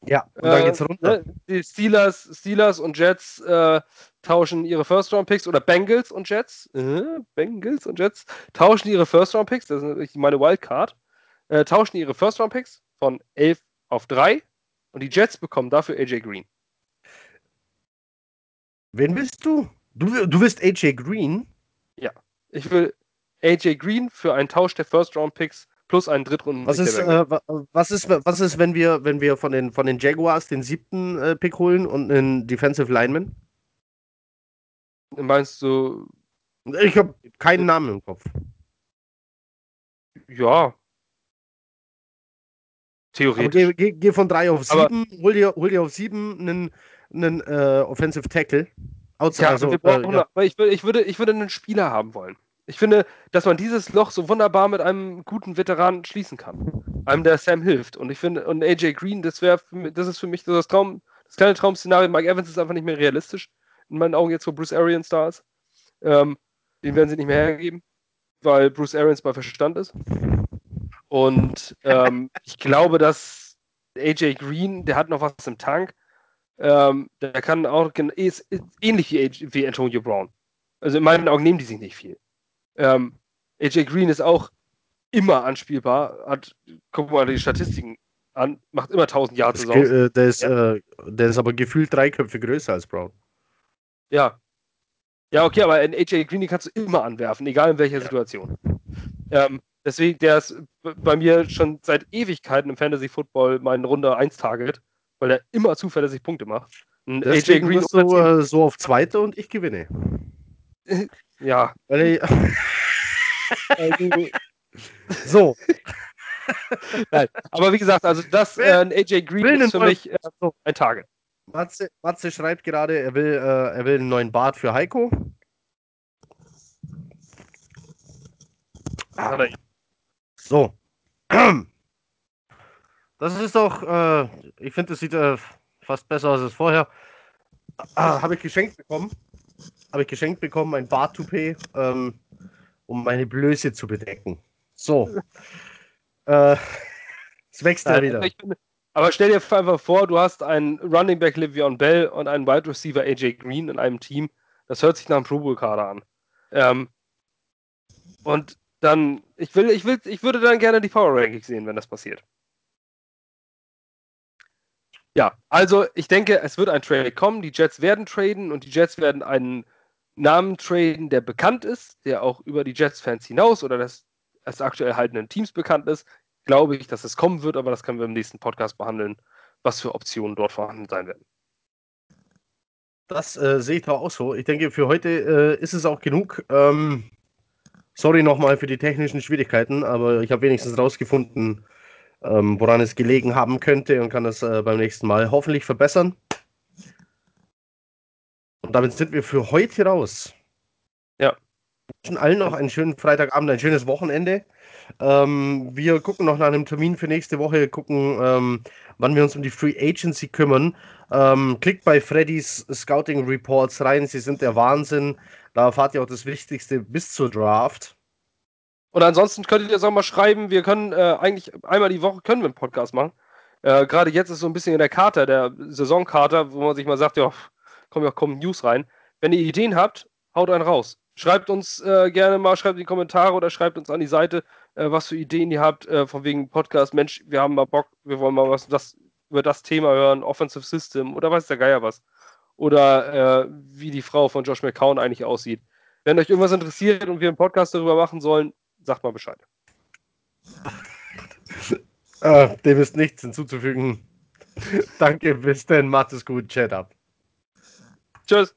Ja, und dann geht's runter. Äh, ne? Die Steelers, Steelers und Jets äh, tauschen ihre First-Round-Picks oder Bengals und Jets, äh, Bengals und Jets tauschen ihre First-Round-Picks, das ist meine Wildcard, äh, tauschen ihre First-Round-Picks von 11 auf 3 und die Jets bekommen dafür AJ Green. Wen willst du? Du, du willst AJ Green? Ja. Ich will AJ Green für einen Tausch der First-Round-Picks plus einen Drittrunden. Was ist, äh, was ist, was ist, wenn wir, wenn wir von den, von den Jaguars den siebten äh, Pick holen und einen Defensive Lineman? Meinst du? Ich habe keinen Namen im Kopf. Ja. Theoretisch. Geh, geh, von drei auf sieben, hol dir, hol dir auf sieben einen, einen äh, Offensive Tackle. Outside, ja, also, brauchen, ja. ich, ich, würde, ich würde einen Spieler haben wollen. Ich finde, dass man dieses Loch so wunderbar mit einem guten Veteranen schließen kann. Einem, der Sam hilft. Und ich finde, und AJ Green, das wäre, das ist für mich das Traum, das kleine Traum-Szenario. Mike Evans ist einfach nicht mehr realistisch. In meinen Augen jetzt, wo Bruce Arians da ist. Ähm, den werden sie nicht mehr hergeben, weil Bruce Arians bei Verstand ist. Und ähm, ich glaube, dass AJ Green, der hat noch was im Tank. Ähm, der kann auch ist, ist ähnlich wie, wie Antonio Brown. Also in meinen Augen nehmen die sich nicht viel. Ähm, AJ Green ist auch immer anspielbar, hat, guck mal die Statistiken an, macht immer 1000 Yards Saison. Äh, der, ist, ja. äh, der ist aber gefühlt drei Köpfe größer als Brown. Ja. Ja, okay, aber in AJ Green kannst du immer anwerfen, egal in welcher ja. Situation. Ähm, deswegen, der ist bei mir schon seit Ewigkeiten im Fantasy Football mein Runde 1 Target, weil er immer zuverlässig Punkte macht. Und AJ Green ist so, äh, so auf zweite und ich gewinne. Ja. so. Nein, aber wie gesagt, also das äh, AJ Green ist für mich äh, ein Target. Matze, Matze, schreibt gerade, er will, äh, er will einen neuen Bart für Heiko. Ah, so. Das ist doch, äh, ich finde, das sieht äh, fast besser aus als vorher. Ah, Habe ich geschenkt bekommen habe ich geschenkt bekommen, ein Bartoupet, ähm, um meine Blöße zu bedecken. So. äh, es wächst ja wieder. Bin, aber stell dir einfach vor, du hast einen Running Back Livion Bell und einen Wide Receiver AJ Green in einem Team. Das hört sich nach einem Pro Bowl Kader an. Ähm, und dann, ich will, ich will, ich würde dann gerne die Power Rankings sehen, wenn das passiert. Ja, also ich denke, es wird ein Trade kommen. Die Jets werden traden und die Jets werden einen Namen traden, der bekannt ist, der auch über die Jets-Fans hinaus oder das, das aktuell haltenden Teams bekannt ist, glaube ich, dass es kommen wird, aber das können wir im nächsten Podcast behandeln, was für Optionen dort vorhanden sein werden. Das äh, sehe ich da auch so. Ich denke, für heute äh, ist es auch genug. Ähm, sorry nochmal für die technischen Schwierigkeiten, aber ich habe wenigstens rausgefunden, ähm, woran es gelegen haben könnte und kann das äh, beim nächsten Mal hoffentlich verbessern. Und damit sind wir für heute raus. Ja. Wir wünschen allen noch einen schönen Freitagabend, ein schönes Wochenende. Ähm, wir gucken noch nach einem Termin für nächste Woche, gucken, ähm, wann wir uns um die Free Agency kümmern. Ähm, klickt bei Freddys Scouting Reports rein, sie sind der Wahnsinn. Da erfahrt ihr auch das Wichtigste bis zur Draft. Und ansonsten könnt ihr das auch mal schreiben. Wir können äh, eigentlich einmal die Woche können wir einen Podcast machen. Äh, Gerade jetzt ist so ein bisschen in der Karte, der Saisonkater, wo man sich mal sagt, ja, kommen ja kommen News rein. Wenn ihr Ideen habt, haut einen raus. Schreibt uns äh, gerne mal, schreibt in die Kommentare oder schreibt uns an die Seite, äh, was für Ideen ihr habt, äh, von wegen Podcast. Mensch, wir haben mal Bock, wir wollen mal was das, über das Thema hören, Offensive System oder weiß der Geier was. Oder äh, wie die Frau von Josh McCown eigentlich aussieht. Wenn euch irgendwas interessiert und wir einen Podcast darüber machen sollen, sagt mal Bescheid. Äh, dem ist nichts hinzuzufügen. Danke, bis dann, macht es gut, chat ab. Tschüss.